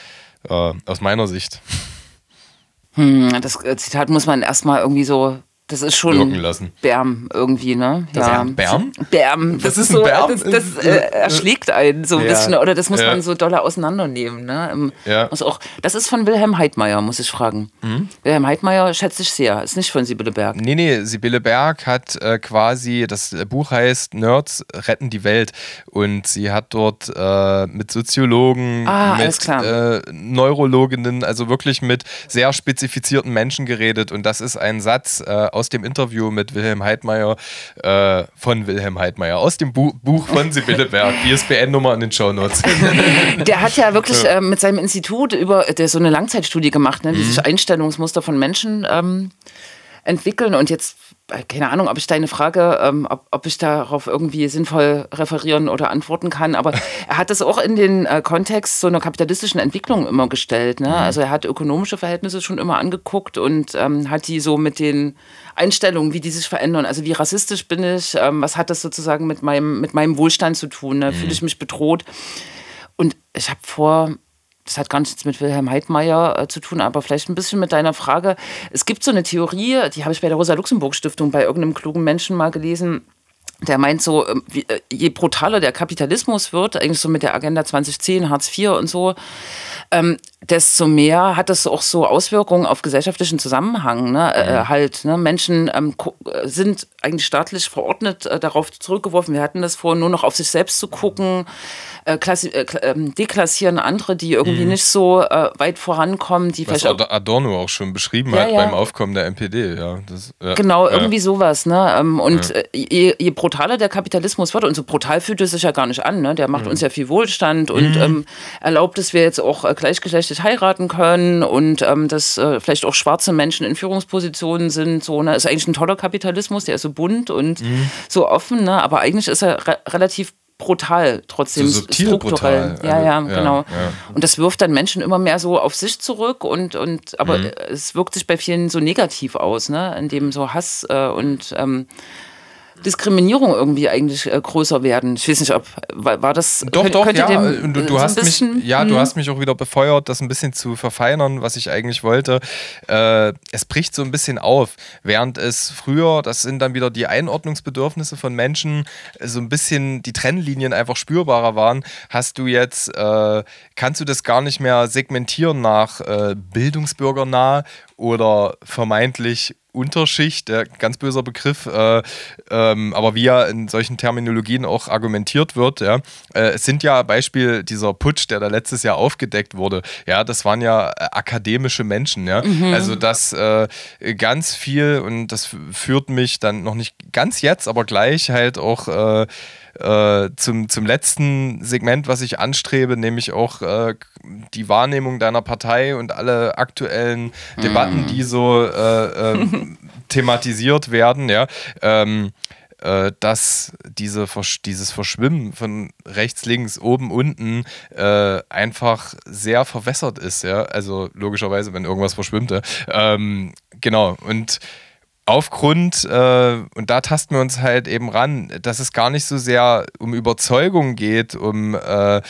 äh, aus meiner Sicht. Hm, das äh, Zitat muss man erstmal irgendwie so das ist schon Bärm irgendwie, ne? Das ja. Bärm? Bärm. Das, das ist so, Bärm? Das, das äh, erschlägt einen so ein ja. bisschen. Oder das muss ja. man so doller auseinandernehmen. Ne? ja. Muss auch, das ist von Wilhelm Heidmeier, muss ich fragen. Mhm. Wilhelm Heidmeier schätze ich sehr. Ist nicht von Sibylle Berg. Nee, nee, Sibylle Berg hat äh, quasi, das Buch heißt Nerds retten die Welt. Und sie hat dort äh, mit Soziologen, ah, mit äh, Neurologinnen, also wirklich mit sehr spezifizierten Menschen geredet. Und das ist ein Satz, äh, aus dem Interview mit Wilhelm Heidmeier, äh, von Wilhelm Heidmeier, aus dem Bu Buch von Sibylle Berg, ISBN-Nummer in den Shownotes. Der hat ja wirklich äh, mit seinem Institut über der so eine Langzeitstudie gemacht, ne, die mhm. sich Einstellungsmuster von Menschen ähm, entwickeln und jetzt keine Ahnung, ob ich deine Frage, ähm, ob, ob, ich darauf irgendwie sinnvoll referieren oder antworten kann, aber er hat das auch in den äh, Kontext so einer kapitalistischen Entwicklung immer gestellt. Ne? Mhm. Also er hat ökonomische Verhältnisse schon immer angeguckt und ähm, hat die so mit den Einstellungen, wie die sich verändern. Also wie rassistisch bin ich, ähm, was hat das sozusagen mit meinem, mit meinem Wohlstand zu tun? Ne? Mhm. Fühle ich mich bedroht? Und ich habe vor das hat gar nichts mit Wilhelm Heidmeier äh, zu tun, aber vielleicht ein bisschen mit deiner Frage. Es gibt so eine Theorie, die habe ich bei der Rosa-Luxemburg-Stiftung bei irgendeinem klugen Menschen mal gelesen. Der meint so, ähm, äh, je brutaler der Kapitalismus wird, eigentlich so mit der Agenda 2010, Hartz IV und so, ähm, desto mehr hat das auch so Auswirkungen auf gesellschaftlichen Zusammenhang. Ne? Äh, mhm. Äh, halt, ne? Menschen ähm, sind eigentlich staatlich verordnet äh, darauf zurückgeworfen. Wir hatten das vor, nur noch auf sich selbst zu gucken äh, äh, ähm, deklassieren andere, die irgendwie mhm. nicht so äh, weit vorankommen. Die Was Adorno auch schon beschrieben ja, hat ja. beim Aufkommen der NPD. Ja, das, ja. Genau, irgendwie sowas. Ne? Ähm, und äh, je, je, brutaler der Kapitalismus wird, und so brutal fühlt es sich ja gar nicht an, ne? der macht mhm. uns ja viel Wohlstand und mhm. ähm, erlaubt, dass wir jetzt auch äh, gleichgeschlechtlich heiraten können und ähm, dass äh, vielleicht auch schwarze Menschen in Führungspositionen sind. So, ne? Ist eigentlich ein toller Kapitalismus, der ist so bunt und mhm. so offen, ne? aber eigentlich ist er re relativ brutal, trotzdem so strukturell. Brutal. Ja, ja, genau. Ja. Und das wirft dann Menschen immer mehr so auf sich zurück und, und aber mhm. es wirkt sich bei vielen so negativ aus, ne? In dem so Hass äh, und ähm, Diskriminierung irgendwie eigentlich äh, größer werden. Ich weiß nicht, ob war, war das. Doch, könnt, doch, ja. Dem, du, du so hast bisschen, mich, ja, du hm? hast mich auch wieder befeuert, das ein bisschen zu verfeinern, was ich eigentlich wollte. Äh, es bricht so ein bisschen auf, während es früher, das sind dann wieder die Einordnungsbedürfnisse von Menschen, so ein bisschen die Trennlinien einfach spürbarer waren, hast du jetzt, äh, kannst du das gar nicht mehr segmentieren nach äh, bildungsbürgernah oder vermeintlich Unterschicht, der ganz böser Begriff, äh, ähm, aber wie ja in solchen Terminologien auch argumentiert wird, ja, äh, es sind ja Beispiel dieser Putsch, der da letztes Jahr aufgedeckt wurde, ja, das waren ja äh, akademische Menschen, ja, also das äh, ganz viel und das führt mich dann noch nicht ganz jetzt, aber gleich halt auch äh, zum, zum letzten Segment, was ich anstrebe, nämlich auch äh, die Wahrnehmung deiner Partei und alle aktuellen Debatten, die so äh, ähm, thematisiert werden, ja. Ähm, äh, dass diese, Versch- dieses Verschwimmen von rechts, links, oben, unten äh, einfach sehr verwässert ist, ja. Also logischerweise, wenn irgendwas verschwimmt, ja. ähm, genau. Und aufgrund, äh, und da tasten wir uns halt eben ran, dass es gar nicht so sehr um Überzeugung geht, um äh, äh,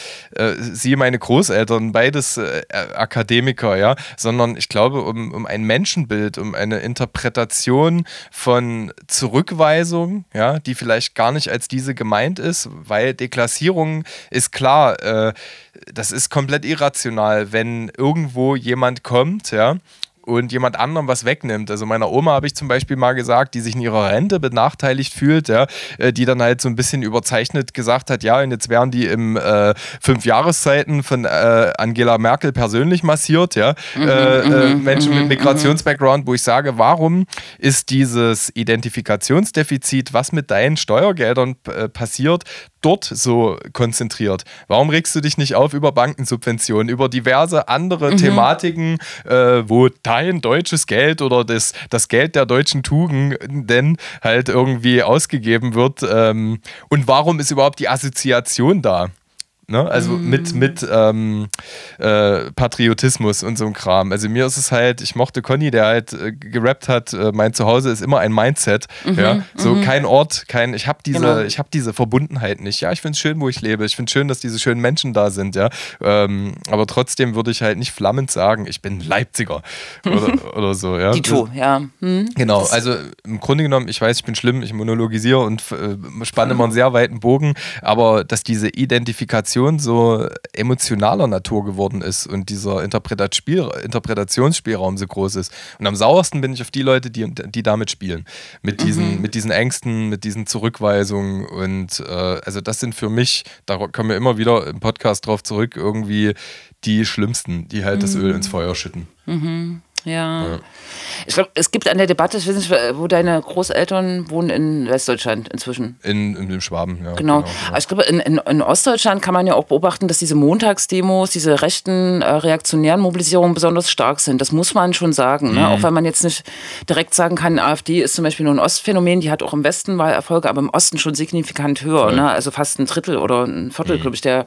sie, meine Großeltern, beides äh, Akademiker, ja, sondern ich glaube um, um ein Menschenbild, um eine Interpretation von Zurückweisung, ja, die vielleicht gar nicht als diese gemeint ist, weil Deklassierung ist klar, äh, das ist komplett irrational, wenn irgendwo jemand kommt, ja, und jemand anderem was wegnimmt. Also meiner Oma habe ich zum Beispiel mal gesagt, die sich in ihrer Rente benachteiligt fühlt, ja, äh, die dann halt so ein bisschen überzeichnet gesagt hat, ja, und jetzt werden die im äh, fünf Jahreszeiten von äh, Angela Merkel persönlich massiert, ja, äh, äh, Menschen mit Migrationsbackground, wo ich sage, warum ist dieses Identifikationsdefizit, was mit deinen Steuergeldern äh, passiert, dort so konzentriert? Warum regst du dich nicht auf über Bankensubventionen, über diverse andere Thematiken, äh, wo dein deutsches Geld oder das, das Geld der deutschen Tugenden halt irgendwie ausgegeben wird? Ähm, und warum ist überhaupt die Assoziation da? Ne? Also mit, mit ähm, äh, Patriotismus und so ein Kram. Also mir ist es halt, ich mochte Conny, der halt äh, gerappt hat, äh, mein Zuhause ist immer ein Mindset. ja? So kein Ort, kein, ich habe diese, Genau. ich habe diese Verbundenheit nicht. Ja, ich finde es schön, wo ich lebe. Ich finde schön, dass diese schönen Menschen da sind, ja. Ähm, aber trotzdem würde ich halt nicht flammend sagen, ich bin Leipziger oder, oder so, ja. Dito, ja. Hm? Genau, also im Grunde genommen, ich weiß, ich bin schlimm, ich monologisiere und äh, spanne immer einen sehr weiten Bogen, aber dass diese Identifikation so emotionaler Natur geworden ist und dieser Interpretationsspiel, Interpretationsspielraum so groß ist. Und am sauersten bin ich auf die Leute, die, die damit spielen. Mit diesen, mit diesen Ängsten, mit diesen Zurückweisungen und äh, also das sind für mich, da kommen wir immer wieder im Podcast drauf zurück, irgendwie die Schlimmsten, die halt das Öl ins Feuer schütten. Ja. Ich glaube, es gibt an der Debatte, ich weiß nicht, wo deine Großeltern wohnen in Westdeutschland inzwischen. In, in dem Schwaben, ja. Genau. Aber ich glaube, in, in, in Ostdeutschland kann man ja auch beobachten, dass diese Montagsdemos, diese rechten äh, reaktionären Mobilisierungen besonders stark sind. Das muss man schon sagen. Ne? Auch wenn man jetzt nicht direkt sagen kann, AfD ist zum Beispiel nur ein Ostphänomen, die hat auch im Westen Wahlerfolge, aber im Osten schon signifikant höher. Ne? Also fast ein Drittel oder ein Viertel, glaube ich, der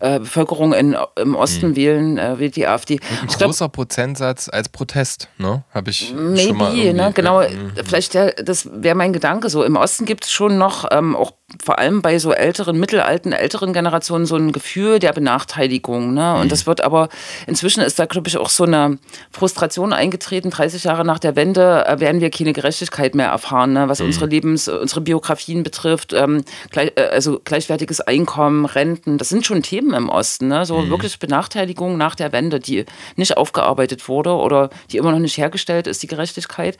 äh, Bevölkerung in, im Osten wählen, äh, wählt die AfD. Ein Ich glaub, großer Prozentsatz als Protest, ne? Habe ich Maybe, schon mal ne? Genau, vielleicht der, das wäre mein Gedanke so. Im Osten gibt es schon noch, ähm, auch vor allem bei so älteren, mittelalten, älteren Generationen, so ein Gefühl der Benachteiligung. Ne? Und das wird aber, inzwischen ist da, glaube ich, auch so eine Frustration eingetreten. 30 Jahre nach der Wende äh, werden wir keine Gerechtigkeit mehr erfahren, ne? was unsere Lebens-, unsere Biografien betrifft. Ähm, gleich, äh, also gleichwertiges Einkommen, Renten, das sind schon Themen im Osten. Ne? So wirklich Benachteiligung nach der Wende, die nicht aufgearbeitet wurde oder die immer noch nicht hergestellt ist, die Gerechtigkeit.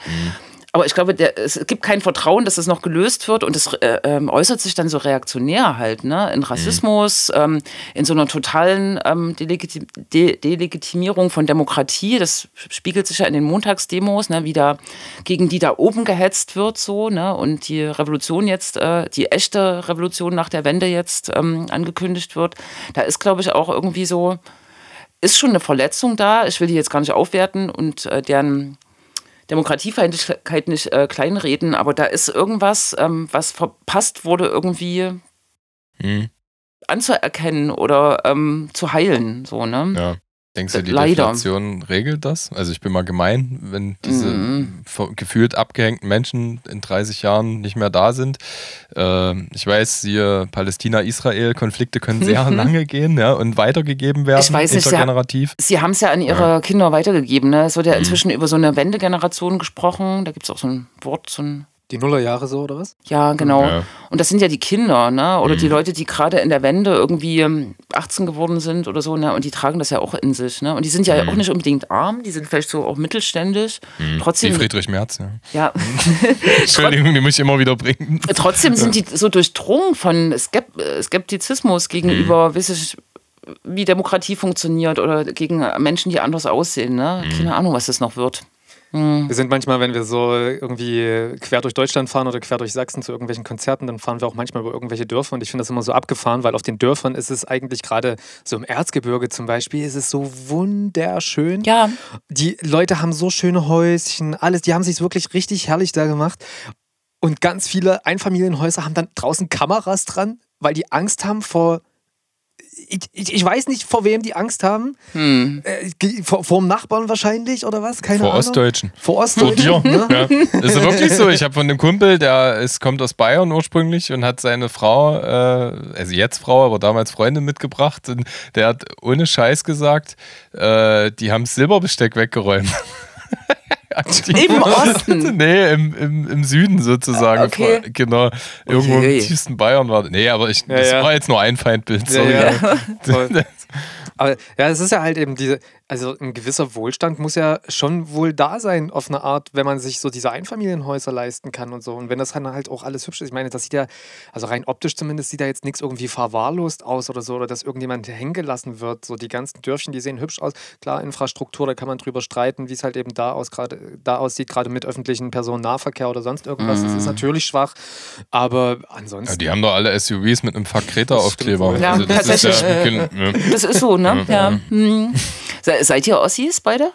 Aber ich glaube, der, es gibt kein Vertrauen, dass das noch gelöst wird und es äh, ähm, äußert sich dann so reaktionär halt, ne? In Rassismus, ähm, in so einer totalen ähm, Delegiti De Delegitimierung von Demokratie. Das spiegelt sich ja in den Montagsdemos, ne? Wie da gegen die da oben gehetzt wird, so, ne? Und die Revolution jetzt, äh, die echte Revolution nach der Wende jetzt ähm, angekündigt wird. Da ist, glaube ich, auch irgendwie so, ist schon eine Verletzung da. Ich will die jetzt gar nicht aufwerten und äh, deren Demokratiefeindlichkeit nicht äh, kleinreden, aber da ist irgendwas, ähm, was verpasst wurde, irgendwie Hm, anzuerkennen oder ähm, zu heilen. So, ne? ja. Denkst du, die Leider. Deflation regelt das? Also ich bin mal gemein, wenn diese Mhm. gefühlt abgehängten Menschen in 30 Jahren nicht mehr da sind. Äh, ich weiß, hier Palästina-Israel-Konflikte können sehr lange gehen ja, und weitergegeben werden, Ich weiß nicht, intergenerativ. Sie haben es ja an ihre Kinder weitergegeben. Ne? Es wird ja inzwischen über so eine Wendegeneration gesprochen. Da gibt es auch so ein Wort, so ein Die Nullerjahre so, oder was? Ja, genau. Ja. Und das sind ja die Kinder, ne? Oder Mhm. die Leute, die gerade in der Wende irgendwie ähm, 18 geworden sind oder so, ne? Und die tragen das ja auch in sich, ne? Und die sind ja Mhm. auch nicht unbedingt arm, die sind vielleicht so auch mittelständisch. Wie Trotzdem, Friedrich Merz, ja. ja, Entschuldigung, die muss ich immer wieder bringen. trotzdem sind die so durchdrungen von Skep äh, Skeptizismus gegenüber, Mhm. weiß ich, wie Demokratie funktioniert oder gegen Menschen, die anders aussehen, ne? Mhm. Keine Ahnung, was das noch wird. Wir sind manchmal, wenn wir so irgendwie quer durch Deutschland fahren oder quer durch Sachsen zu irgendwelchen Konzerten, dann fahren wir auch manchmal über irgendwelche Dörfer und ich finde das immer so abgefahren, weil auf den Dörfern ist es eigentlich gerade so im Erzgebirge zum Beispiel, ist es so wunderschön. Ja. Die Leute haben so schöne Häuschen, alles, die haben sich wirklich richtig herrlich da gemacht. Und ganz viele Einfamilienhäuser haben dann draußen Kameras dran, weil die Angst haben vor. Ich, ich, ich weiß nicht, vor wem die Angst haben. Hm. Äh, vor, vor dem Nachbarn wahrscheinlich oder was? Keine Vor Ahnung. Ostdeutschen. Vor Vor Ostdeutschen. dir. ne? Ja. Das ist wirklich so. Ich habe von einem Kumpel, der ist, kommt aus Bayern ursprünglich und hat seine Frau, äh, also jetzt Frau, aber damals Freundin mitgebracht. Und der hat ohne Scheiß gesagt, äh, die haben Silberbesteck weggeräumt. Aktiv. Im Osten? Nee, im, im, im Süden sozusagen. Okay. Genau. Irgendwo Okay. im tiefsten Bayern war. Nee, aber ich, Ja, das ja. war jetzt nur ein Feindbild. Ja, Sorry. ja. Voll. Aber ja, es ist ja halt eben diese, also ein gewisser Wohlstand muss ja schon wohl da sein auf eine Art, wenn man sich so diese Einfamilienhäuser leisten kann und so. Und wenn das dann halt auch alles hübsch ist. Ich meine, das sieht ja, also rein optisch zumindest, sieht da jetzt nichts irgendwie verwahrlost aus oder so, oder dass irgendjemand hängen gelassen wird. So die ganzen Dörfchen, die sehen hübsch aus. Klar, Infrastruktur, da kann man drüber streiten, wie es halt eben da, aus, gerade, da aussieht, gerade mit öffentlichen Personennahverkehr oder sonst irgendwas. Das ist natürlich schwach. Aber ansonsten. Ja, die haben doch alle SUVs mit einem Fuck Kreta-Aufkleber. Ja, Also das ist tatsächlich. ja, ja. Das ist so, ne? Ja. Hm. Se- Seid ihr Ossis beide?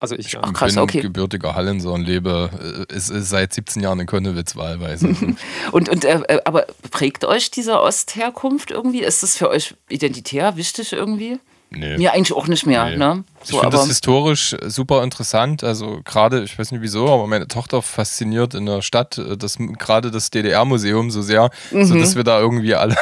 Also ich, ja. Ach, krass, bin okay. gebürtiger Hallenser und lebe äh, ist, ist seit 17 Jahren in Konnewitz wahlweise. Und, und äh, äh, aber prägt euch diese Ostherkunft irgendwie? Ist das für euch identitär wichtig irgendwie? nee. Mir eigentlich auch nicht mehr, Nee. ne? ich So, finde aber das historisch super interessant. Also gerade, ich weiß nicht wieso, aber meine Tochter fasziniert in der Stadt äh, das gerade das DDR-Museum so sehr, Mhm. sodass wir da irgendwie alle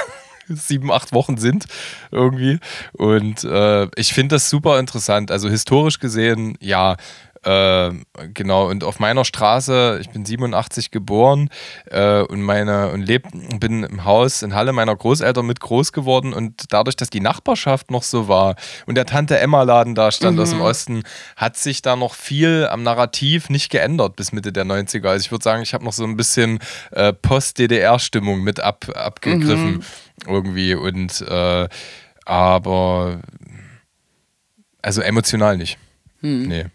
sieben, acht Wochen sind irgendwie. Und äh, ich finde das super interessant. Also historisch gesehen, ja. Äh, genau, und auf meiner Straße, ich bin 87 geboren äh, und meine und leb, bin im Haus in Halle meiner Großeltern mit groß geworden und dadurch, dass die Nachbarschaft noch so war und der Tante Emma Laden da stand aus dem Osten, hat sich da noch viel am Narrativ nicht geändert bis Mitte der 90er. Also ich würde sagen, ich habe noch so ein bisschen äh, Post-DDR-Stimmung mit ab, abgegriffen irgendwie und äh, aber also emotional nicht. Nee.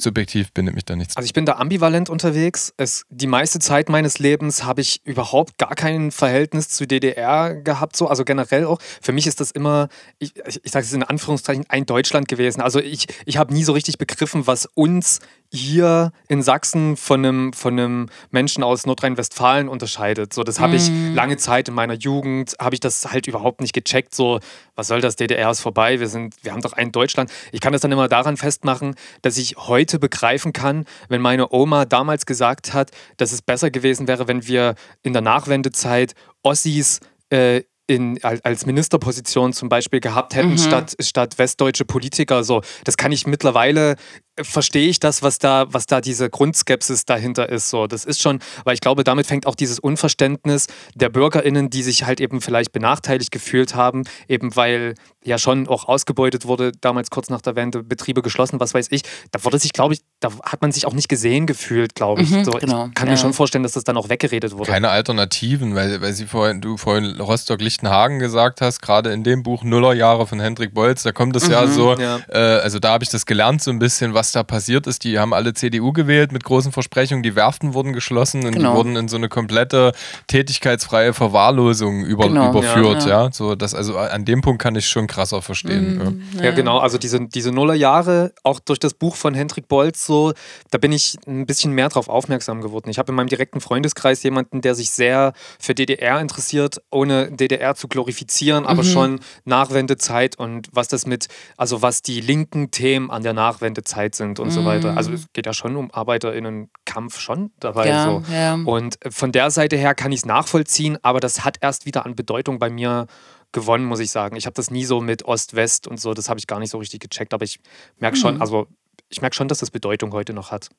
Subjektiv bindet mich da nichts. Also ich bin da ambivalent unterwegs. Es, die meiste Zeit meines Lebens habe ich überhaupt gar kein Verhältnis zu DDR gehabt, so, also generell auch. Für mich ist das immer, ich, ich, ich sage es in Anführungszeichen, ein Deutschland gewesen. Also ich, ich habe nie so richtig begriffen, was uns hier in Sachsen von einem, von einem Menschen aus Nordrhein-Westfalen unterscheidet. So, das habe ich lange Zeit in meiner Jugend, habe ich das halt überhaupt nicht gecheckt. So, was soll das, DDR ist vorbei, wir, sind, wir haben doch ein Deutschland. Ich kann das dann immer daran festmachen, dass ich heute begreifen kann, wenn meine Oma damals gesagt hat, dass es besser gewesen wäre, wenn wir in der Nachwendezeit Ossis äh, in, als Ministerposition zum Beispiel gehabt hätten, statt, statt westdeutsche Politiker. So, das kann ich mittlerweile, verstehe ich das, was da, was da diese Grundskepsis dahinter ist. So, das ist schon, weil ich glaube, damit fängt auch dieses Unverständnis der BürgerInnen, die sich halt eben vielleicht benachteiligt gefühlt haben, eben weil ja schon auch ausgebeutet wurde, damals kurz nach der Wende, Betriebe geschlossen, was weiß ich. Da wurde sich, glaube ich, da hat man sich auch nicht gesehen gefühlt, glaube ich. Mhm, so, genau, Ich kann ja. mir schon vorstellen, dass das dann auch weggeredet wurde. Keine Alternativen, weil, weil sie vorhin, du vorhin Rostock-Lichtenhagen gesagt hast, gerade in dem Buch Nullerjahre von Hendrik Bolz, da kommt es ja so, ja. äh, also da habe ich das gelernt, so ein bisschen, was da passiert ist. Die haben alle CDU gewählt mit großen Versprechungen, die Werften wurden geschlossen und Genau. die wurden in so eine komplette tätigkeitsfreie Verwahrlosung über, Genau, überführt, ja, ja. So, das, also an dem Punkt kann ich schon krasser verstehen. Ja. Ja, genau. Also diese, diese Nullerjahre, auch durch das Buch von Hendrik Bolz, so, da bin ich ein bisschen mehr drauf aufmerksam geworden. Ich habe in meinem direkten Freundeskreis jemanden, der sich sehr für DDR interessiert, ohne DDR zu glorifizieren, aber mhm. schon Nachwendezeit und was das mit, also was die linken Themen an der Nachwendezeit sind und mhm. so weiter. Also es geht ja schon um ArbeiterInnenkampf schon dabei. Ja, so. Ja. Und von der Seite her kann ich es nachvollziehen, aber das hat erst wieder an Bedeutung bei mir gewonnen, muss ich sagen. Ich habe das nie so mit Ost-West und so, das habe ich gar nicht so richtig gecheckt, aber ich merke schon, mhm. also ich merke schon, dass das Bedeutung heute noch hat.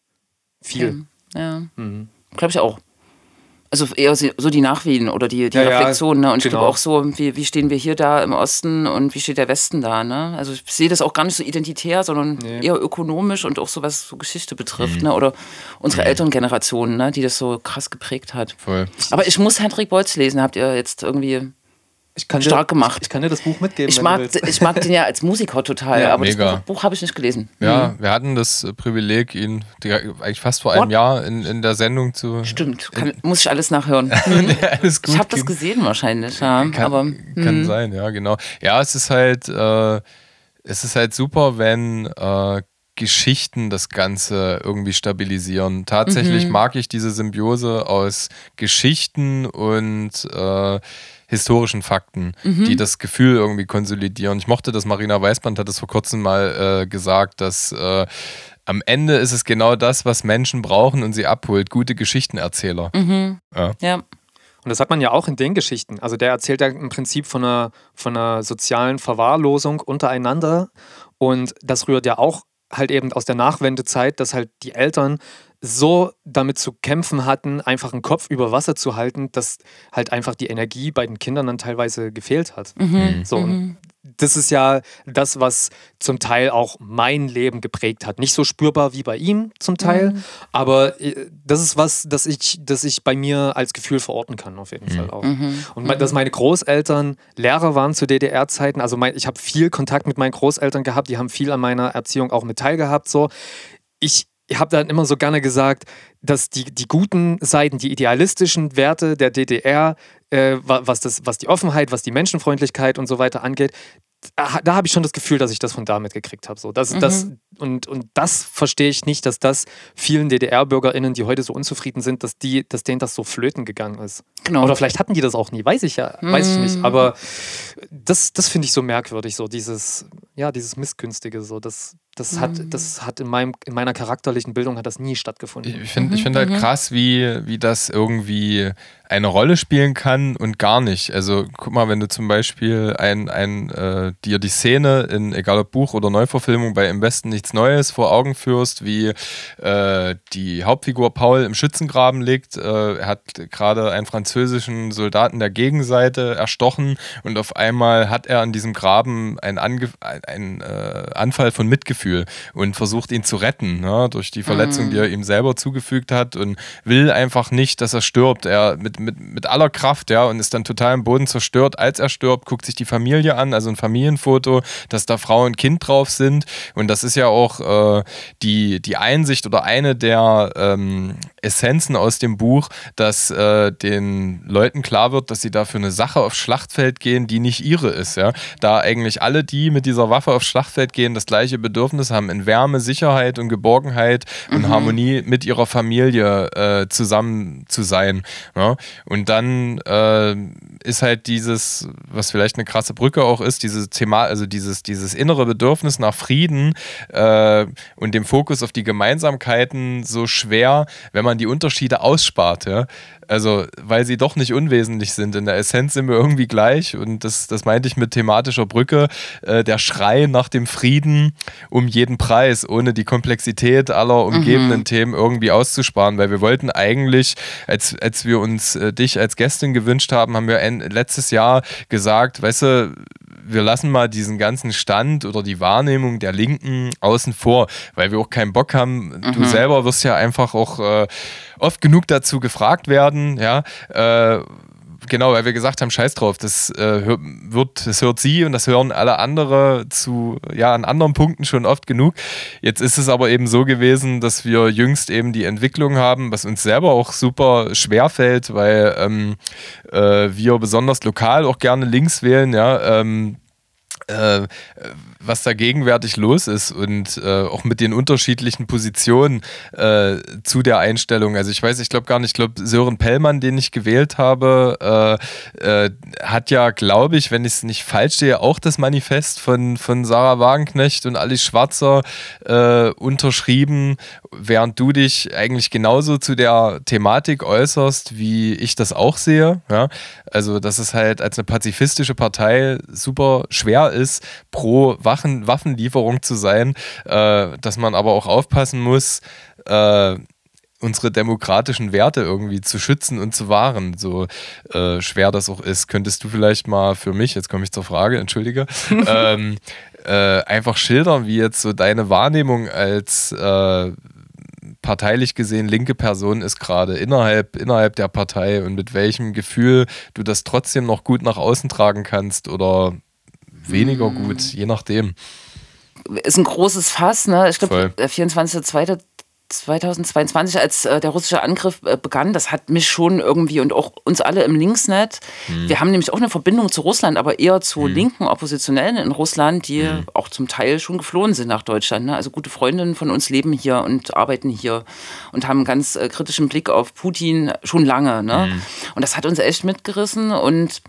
Viel. Ja. Mhm. glaube ich auch. Also eher so die Nachwehen oder die, die ja, Reflexion. Ne? Und ich genau. glaube auch so, wie, wie stehen wir hier da im Osten und wie steht der Westen da? Ne? Also ich sehe das auch gar nicht so identitär, sondern nee. eher ökonomisch und auch so was so Geschichte betrifft. Mhm. Ne? Oder unsere mhm. Elterngeneration, ne? die das so krass geprägt hat. Voll. Aber ich muss Hendrik Bolz lesen. Habt ihr jetzt irgendwie ich kann stark dir, gemacht. Ich, kann dir das Buch mitgeben. Ich, mag, ich mag den ja als Musiker total, ja, aber mega. das Buch, Buch habe ich nicht gelesen. Ja, mhm. wir hatten das Privileg, ihn eigentlich fast vor einem What? Jahr in, in der Sendung zu. Stimmt, kann, muss ich alles nachhören. Mhm. ja, alles gut ich habe das gesehen wahrscheinlich, ja. Kann, aber, kann mhm. sein, ja, genau. Ja, es ist halt, äh, es ist halt super, wenn äh, Geschichten das Ganze irgendwie stabilisieren. Tatsächlich mhm. mag ich diese Symbiose aus Geschichten und äh, historischen Fakten, mhm. die das Gefühl irgendwie konsolidieren. Ich mochte das, Marina Weißband hat es vor kurzem mal äh, gesagt, dass äh, am Ende ist es genau das, was Menschen brauchen und sie abholt, gute Geschichtenerzähler. Mhm. Ja. ja. Und das hat man ja auch in den Geschichten. Also der erzählt ja im Prinzip von einer, von einer sozialen Verwahrlosung untereinander. Und das rührt ja auch halt eben aus der Nachwendezeit, dass halt die Eltern so damit zu kämpfen hatten, einfach einen Kopf über Wasser zu halten, dass halt einfach die Energie bei den Kindern dann teilweise gefehlt hat. Mhm. mhm. So, mhm. das ist ja das, was zum Teil auch mein Leben geprägt hat. Nicht so spürbar wie bei ihm zum Teil, mhm. aber äh, das ist was, das ich, das ich bei mir als Gefühl verorten kann, auf jeden mhm. Fall auch. Mhm. Und dass meine Großeltern Lehrer waren zu DDR-Zeiten, also mein, ich habe viel Kontakt mit meinen Großeltern gehabt, die haben viel an meiner Erziehung auch mit teilgehabt. So. Ich, ich habe dann immer so gerne gesagt, dass die, die guten Seiten, die idealistischen Werte der DDR, äh, was, das, was die Offenheit, was die Menschenfreundlichkeit und so weiter angeht, da habe ich schon das Gefühl, dass ich das von da mitgekriegt habe. So, das, mhm. das, und, und das verstehe ich nicht, dass das vielen DDR-BürgerInnen, die heute so unzufrieden sind, dass, die, dass denen das so flöten gegangen ist. Genau. Oder vielleicht hatten die das auch nie, weiß ich ja, mhm. weiß ich nicht. Mhm. Aber das, das finde ich so merkwürdig, so dieses, ja, dieses Missgünstige, so das, das hat, mhm. das hat in, meinem, in meiner charakterlichen Bildung hat das nie stattgefunden. Ich finde ich find halt mhm. krass, wie, wie das irgendwie eine Rolle spielen kann und gar nicht. Also guck mal, wenn du zum Beispiel ein, ein, äh, dir die Szene in, egal ob Buch oder Neuverfilmung, bei Im Westen nichts Neues vor Augen führst, wie äh, die Hauptfigur Paul im Schützengraben liegt. Äh, er hat gerade einen französischen Soldaten der Gegenseite erstochen und auf einmal hat er an diesem Graben einen, Ange einen äh, Anfall von Mitgefühl und versucht ihn zu retten ne, durch die Verletzung, mhm. die er ihm selber zugefügt hat und will einfach nicht, dass er stirbt. Er mit mit, mit aller Kraft, ja, und ist dann total im Boden zerstört. Als er stirbt, guckt sich die Familie an, also ein Familienfoto, dass da Frau und Kind drauf sind. Und das ist ja auch äh, die, die Einsicht oder eine der ähm, Essenzen aus dem Buch, dass äh, den Leuten klar wird, dass sie da für eine Sache aufs Schlachtfeld gehen, die nicht ihre ist, ja. Da eigentlich alle, die mit dieser Waffe aufs Schlachtfeld gehen, das gleiche Bedürfnis haben, in Wärme, Sicherheit und Geborgenheit mhm. und Harmonie mit ihrer Familie äh, zusammen zu sein. Ja? Und dann äh, ist halt dieses, was vielleicht eine krasse Brücke auch ist, dieses Thema, also dieses, dieses innere Bedürfnis nach Frieden äh, und dem Fokus auf die Gemeinsamkeiten so schwer, wenn man die Unterschiede ausspart. Ja? Also, weil sie doch nicht unwesentlich sind. In der Essenz sind wir irgendwie gleich. Und das, das meinte ich mit thematischer Brücke. Äh, der Schrei nach dem Frieden um jeden Preis, ohne die Komplexität aller umgebenden mhm. Themen irgendwie auszusparen. Weil wir wollten eigentlich, als, als wir uns äh, dich als Gästin gewünscht haben, haben wir letztes Jahr gesagt, weißt du, wir lassen mal diesen ganzen Stand oder die Wahrnehmung der Linken außen vor, weil wir auch keinen Bock haben. Mhm. Du selber wirst ja einfach auch äh, oft genug dazu gefragt werden, ja. Äh, genau, weil wir gesagt haben, scheiß drauf, das äh, wird, das hört sie und das hören alle andere zu, ja, an anderen Punkten schon oft genug. Jetzt ist es aber eben so gewesen, dass wir jüngst eben die Entwicklung haben, was uns selber auch super schwer fällt, weil ähm, äh, wir besonders lokal auch gerne links wählen, ja, ähm, äh, was da gegenwärtig los ist und äh, auch mit den unterschiedlichen Positionen äh, zu der Einstellung. Also ich weiß, ich glaube gar nicht, ich glaube Sören Pellmann, den ich gewählt habe, äh, äh, hat ja, glaube ich, wenn ich es nicht falsch sehe, auch das Manifest von, von Sarah Wagenknecht und Alice Schwarzer äh, unterschrieben, während du dich eigentlich genauso zu der Thematik äußerst, wie ich das auch sehe. Ja? Also, dass es halt als eine pazifistische Partei super schwer ist, pro Waffen Waffenlieferung zu sein, äh, dass man aber auch aufpassen muss, äh, unsere demokratischen Werte irgendwie zu schützen und zu wahren, so äh, schwer das auch ist. Könntest du vielleicht mal für mich, jetzt komme ich zur Frage, entschuldige, ähm, äh, einfach schildern, wie jetzt so deine Wahrnehmung als äh, parteilich gesehen linke Person ist gerade innerhalb, innerhalb der Partei und mit welchem Gefühl du das trotzdem noch gut nach außen tragen kannst oder weniger mm. gut, je nachdem. Ist ein großes Fass, ne? Ich glaube, der 24.2. 2022, als äh, der russische Angriff äh, begann, das hat mich schon irgendwie und auch uns alle im Linksnet. Mhm. Wir haben nämlich auch eine Verbindung zu Russland, aber eher zu mhm. linken Oppositionellen in Russland, die mhm. auch zum Teil schon geflohen sind nach Deutschland. Ne? Also gute Freundinnen von uns leben hier und arbeiten hier und haben einen ganz äh, kritischen Blick auf Putin schon lange. Ne? Mhm. Und das hat uns echt mitgerissen und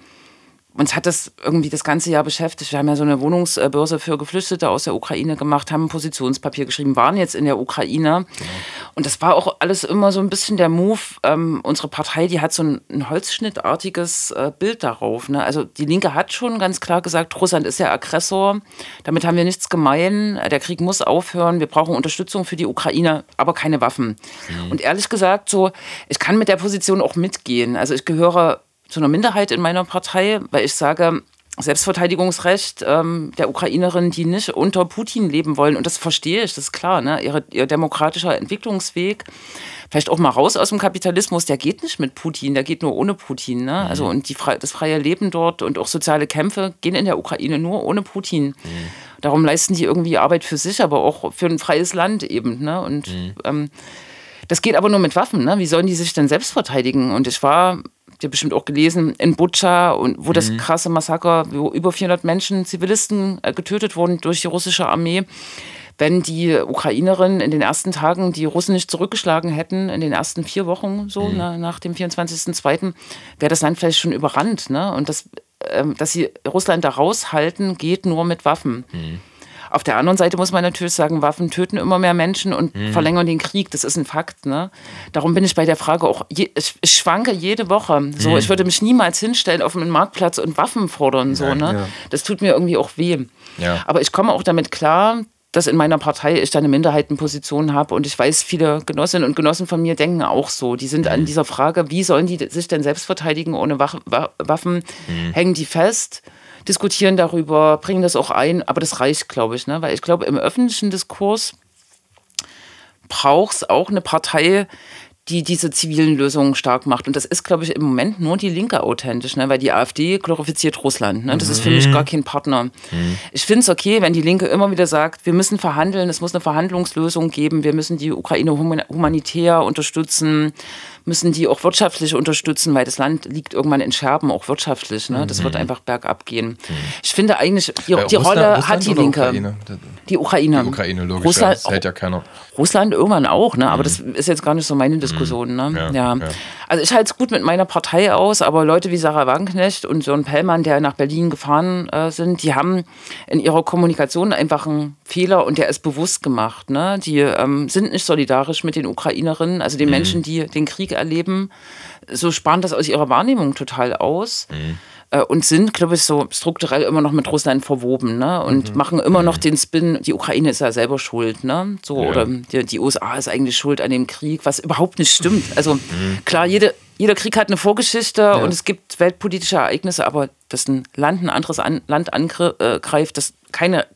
uns hat das irgendwie das ganze Jahr beschäftigt. Wir haben ja so eine Wohnungsbörse für Geflüchtete aus der Ukraine gemacht, haben ein Positionspapier geschrieben, waren jetzt in der Ukraine. Genau. Und das war auch alles immer so ein bisschen der Move. Ähm, unsere Partei, die hat so ein, ein holzschnittartiges äh, Bild darauf. Ne? Also die Linke hat schon ganz klar gesagt, Russland ist der Aggressor. Damit haben wir nichts gemein. Der Krieg muss aufhören. Wir brauchen Unterstützung für die Ukraine, aber keine Waffen. Mhm. Und ehrlich gesagt, so, ich kann mit der Position auch mitgehen. Also ich gehöre zu einer Minderheit in meiner Partei, weil ich sage, Selbstverteidigungsrecht ähm, der Ukrainerinnen, die nicht unter Putin leben wollen. Und das verstehe ich, das ist klar. Ne? Ihre, ihr demokratischer Entwicklungsweg, vielleicht auch mal raus aus dem Kapitalismus, der geht nicht mit Putin, der geht nur ohne Putin. Ne? Also und die, das freie Leben dort und auch soziale Kämpfe gehen in der Ukraine nur ohne Putin. Mhm. Darum leisten die irgendwie Arbeit für sich, aber auch für ein freies Land eben. Ne? Und mhm. ähm, das geht aber nur mit Waffen. Ne? Wie sollen die sich denn selbst verteidigen? Und ich war habt ihr bestimmt auch gelesen, in Butscha, und wo mhm. das krasse Massaker, wo über 400 Menschen, Zivilisten äh, getötet wurden durch die russische Armee. Wenn die Ukrainerinnen in den ersten Tagen die Russen nicht zurückgeschlagen hätten, in den ersten vier Wochen so, mhm. na, nach dem 24.02., wäre das Land vielleicht schon überrannt. Ne? Und das, äh, dass sie Russland da raushalten, geht nur mit Waffen. Mhm. Auf der anderen Seite muss man natürlich sagen, Waffen töten immer mehr Menschen und mhm. verlängern den Krieg. Das ist ein Fakt. Ne? Darum bin ich bei der Frage auch, je, ich, ich, schwanke jede Woche. So, mhm. Ich würde mich niemals hinstellen auf einen Marktplatz und Waffen fordern. So, ja, ne? Ja. Das tut mir irgendwie auch weh. Ja. Aber ich komme auch damit klar, dass in meiner Partei ich da eine Minderheitenposition habe und ich weiß, viele Genossinnen und Genossen von mir denken auch so. Die sind mhm. an dieser Frage, wie sollen die sich denn selbst verteidigen ohne Waffen, mhm. hängen die fest diskutieren darüber, bringen das auch ein, aber das reicht, glaube ich, ne? weil ich glaube, im öffentlichen Diskurs braucht es auch eine Partei, die diese zivilen Lösungen stark macht. Und das ist, glaube ich, im Moment nur die Linke authentisch, ne? weil die AfD glorifiziert Russland. Ne? Das ist für mich mhm. gar kein Partner. Mhm. Ich finde es okay, wenn die Linke immer wieder sagt, wir müssen verhandeln, es muss eine Verhandlungslösung geben, wir müssen die Ukraine humanitär unterstützen, müssen die auch wirtschaftlich unterstützen, weil das Land liegt irgendwann in Scherben, auch wirtschaftlich. Ne? Das mhm. wird einfach bergab gehen. Mhm. Ich finde eigentlich, die, die Russland, Rolle Russland hat die Linke. Ukraine? Die Ukraine. Die Ukraine, logisch. Russland, ja, das hält ja keiner. Russland irgendwann auch, ne? aber mhm. das ist jetzt gar nicht so meine Diskussion. Ne? Ja, ja. Also ich halte es gut mit meiner Partei aus, aber Leute wie Sarah Wagenknecht und Sören Pellmann, der nach Berlin gefahren äh, sind, die haben in ihrer Kommunikation einfach einen Fehler und der ist bewusst gemacht. Ne? Die ähm, sind nicht solidarisch mit den Ukrainerinnen, also den mhm. Menschen, die den Krieg erleben, so sparen das aus ihrer Wahrnehmung total aus. Mhm. Äh, und sind, glaube ich, so strukturell immer noch mit Russland verwoben, ne? Und mhm. machen immer noch mhm. den Spin, die Ukraine ist ja selber schuld, ne? So, ja. oder die, die, USA ist eigentlich schuld an dem Krieg, was überhaupt nicht stimmt. Also mhm. klar, jede, jeder Krieg hat eine Vorgeschichte ja. und es gibt weltpolitische Ereignisse, aber dass ein Land ein anderes an, Land angreift, das keine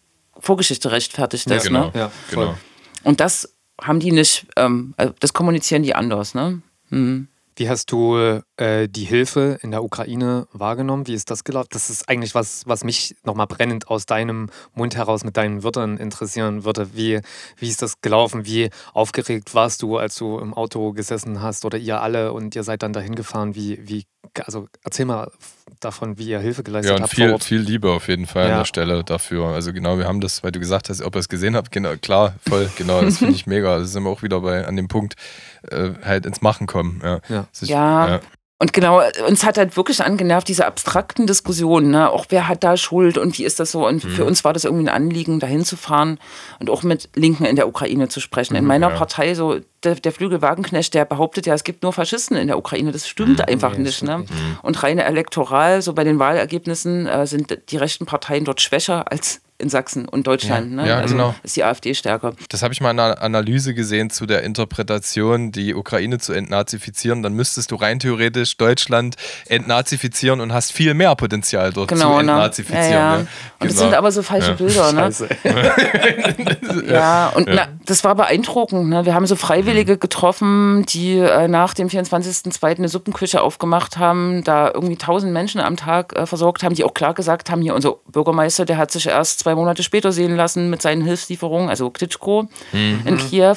Vorgeschichte rechtfertigt das, ja, genau. ne? Ja, genau. Und das haben die nicht, ähm, äh, das kommunizieren die anders, ne? Mhm. Wie hast du äh, die Hilfe in der Ukraine wahrgenommen? Wie ist das gelaufen? Das ist eigentlich was, was mich nochmal brennend aus deinem Mund heraus mit deinen Wörtern interessieren würde. Wie, wie ist das gelaufen? Wie aufgeregt warst du, als du im Auto gesessen hast oder ihr alle und ihr seid dann dahin gefahren? Wie, wie also erzähl mal davon, wie ihr Hilfe geleistet ja, und habt. Viel, viel Liebe auf jeden Fall Ja. an der Stelle dafür. Also genau, wir haben das, weil du gesagt hast, ob ihr es gesehen habt, genau, klar, voll, genau, das finde ich mega. Das sind wir auch wieder bei an dem Punkt, äh, halt ins Machen kommen. Ja. Ja. Ist- Ja. Und genau, uns hat halt wirklich angenervt, diese abstrakten Diskussionen, ne? auch wer hat da Schuld und wie ist das so. Und für Mhm. uns war das irgendwie ein Anliegen, da hinzufahren und auch mit Linken in der Ukraine zu sprechen. In meiner Mhm, ja. Partei, so der, der Flügel Wagenknecht, der behauptet ja, es gibt nur Faschisten in der Ukraine. Das stimmt Mhm. einfach nicht. Ne? Und reine elektoral, so bei den Wahlergebnissen, äh, sind die rechten Parteien dort schwächer als in Sachsen und Deutschland. Ja, ne? ja, also genau. ist die AfD stärker. Das habe ich mal in einer Analyse gesehen zu der Interpretation, die Ukraine zu entnazifizieren. Dann müsstest du rein theoretisch Deutschland entnazifizieren und hast viel mehr Potenzial dort Genau, zu ne? entnazifizieren. Ja, ja. ne? Und das Genau. sind aber so falsche. Bilder, ne? Ja, und Na, das war beeindruckend. Ne? Wir haben so Mhm. Freiwillige getroffen, die äh, nach dem 24.02. eine Suppenküche aufgemacht haben, da irgendwie tausend Menschen am Tag äh, versorgt haben, die auch klar gesagt haben, hier unser Bürgermeister, der hat sich erst zwei Monate später sehen lassen mit seinen Hilfslieferungen, also Klitschko Mhm. in Kiew.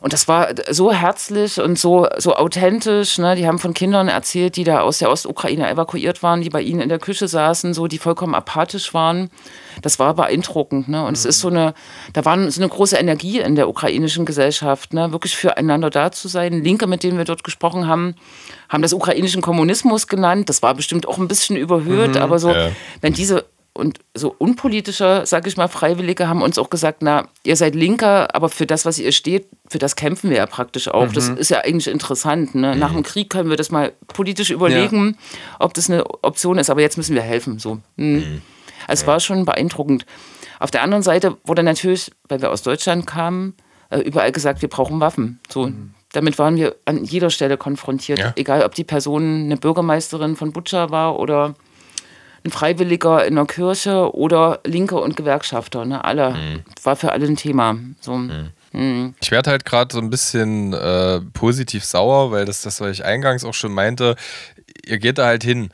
Und das war so herzlich und so, so authentisch. Ne? Die haben von Kindern erzählt, die da aus der Ostukraine evakuiert waren, die bei ihnen in der Küche saßen, so die vollkommen apathisch waren. Das war beeindruckend. Ne? Und es ist so eine, da war so eine große Energie in der ukrainischen Gesellschaft, ne? wirklich füreinander da zu sein. Linke, mit denen wir dort gesprochen haben, haben das ukrainischen Kommunismus genannt. Das war bestimmt auch ein bisschen überhöht, aber so, Ja. wenn diese und so unpolitische, sag ich mal, Freiwillige haben uns auch gesagt, na, ihr seid Linker, aber für das, was ihr steht, für das kämpfen wir ja praktisch auch. Das ist ja eigentlich interessant. Ne? Nach dem Krieg können wir das mal politisch überlegen, ob das eine Option ist, aber jetzt müssen wir helfen. So. Mhm. Also es war schon beeindruckend. Auf der anderen Seite wurde natürlich, weil wir aus Deutschland kamen, äh, überall gesagt, wir brauchen Waffen. So. Damit waren wir an jeder Stelle konfrontiert. Ja. Egal, ob die Person eine Bürgermeisterin von Butscha war oder ein Freiwilliger in der Kirche oder Linke und Gewerkschafter. Ne? Alle. War für alle ein Thema. So. Ich werde halt gerade so ein bisschen äh, positiv sauer, weil das das, was ich eingangs auch schon meinte, ihr geht da halt hin.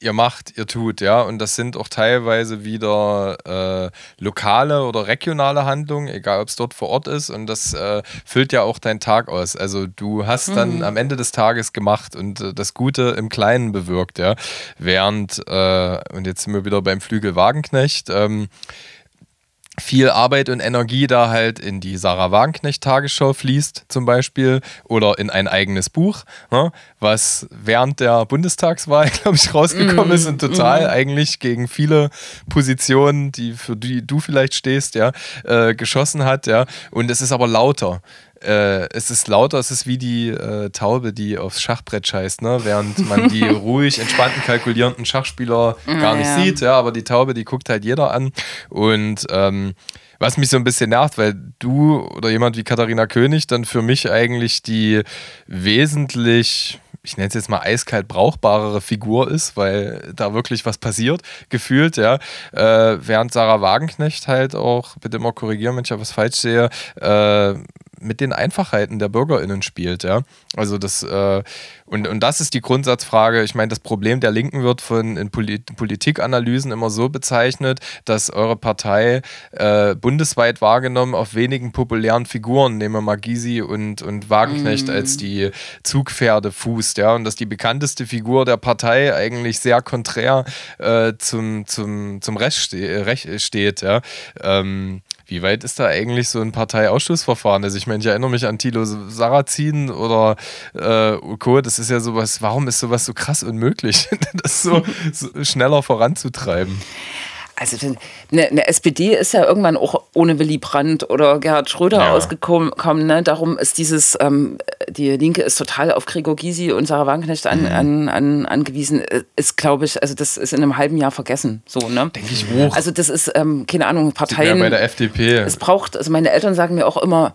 Ihr macht, ihr tut, ja. Und das sind auch teilweise wieder äh, lokale oder regionale Handlungen, egal ob es dort vor Ort ist. Und das äh, füllt ja auch deinen Tag aus. Also du hast dann am Ende des Tages gemacht und äh, das Gute im Kleinen bewirkt, ja. Während, äh, und jetzt sind wir wieder beim Flügel Wagenknecht, ähm, viel Arbeit und Energie da halt in die Sarah Wagenknecht Tagesschau fließt zum Beispiel oder in ein eigenes Buch, ne, was während der Bundestagswahl, glaube ich, rausgekommen ist und total eigentlich gegen viele Positionen, die für die du vielleicht stehst, ja, äh, geschossen hat, ja. Und es ist aber lauter. Äh, es ist lauter, es ist wie die äh, Taube, die aufs Schachbrett scheißt, ne? während man die ruhig, entspannten, kalkulierenden Schachspieler gar nicht ja. sieht, ja, aber die Taube, die guckt halt jeder an. Und ähm, was mich so ein bisschen nervt, weil du oder jemand wie Katharina König dann für mich eigentlich die wesentlich, ich nenne es jetzt mal eiskalt brauchbarere Figur ist, weil da wirklich was passiert, gefühlt, ja. Äh, während Sarah Wagenknecht halt auch, bitte mal korrigieren, wenn ich ja was falsch sehe, äh, mit den Einfachheiten der BürgerInnen spielt, ja. Also das, äh, und, und das ist die Grundsatzfrage. Ich meine, das Problem der Linken wird von in Polit Politikanalysen immer so bezeichnet, dass eure Partei äh, bundesweit wahrgenommen auf wenigen populären Figuren, nehmen wir mal Gysi und, und Wagenknecht als die Zugpferde fußt, ja, und dass die bekannteste Figur der Partei eigentlich sehr konträr äh, zum, zum, zum Rest ste Rech steht, ja. Ähm, wie weit ist da eigentlich so ein Parteiausschussverfahren? Also ich meine, ich erinnere mich an Thilo Sarrazin oder äh, Co. Das ist ja sowas, warum ist sowas so krass unmöglich, das so, so schneller voranzutreiben? Also eine, eine SPD ist ja irgendwann auch ohne Willy Brandt oder Gerhard Schröder Ja. ausgekommen. Ne? Darum ist dieses, ähm, die Linke ist total auf Gregor Gysi und Sarah Wagenknecht Mhm. an, an, an, angewiesen. Ist, glaube ich, also das ist in einem halben Jahr vergessen. So, ne? Denke ich hoch. Also das ist, ähm, keine Ahnung, ja, Parteien. bei der FDP. Es braucht, also meine Eltern sagen mir auch immer,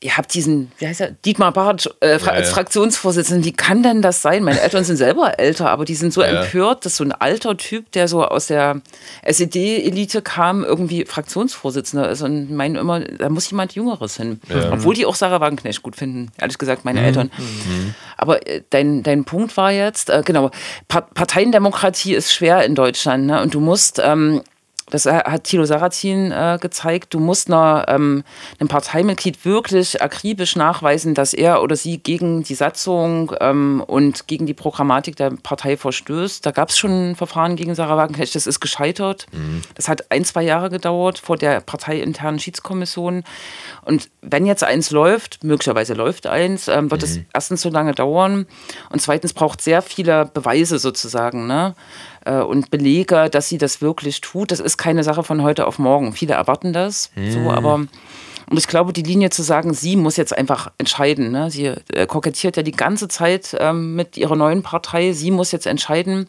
ihr habt diesen, wie heißt er, Dietmar Barth äh, Fra ja, als Fraktionsvorsitzenden. Wie kann denn das sein? Meine Eltern sind selber älter, aber die sind so ja. empört, dass so ein alter Typ, der so aus der SED-Elite kam, irgendwie Fraktionsvorsitzender ist und meinen immer, da muss jemand Jüngeres hin. Obwohl die auch Sarah Wagenknecht gut finden, ehrlich gesagt, meine mhm. Eltern. Mhm. Aber äh, dein, dein Punkt war jetzt, äh, genau, Parteiendemokratie ist schwer in Deutschland ne? und du musst ähm, das hat Thilo Sarrazin äh, gezeigt, du musst einer, ähm, einem Parteimitglied wirklich akribisch nachweisen, dass er oder sie gegen die Satzung ähm, und gegen die Programmatik der Partei verstößt. Da gab es schon ein Verfahren gegen Sarah Wagenknecht, das ist gescheitert. Mhm. Das hat ein, zwei Jahre gedauert vor der parteiinternen Schiedskommission. Und wenn jetzt eins läuft, möglicherweise läuft eins, ähm, wird es mhm. erstens so lange dauern und zweitens braucht sehr viele Beweise sozusagen. Ne? Äh, und Belege, dass sie das wirklich tut. Das ist keine Sache von heute auf morgen. Viele erwarten das. Mhm. So, aber und ich glaube, die Linie zu sagen, sie muss jetzt einfach entscheiden. Ne? Sie äh, kokettiert ja die ganze Zeit ähm, mit ihrer neuen Partei. Sie muss jetzt entscheiden,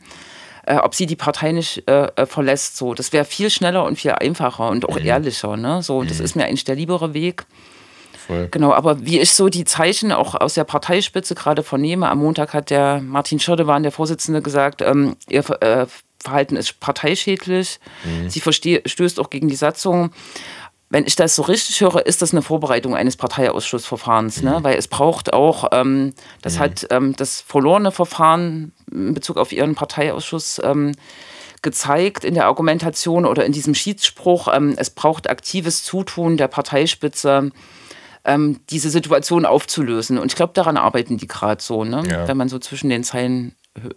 äh, ob sie die Partei nicht äh, äh verlässt. So, das wäre viel schneller und viel einfacher und auch mhm. ehrlicher. Ne? So, das ist mir eigentlich der liebere Weg. Voll. Genau, aber wie ich so die Zeichen auch aus der Parteispitze gerade vernehme, am Montag hat der Martin Schirdewan, der Vorsitzende, gesagt, ähm, ihr äh, Verhalten ist parteischädlich, mhm. sie stößt auch gegen die Satzung. Wenn ich das so richtig höre, ist das eine Vorbereitung eines Parteiausschussverfahrens, ne? mhm. weil es braucht auch, ähm, das mhm. hat ähm, das verlorene Verfahren in Bezug auf ihren Parteiausschuss ähm, gezeigt in der Argumentation oder in diesem Schiedsspruch, ähm, es braucht aktives Zutun der Parteispitze ähm, diese Situation aufzulösen. Und ich glaube, daran arbeiten die gerade so, ne? Ja. wenn man so zwischen den Zeilen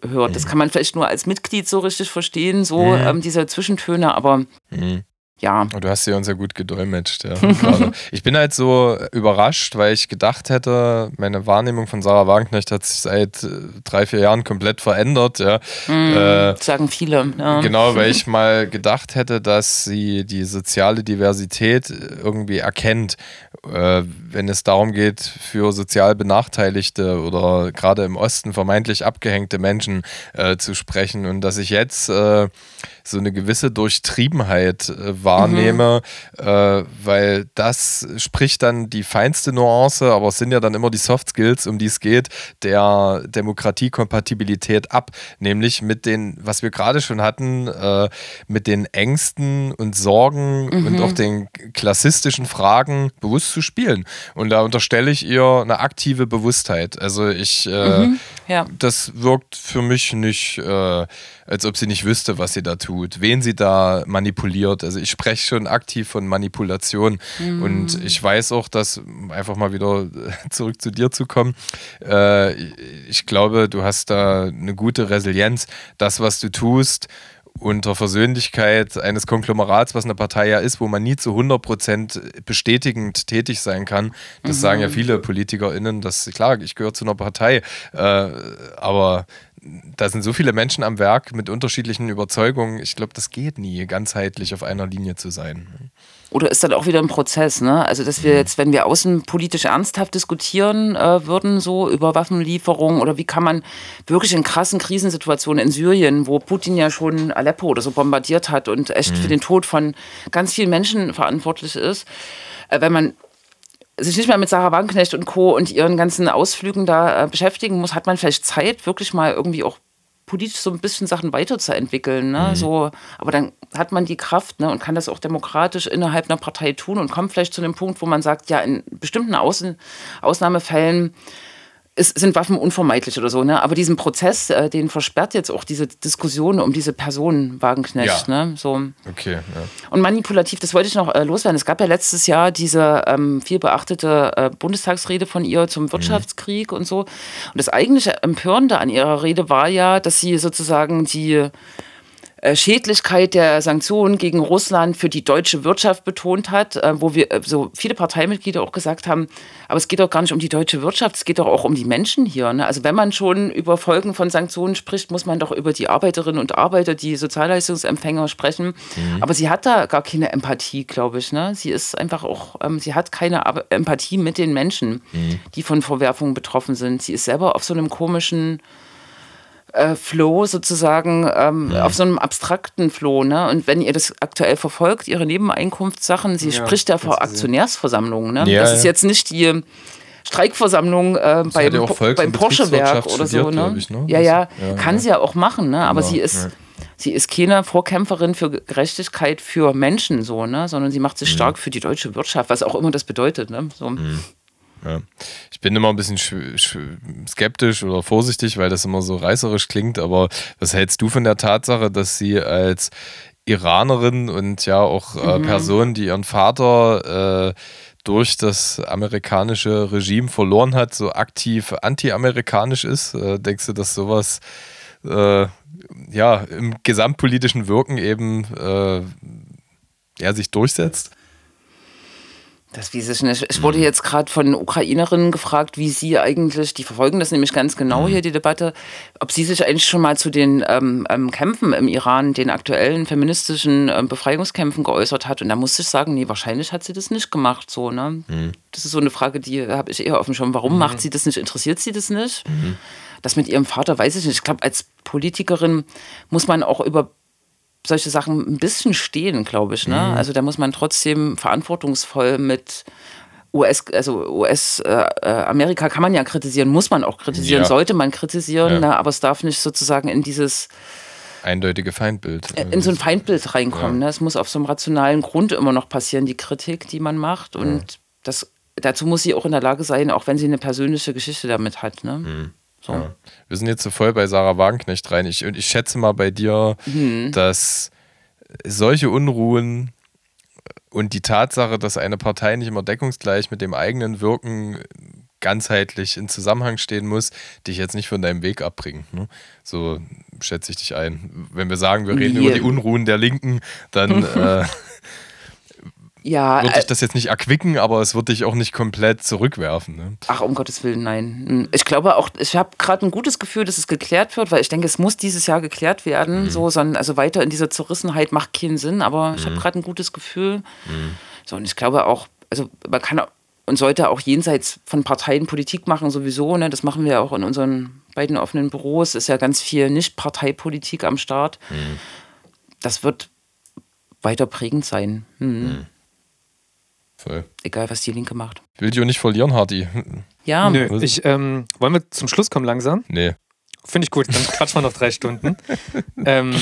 hört. Das mhm. kann man vielleicht nur als Mitglied so richtig verstehen, so mhm. ähm, diese Zwischentöne, aber mhm ja. Und du hast sie uns ja gut gedolmetscht. Ja, ich bin halt so überrascht, weil ich gedacht hätte, meine Wahrnehmung von Sarah Wagenknecht hat sich seit äh, drei, vier Jahren komplett verändert. Ja. Mm, äh, sagen viele. Ja. Genau, weil ich mal gedacht hätte, dass sie die soziale Diversität irgendwie erkennt, äh, wenn es darum geht, für sozial Benachteiligte oder gerade im Osten vermeintlich abgehängte Menschen äh, zu sprechen und dass ich jetzt äh, so eine gewisse Durchtriebenheit äh, wahrnehme, mhm. äh, weil das spricht dann die feinste Nuance, aber es sind ja dann immer die Soft Skills, um die es geht, der Demokratiekompatibilität ab, nämlich mit den, was wir gerade schon hatten, äh, mit den Ängsten und Sorgen mhm. und auch den klassistischen Fragen bewusst zu spielen. Und da unterstelle ich ihr eine aktive Bewusstheit. Also ich, äh, mhm. ja. das wirkt für mich nicht äh, als ob sie nicht wüsste, was sie da tut, wen sie da manipuliert. Also ich spreche schon aktiv von Manipulation mhm. und ich weiß auch, dass, einfach mal wieder zurück zu dir zu kommen, äh, ich glaube, du hast da eine gute Resilienz. Das, was du tust, unter Versöhnlichkeit eines Konglomerats, was eine Partei ja ist, wo man nie zu 100% bestätigend tätig sein kann. Das mhm. sagen ja viele PolitikerInnen, dass, klar, ich gehöre zu einer Partei, äh, aber da sind so viele Menschen am Werk mit unterschiedlichen Überzeugungen. Ich glaube, das geht nie, ganzheitlich auf einer Linie zu sein. Oder ist dann auch wieder ein Prozess, ne? Also, dass wir mhm. jetzt, wenn wir außenpolitisch ernsthaft diskutieren äh, würden, so über Waffenlieferungen oder wie kann man wirklich in krassen Krisensituationen in Syrien, wo Putin ja schon Aleppo oder so bombardiert hat und echt mhm. für den Tod von ganz vielen Menschen verantwortlich ist, äh, wenn man sich nicht mehr mit Sarah Wagenknecht und Co. und ihren ganzen Ausflügen da äh, beschäftigen muss, hat man vielleicht Zeit, wirklich mal irgendwie auch politisch so ein bisschen Sachen weiterzuentwickeln. Ne? Mhm. So, aber dann hat man die Kraft ne, und kann das auch demokratisch innerhalb einer Partei tun und kommt vielleicht zu einem Punkt, wo man sagt, ja, in bestimmten Außen Ausnahmefällen es sind Waffen unvermeidlich oder so, ne? Aber diesen Prozess, äh, den versperrt jetzt auch diese Diskussion um diese Person Wagenknecht, ja. ne? So. Okay. Ja. Und manipulativ, das wollte ich noch äh, loswerden. Es gab ja letztes Jahr diese ähm, viel beachtete äh, Bundestagsrede von ihr zum mhm. Wirtschaftskrieg mhm. und so. Und das eigentliche Empörende an ihrer Rede war ja, dass sie sozusagen die Schädlichkeit der Sanktionen gegen Russland für die deutsche Wirtschaft betont hat, äh, wo wir äh, so viele Parteimitglieder auch gesagt haben, aber es geht doch gar nicht um die deutsche Wirtschaft, es geht doch auch um die Menschen hier. Ne? Also wenn man schon über Folgen von Sanktionen spricht, muss man doch über die Arbeiterinnen und Arbeiter, die Sozialleistungsempfänger sprechen. Mhm. Aber sie hat da gar keine Empathie, glaube ich. Ne? Sie ist einfach auch, ähm, sie hat keine Empathie mit den Menschen, mhm. die von Verwerfungen betroffen sind. Sie ist selber auf so einem komischen äh, Flow sozusagen, ähm, ja. auf so einem abstrakten Flow. Ne? Und wenn ihr das aktuell verfolgt, ihre Nebeneinkunftssachen, sie ja, spricht ja vor Aktionärsversammlungen. Ne? Ja, das ist jetzt nicht die Streikversammlung äh, beim, beim Porsche-Werk oder so. Ne? Ich, ne? Ja, ja, kann sie ja auch machen, ne? aber sie ist sie ist keine Vorkämpferin für Gerechtigkeit für Menschen so, ne, sondern sie macht sich mhm. stark für die deutsche Wirtschaft, was auch immer das bedeutet, ne? So. Mhm. Ja. Ich bin immer ein bisschen skeptisch oder vorsichtig, weil das immer so reißerisch klingt, aber was hältst du von der Tatsache, dass sie als Iranerin und ja auch äh, mhm. Person, die ihren Vater äh, durch das amerikanische Regime verloren hat, so aktiv anti-amerikanisch ist? Äh, denkst du, dass sowas äh, ja, im gesamtpolitischen Wirken eben äh, ja, sich durchsetzt? Das weiß ich nicht. Ich wurde jetzt gerade von Ukrainerinnen gefragt, wie sie eigentlich, die verfolgen das nämlich ganz genau mhm. hier, die Debatte, ob sie sich eigentlich schon mal zu den ähm, ähm, Kämpfen im Iran, den aktuellen feministischen ähm, Befreiungskämpfen geäußert hat. Und da musste ich sagen, nee, wahrscheinlich hat sie das nicht gemacht. So, ne? Mhm. Das ist so eine Frage, die habe ich eher offen schon. Warum mhm. macht sie das nicht? Interessiert sie das nicht? Mhm. Das mit ihrem Vater weiß ich nicht. Ich glaube, als Politikerin muss man auch über solche Sachen ein bisschen stehen, glaube ich. Ne? Mhm. Also da muss man trotzdem verantwortungsvoll mit US, also US, äh, äh, Amerika kann man ja kritisieren, muss man auch kritisieren, ja. sollte man kritisieren, ja. ne? aber es darf nicht sozusagen in dieses eindeutige Feindbild. Äh, in so ein Feindbild reinkommen. Ja. Ne? Es muss auf so einem rationalen Grund immer noch passieren, die Kritik, die man macht. Und das, dazu muss sie auch in der Lage sein, auch wenn sie eine persönliche Geschichte damit hat. Ne? Mhm. So. Ja. Wir sind jetzt so voll bei Sarah Wagenknecht rein. Ich, ich schätze mal bei dir, mhm. dass solche Unruhen und die Tatsache, dass eine Partei nicht immer deckungsgleich mit dem eigenen Wirken ganzheitlich in Zusammenhang stehen muss, dich jetzt nicht von deinem Weg abbringen. Ne? So schätze ich dich ein. Wenn wir sagen, wir reden yeah. über die Unruhen der Linken, dann äh, ja, wird dich äh, das jetzt nicht erquicken, aber es wird dich auch nicht komplett zurückwerfen. Ne? Ach, um Gottes Willen, nein. Hm, ich glaube auch, ich habe gerade ein gutes Gefühl, dass es geklärt wird, weil ich denke, es muss dieses Jahr geklärt werden. Mhm. So, sondern, also weiter in dieser Zerrissenheit macht keinen Sinn, aber mhm. ich habe gerade ein gutes Gefühl. Mhm. So, und ich glaube auch, also man kann und sollte auch jenseits von Parteien Politik machen, sowieso. Ne? Das machen wir auch in unseren beiden offenen Büros. Ist ja ganz viel Nicht-Parteipolitik am Start. Mhm. Das wird weiter prägend sein. Mhm. Voll. Egal, was die Linke macht. Ich will dich auch nicht verlieren, Hardy. Ja. Nö, ich, ähm, wollen wir zum Schluss kommen langsam? Nee. Finde ich gut, dann quatschen wir noch drei Stunden. ähm,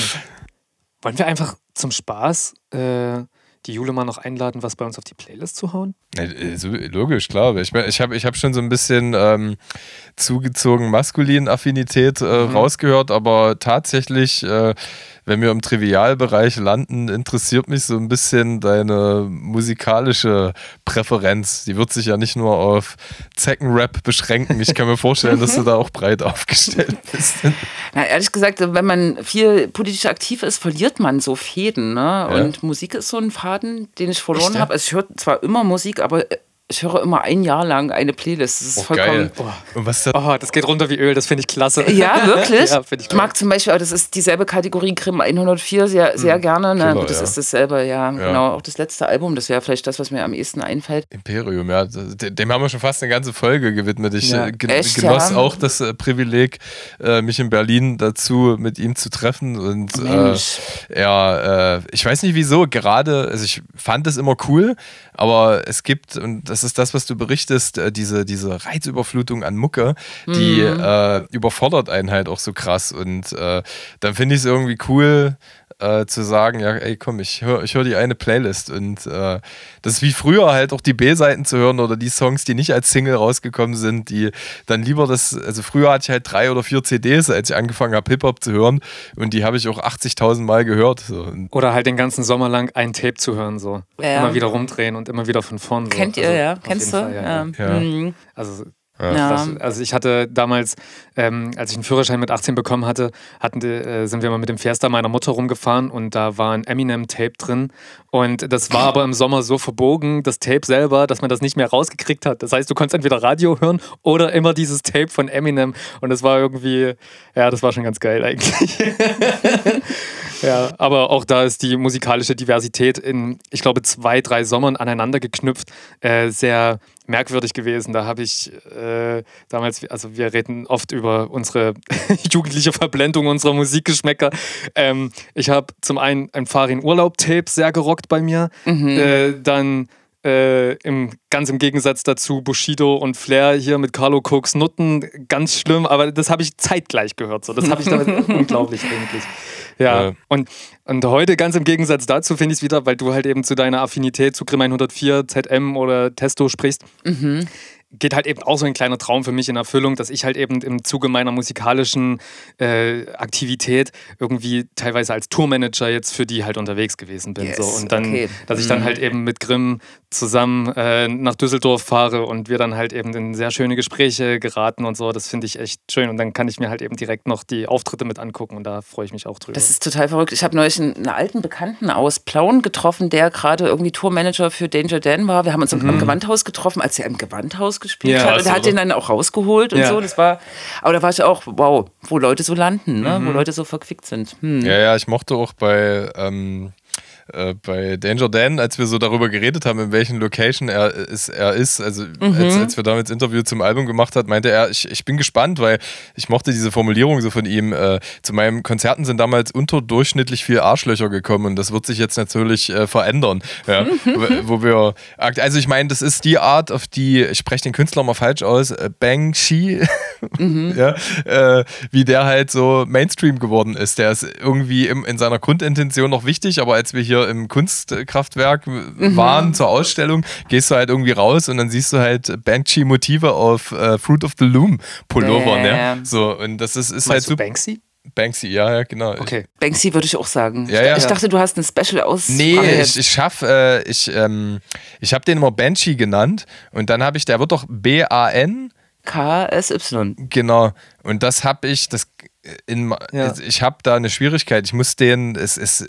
wollen wir einfach zum Spaß äh, die Jule mal noch einladen, was bei uns auf die Playlist zu hauen? Ja, so, logisch, klar. Ich, ich habe ich hab schon so ein bisschen ähm, zugezogen maskulin Affinität äh, mhm. rausgehört, aber tatsächlich äh, wenn wir im Trivialbereich landen, interessiert mich so ein bisschen deine musikalische Präferenz. Die wird sich ja nicht nur auf Zeckenrap beschränken. Ich kann mir vorstellen, dass du da auch breit aufgestellt bist. Na, ehrlich gesagt, wenn man viel politisch aktiv ist, verliert man so Fäden. Ne? Ja. Und Musik ist so ein Faden, den ich verloren habe. Also ich höre zwar immer Musik, aber ich höre immer ein Jahr lang eine Playlist. Das ist oh, vollkommen. Geil. Oh. Das? Oh, das geht runter wie Öl, das finde ich klasse. Ja, wirklich? ja, ich, ich mag zum Beispiel, das ist dieselbe Kategorie Grimm 104 sehr, sehr mhm. gerne. Ne? Killer, das ja. ist dasselbe, ja, ja, Genau, auch das letzte Album, das wäre vielleicht das, was mir am ehesten einfällt. Imperium, ja. Dem haben wir schon fast eine ganze Folge gewidmet. Ich ja. Äh, gen Echt, genoss auch das äh, Privileg, äh, mich in Berlin dazu mit ihm zu treffen. Und Mensch. äh, ja, äh, ich weiß nicht wieso, gerade, also ich fand es immer cool, aber es gibt, und das ist das, was du berichtest, äh, diese, diese Reizüberflutung an Mucke, die mhm. äh, überfordert einen halt auch so krass. Und äh, dann finde ich es irgendwie cool, äh, zu sagen, ja, ey, komm, ich höre ich hör die eine Playlist. Und äh, das ist wie früher halt auch die B-Seiten zu hören oder die Songs, die nicht als Single rausgekommen sind, die dann lieber das, also früher hatte ich halt drei oder vier CDs, als ich angefangen habe, Hip-Hop zu hören und die habe ich auch 80.000 Mal gehört. So. Oder halt den ganzen Sommer lang ein Tape zu hören, so. Ja. Immer wieder rumdrehen und immer wieder von vorn. So. Kennt ihr, also, ja? Kennst du? Fall, ja, ja. Mhm. Also ja. Das, also ich hatte damals, ähm, als ich einen Führerschein mit 18 bekommen hatte, hatten, äh, sind wir mal mit dem Fiesta meiner Mutter rumgefahren und da war ein Eminem-Tape drin. Und das war aber im Sommer so verbogen, das Tape selber, dass man das nicht mehr rausgekriegt hat. Das heißt, du konntest entweder Radio hören oder immer dieses Tape von Eminem. Und das war irgendwie, ja, das war schon ganz geil eigentlich. Ja, aber auch da ist die musikalische Diversität in, ich glaube, zwei, drei Sommern aneinander geknüpft, äh, sehr merkwürdig gewesen. Da habe ich äh, damals, also wir reden oft über unsere jugendliche Verblendung unserer Musikgeschmäcker. Ähm, ich habe zum einen ein Farin Urlaub-Tape sehr gerockt bei mir. Mhm. Äh, dann äh, im, ganz im Gegensatz dazu Bushido und Flair hier mit Carlo Cooks Nutten, ganz schlimm, aber das habe ich zeitgleich gehört. So. Das habe ich damit unglaublich eigentlich. Ja. ja. Und, und heute ganz im Gegensatz dazu finde ich es wieder, weil du halt eben zu deiner Affinität zu Grimm 104, ZM oder Testo sprichst. Mhm geht halt eben auch so ein kleiner Traum für mich in Erfüllung, dass ich halt eben im Zuge meiner musikalischen äh, Aktivität irgendwie teilweise als Tourmanager jetzt für die halt unterwegs gewesen bin. Yes, so. Und dann, okay. dass ich dann mhm. halt eben mit Grimm zusammen äh, nach Düsseldorf fahre und wir dann halt eben in sehr schöne Gespräche geraten und so. Das finde ich echt schön. Und dann kann ich mir halt eben direkt noch die Auftritte mit angucken und da freue ich mich auch drüber. Das ist total verrückt. Ich habe neulich einen, einen, alten Bekannten aus Plauen getroffen, der gerade irgendwie Tourmanager für Danger Dan war. Wir haben uns mhm. im Gewandhaus getroffen, als er im Gewandhaus gespielt ja, hat. Und er hat den dann auch rausgeholt und ja. so. Das war, aber da war ich auch, wow, wo Leute so landen, ne? Mhm. wo Leute so verquickt sind. Hm. Ja, ja, ich mochte auch bei. Ähm äh, bei Danger Dan, als wir so darüber geredet haben, in welchen Location er ist, er ist also mhm. als, als wir damals Interview zum Album gemacht hat, meinte er, ich, ich bin gespannt, weil ich mochte diese Formulierung so von ihm. Äh, zu meinen Konzerten sind damals unterdurchschnittlich viel Arschlöcher gekommen und das wird sich jetzt natürlich äh, verändern. Ja? wo, wo, wir, also ich meine, das ist die Art, auf die, ich spreche den Künstler mal falsch aus, äh, Bang Shi, mhm. ja? Äh, wie der halt so Mainstream geworden ist. Der ist irgendwie im, in seiner Grundintention noch wichtig, aber als wir hier hier im Kunstkraftwerk mhm. waren zur Ausstellung, gehst du halt irgendwie raus und dann siehst du halt Banksy-Motive auf äh, Fruit of the Loom Pullover. Ne? So, und das ist, ist halt so. Banksy? Banksy, ja, ja, genau. Okay. Banksy würde ich auch sagen. Ja, ja. Ich dachte, du hast ein Special aus. Nee, ich, ich schaff, äh, ich, ähm, ich habe den immer Banshee genannt und dann habe ich, der wird doch B-A-N. K-S-Y. Genau. Und das habe ich, das in, ja. ich habe da eine Schwierigkeit. Ich muss den, es, es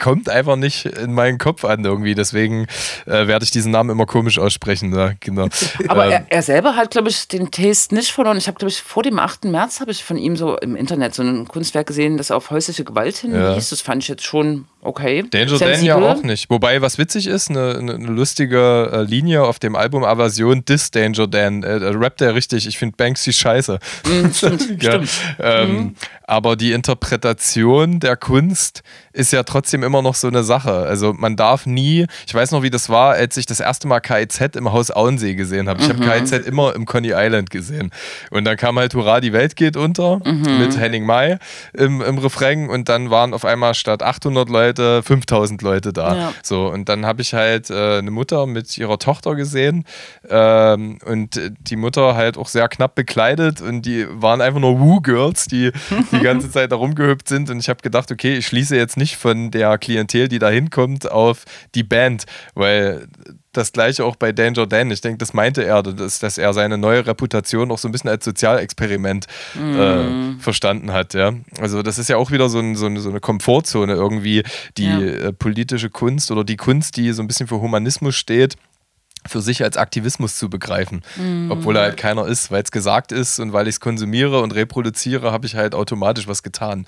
kommt einfach nicht in meinen Kopf an irgendwie. Deswegen äh, werde ich diesen Namen immer komisch aussprechen. Ja, genau. Aber ähm, er, er, selber hat, glaube ich, den Taste nicht verloren. Ich habe, glaube ich, vor dem 8. März habe ich von ihm so im Internet so ein Kunstwerk gesehen, das auf häusliche Gewalt hinwies. Ja. Das fand ich jetzt schon okay. Danger Dan ja auch nicht. Wobei, was witzig ist, eine, eine lustige äh, Linie auf dem Album Aversion Dis Danger Dan. Äh, rappt er richtig. Ich finde Banksy scheiße. Mm, stimmt, ja. stimmt. Ähm, Aber die Interpretation der Kunst ist ja trotzdem immer noch so eine Sache. Also man darf nie, ich weiß noch, wie das war, als ich das erste Mal KIZ im Haus Auensee gesehen habe. Ich mhm. habe KIZ immer im Coney Island gesehen. Und dann kam halt Hurra, die Welt geht unter mhm. mit Henning May im, im Refrain und dann waren auf einmal statt 800 Leute 5000 Leute da. Ja. So, und dann habe ich halt äh, eine Mutter mit ihrer Tochter gesehen ähm, und die Mutter halt auch sehr knapp bekleidet und die waren einfach nur Woo-Girls, die die ganze Zeit da rumgehüpft sind und ich habe gedacht, okay, ich schließe jetzt nicht von der Klientel, die da hinkommt, auf die Band, weil das gleiche auch bei Danger Dan. Ich denke, das meinte er, dass, dass er seine neue Reputation auch so ein bisschen als Sozialexperiment mm. äh, mhm. verstanden hat. Ja? Also das ist ja auch wieder so, ein, so, eine, so eine, Komfortzone irgendwie, die ja. äh, politische Kunst oder die Kunst, die so ein bisschen für Humanismus steht für sich als Aktivismus zu begreifen, mm. obwohl er halt keiner ist, weil es gesagt ist und weil ich es konsumiere und reproduziere, habe ich halt automatisch was getan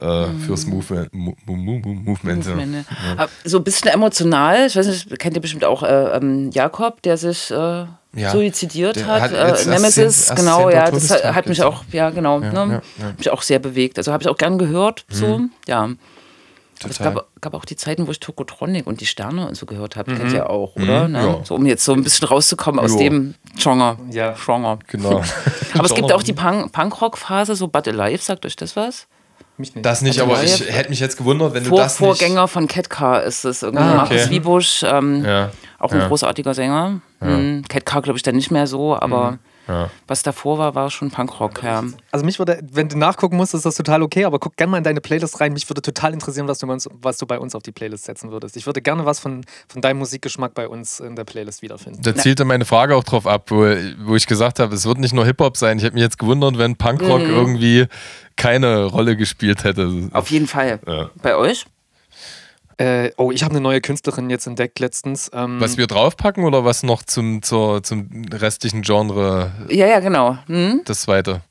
äh, fürs Movement. Mo Mo Mo Movement ja. Ja. So ein bisschen emotional, ich weiß nicht, kennt ihr bestimmt auch äh, ähm, Jakob, der sich äh, suizidiert hat, hat äh, Nemesis, genau, ja, das hat, hat mich auch, ja, genau, ne, mich auch sehr bewegt. Also habe ich auch gern gehört, so, mhm. ja. Es gab, gab, auch die Zeiten, wo ich Tokotronic und die Sterne und so gehört habe. Mhm. Kennt ihr auch, oder? Mhm, ne? ja. So, um jetzt so ein bisschen rauszukommen aus jo. dem Genre. Ja, Genre. Genau. aber es gibt auch die Punk Punkrock-Phase, so But Alive, sagt euch das was? Mich nicht. Das nicht, aber ich hätte mich jetzt gewundert, wenn Vor, du das Vorgänger nicht... von Catcar ist es. Irgendwie ah, okay. Markus Wiebusch, ähm, ja. auch ein ja. großartiger Sänger. Ja. Hm, Catcar glaube ich dann nicht mehr so, aber... Mhm. Ja. Was davor war, war schon Punkrock, ja. Also mich würde, wenn du nachgucken musst, ist das total okay, aber guck gerne mal in deine Playlist rein. Mich würde total interessieren, was du, uns, was du bei uns auf die Playlist setzen würdest. Ich würde gerne was von, von deinem Musikgeschmack bei uns in der Playlist wiederfinden. Da zielte meine Frage auch drauf ab, wo, wo ich gesagt habe, es wird nicht nur Hip-Hop sein. Ich hätte mich jetzt gewundert, wenn Punkrock mhm. irgendwie keine Rolle gespielt hätte. Auf jeden Fall. Ja. Bei euch? Äh, oh, ich habe eine neue Künstlerin jetzt entdeckt letztens. Ähm, was wir draufpacken oder was noch zum, zur, zum restlichen Genre? Ja, ja, genau. Hm? Das zweite.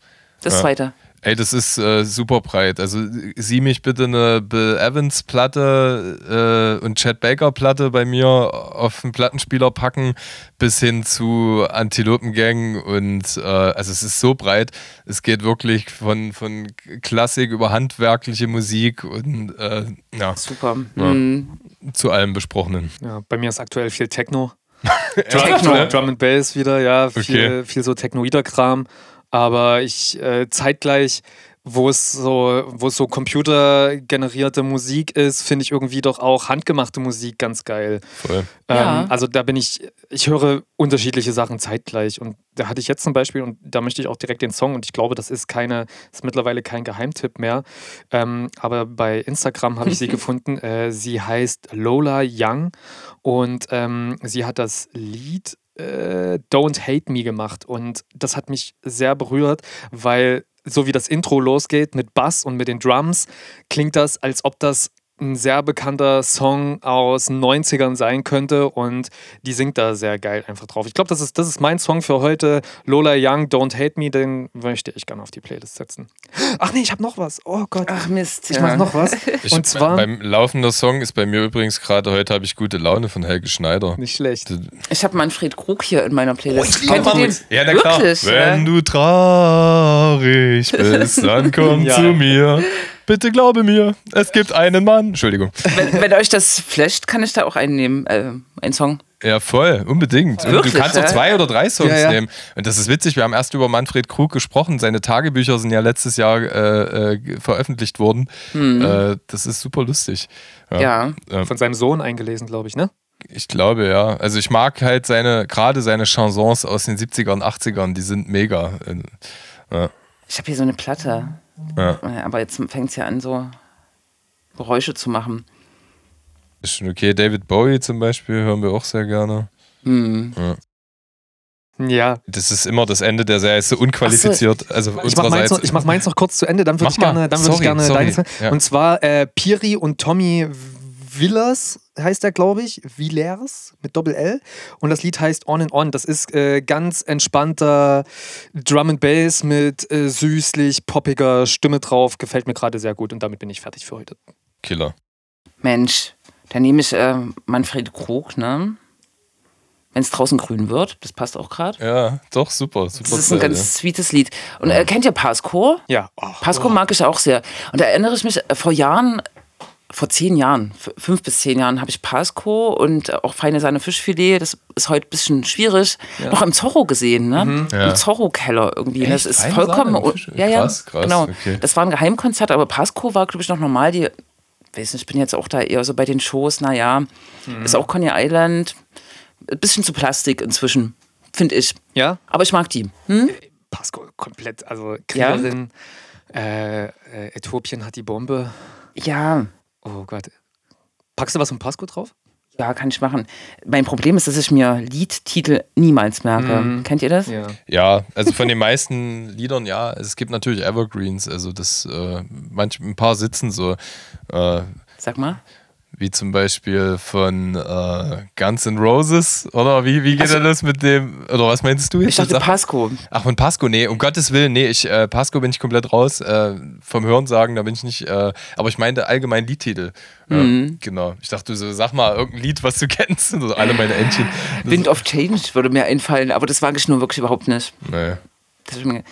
Das ja. zweite. Ey, das ist äh, super breit. Also sieh mich bitte eine Bill Evans Platte äh, und Chad Baker Platte bei mir auf den Plattenspieler packen, bis hin zu Antilopengang und äh, also es ist so breit. Es geht wirklich von, von Klassik über handwerkliche Musik und äh, ja. Super. Ja. Mhm. Zu allem Besprochenen. Ja, bei mir ist aktuell viel Techno. Techno. Drum, Drum and Bass wieder, ja, viel, Okay. viel so Technoider-Kram. Aber ich äh, zeitgleich, wo es so, wo es so computergenerierte Musik ist, finde ich irgendwie doch auch handgemachte Musik ganz geil. Voll. Ja. Ähm, also da bin ich, ich höre unterschiedliche Sachen zeitgleich. Und da hatte ich jetzt zum Beispiel, und da möchte ich auch direkt den Song, und ich glaube, das ist keine, ist mittlerweile kein Geheimtipp mehr. Ähm, aber bei Instagram habe ich sie gefunden. Äh, sie heißt Lola Young und ähm, sie hat das Lied äh, Don't Hate Me gemacht. Und das hat mich sehr berührt, weil so wie das Intro losgeht mit Bass und mit den Drums, klingt das, als ob das ein sehr bekannter Song aus den 90ern sein könnte und die singt da sehr geil einfach drauf. Ich glaube, das ist, das ist mein Song für heute. Lola Young, Don't Hate Me, den möchte ich gerne auf die Playlist setzen. Ach nee, ich habe noch was. Oh Gott. Ach Mist. ich ja. mache noch was. Ich, und zwar beim laufender Song ist bei mir übrigens gerade heute habe ich gute Laune von Helge Schneider. nicht schlecht. Ich habe Manfred Krug hier in meiner Playlist. liebe Kennt ihr den? Manfred. Ja, na klar. Wirklich? Wenn ja? du traurig bist, dann komm Ja. zu mir. Bitte glaube mir, es gibt einen Mann. Entschuldigung. wenn, wenn euch das flasht, kann ich da auch einen nehmen. Äh, einen Song. Ja, voll, unbedingt. Wirklich, du kannst auch ja? zwei oder drei Songs Ja, ja. nehmen. Und das ist witzig, wir haben erst über Manfred Krug gesprochen. Seine Tagebücher sind ja letztes Jahr äh, äh, veröffentlicht worden. Äh, das ist super lustig. Ja. Äh, Von seinem Sohn eingelesen, glaube ich, ne? ich glaube, ja. Also ich mag halt seine, gerade seine Chansons aus den 70ern, 80ern, die sind mega. Äh, Ich habe hier so eine Platte. Ja. Äh, Aber jetzt fängt es ja an, so Geräusche zu machen. Ist schon okay. David Bowie zum Beispiel hören wir auch sehr gerne. Hm. Ja. Das ist immer das Ende der Serie, ist so unqualifiziert. Also Ich mache meins, noch- ich mach meins noch kurz zu Ende, dann würde ich gerne, dann würd ich Sorry, gerne sorry. deines. Ja. Und zwar äh, Piri und Tommy Villers heißt er, glaube ich. Villers mit Doppel-L. Und das Lied heißt On and On. Das ist äh, ganz entspannter Drum and Bass mit äh, süßlich poppiger Stimme drauf. Gefällt mir gerade sehr gut und damit bin ich fertig für heute. Killer. Mensch, dann nehme ich äh, Manfred Krug, ne? Wenn es draußen grün wird, das passt auch gerade. Ja, doch, super. super Das ist ein Zeit, ganz sweetes Lied. Und äh, kennt ihr Pasco? Ja. Oh, Pasco mag ich auch sehr. Und da erinnere ich mich, äh, vor Jahren, vor zehn Jahren, fünf bis zehn Jahren, habe ich Pasco und auch feine Sahne Fischfilet, das ist heute ein bisschen schwierig, noch im Zorro gesehen, ne? Mhm. Ja. Im Zorro-Keller irgendwie. Echt? das ist Feine vollkommen. Ja, ja. Krass, krass, genau. okay. Das war ein Geheimkonzert, aber Pasco war, glaube ich, noch normal. Die, weiß nicht, ich bin jetzt auch da eher so bei den Shows, naja, Mhm. ist auch Coney Island. Ein bisschen zu Plastik inzwischen, finde ich. Ja? Aber ich mag die. Hm? Pasco komplett. Also Kriegerin. Äh, äh, Äthiopien hat die Bombe. Ja. Oh Gott. Packst du was von Pasco drauf? Ja, kann ich machen. Mein Problem ist, dass ich mir Liedtitel niemals merke. Kennt ihr das? Ja. Ja, also von den meisten Liedern, ja. Es gibt natürlich Evergreens, also das, äh, manch, ein paar sitzen so. Äh, Sag mal. Wie zum Beispiel von äh, Guns N' Roses, oder wie, wie geht denn das mit dem, oder was meinst du jetzt? Ich dachte Sag- Pasco. Ach, von Pasco, nee, um Gottes Willen, nee, ich, äh, Pasco bin ich komplett raus. Äh, vom Hörensagen, da bin ich nicht, äh, aber ich meinte allgemein Liedtitel. Mhm. genau. Ich dachte, du so, sag mal irgendein Lied, was du kennst. So, alle meine Entchen. Das- Wind of Change würde mir einfallen, aber das wage ich nur wirklich überhaupt nicht. Nee. Das ist mir-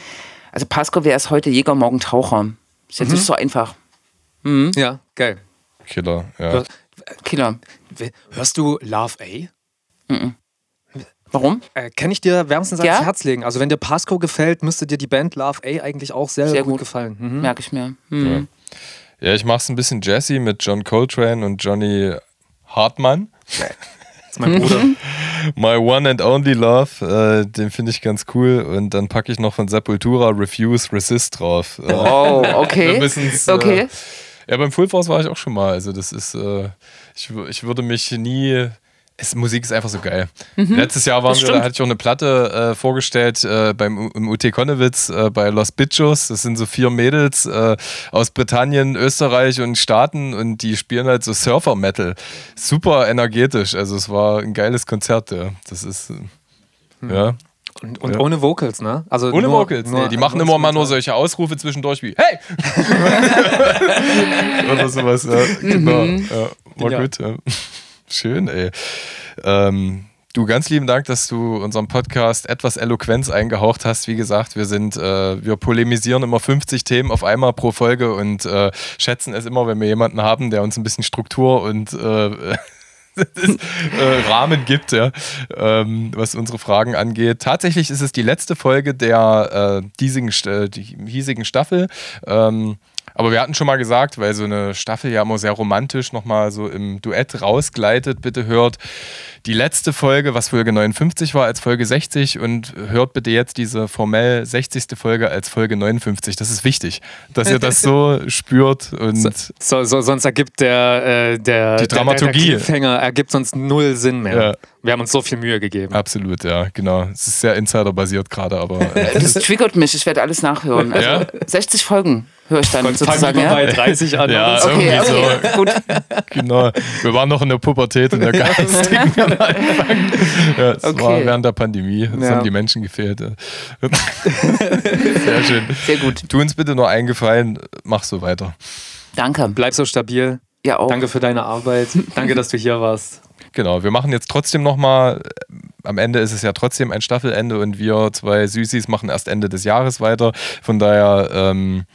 Also Pasco wäre es heute Jäger, morgen Taucher. Ist jetzt nicht so einfach. Ja, geil. Killer, ja. Hör- Killer. Hörst du Love A? Warum? Äh, kann ich dir wärmstens Ja? ans Herz legen. Also wenn dir Pasco gefällt, müsste dir die Band Love A eigentlich auch sehr, Sehr gut, gut. gefallen. Mhm. Merke ich mir. Hm. Ja, ich mach's ein bisschen Jazzy mit John Coltrane und Johnny Hartmann. Das ist mein Bruder. My One and Only Love, äh, den finde ich ganz cool. Und dann packe ich noch von Sepultura Refuse Resist drauf. Äh, Oh, wir okay. äh, Okay. Ja, beim Full Force war ich auch schon mal. Also, das ist, äh, ich, ich würde mich nie. Es, Musik ist einfach so geil. Letztes Jahr waren Mhm. Wir, da hatte ich auch eine Platte äh, vorgestellt äh, beim im UT Konnewitz äh, bei Los Bitchos. Das sind so vier Mädels äh, aus Britannien, Österreich und Staaten und die spielen halt so Surfer-Metal. Super energetisch. Also es war ein geiles Konzert, ja. Das ist äh, Hm. ja. Und, und ja. ohne Vocals, ne? Also ohne nur, Vocals, nur, nee, die machen immer mal nur solche Ausrufe zwischendurch wie Hey! Oder sowas, ja. Genau. Mhm. Ja, war ja. gut. Ja. Schön, ey. Ähm, Du, ganz lieben Dank, dass du unserem Podcast etwas Eloquenz eingehaucht hast. Wie gesagt, wir sind, äh, wir polemisieren immer 50 Themen auf einmal pro Folge und äh, schätzen es immer, wenn wir jemanden haben, der uns ein bisschen Struktur und äh, äh, Rahmen gibt, ja, ähm, was unsere Fragen angeht. Tatsächlich ist es die letzte Folge der äh, diesigen, die hiesigen Staffel. Ähm, aber wir hatten schon mal gesagt, weil so eine Staffel ja immer sehr romantisch nochmal so im Duett rausgleitet. Bitte hört die letzte Folge, was Folge 59 war, als Folge 60 und hört bitte jetzt diese formell 60. Folge als Folge 59. Das ist wichtig, dass ihr das so spürt. Und so, so, sonst ergibt der, äh, der, die Dramaturgie. Der, der ergibt sonst null Sinn mehr. Ja. Wir haben uns so viel Mühe gegeben. Absolut, ja, genau. Es ist sehr insiderbasiert gerade, aber. Äh, das triggert mich, ich werde alles nachhören. Also ja? 60 Folgen höre ich dann Gott, sozusagen. Ja? bei 30 an. Ja, okay, okay, so. gut. Genau. Wir waren noch in der Pubertät in der geistigen. Ja, das okay. war während der Pandemie. Das ja. haben die Menschen gefehlt. Sehr schön. Sehr gut. Tu uns bitte nur eingefallen, mach so weiter. Danke. Bleib so stabil. Ja, auch. Danke für deine Arbeit. Danke, dass du hier warst. Genau, wir machen jetzt trotzdem nochmal, am Ende ist es ja trotzdem ein Staffelende und wir zwei Süßis machen erst Ende des Jahres weiter. Von daher ähm,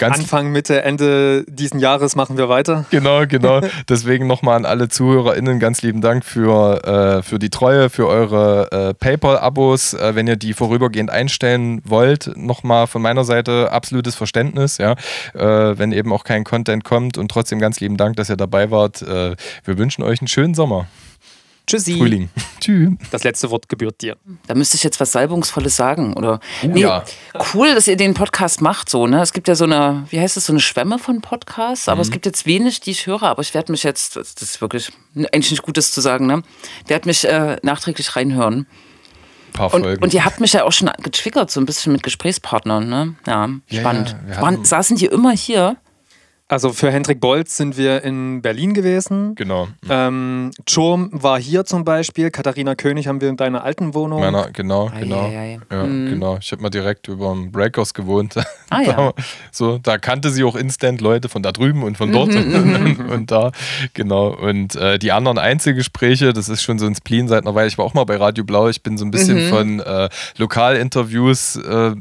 Ganz Anfang, Mitte, Ende diesen Jahres machen wir weiter. Genau, genau. Deswegen nochmal an alle ZuhörerInnen ganz lieben Dank für, äh, für die Treue, für eure äh, PayPal-Abos. Äh, wenn ihr die vorübergehend einstellen wollt, nochmal von meiner Seite absolutes Verständnis, ja. Äh, wenn eben auch kein Content kommt und trotzdem ganz lieben Dank, dass ihr dabei wart. Äh, wir wünschen euch einen schönen Sommer. Tschüssi. Frühling. Tschüss. Das letzte Wort gebührt dir. Da müsste ich jetzt was Salbungsvolles sagen, oder? Oh, nee, ja. Cool, dass ihr den Podcast macht, so, ne? Es gibt ja so eine, wie heißt es, so eine Schwemme von Podcasts, aber mhm. es gibt jetzt wenig, die ich höre, aber ich werde mich jetzt, das ist wirklich eigentlich nicht Gutes zu sagen, ne? Werde mich äh, nachträglich reinhören. Paar und, und, ihr habt mich ja auch schon getriggert, so ein bisschen mit Gesprächspartnern, ne? Ja, spannend. Ja, ja. Waren, saßen die immer hier? Also für Hendrik Bolz sind wir in Berlin gewesen. Genau. Ähm, Chom war hier zum Beispiel. Katharina König haben wir in deiner alten Wohnung. Meiner, genau, genau. Ei, ei, ei. Ja, mhm. genau. Ich habe mal direkt über dem Breakhouse gewohnt. Ah, ja. so, da kannte sie auch instant Leute von da drüben und von dort mhm. und da. Genau. Und äh, die anderen Einzelgespräche, das ist schon so ein Spleen seit einer Weile. Ich war auch mal bei Radio Blau. Ich bin so ein bisschen mhm. von äh, Lokalinterviews, äh,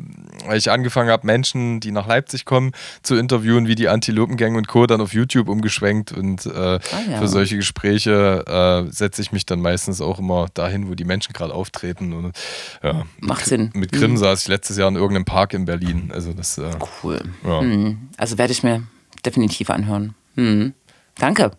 weil ich angefangen habe, Menschen, die nach Leipzig kommen, zu interviewen, wie die Antilopen Gang und Co. dann auf YouTube umgeschwenkt und äh, ah, ja. für solche Gespräche äh, setze ich mich dann meistens auch immer dahin, wo die Menschen gerade auftreten. Und, ja, Macht mit, Sinn. Mit Grimm mhm. saß ich letztes Jahr in irgendeinem Park in Berlin. Also das, äh, cool. Ja. Mhm. Also werde ich mir definitiv anhören. Mhm. Danke.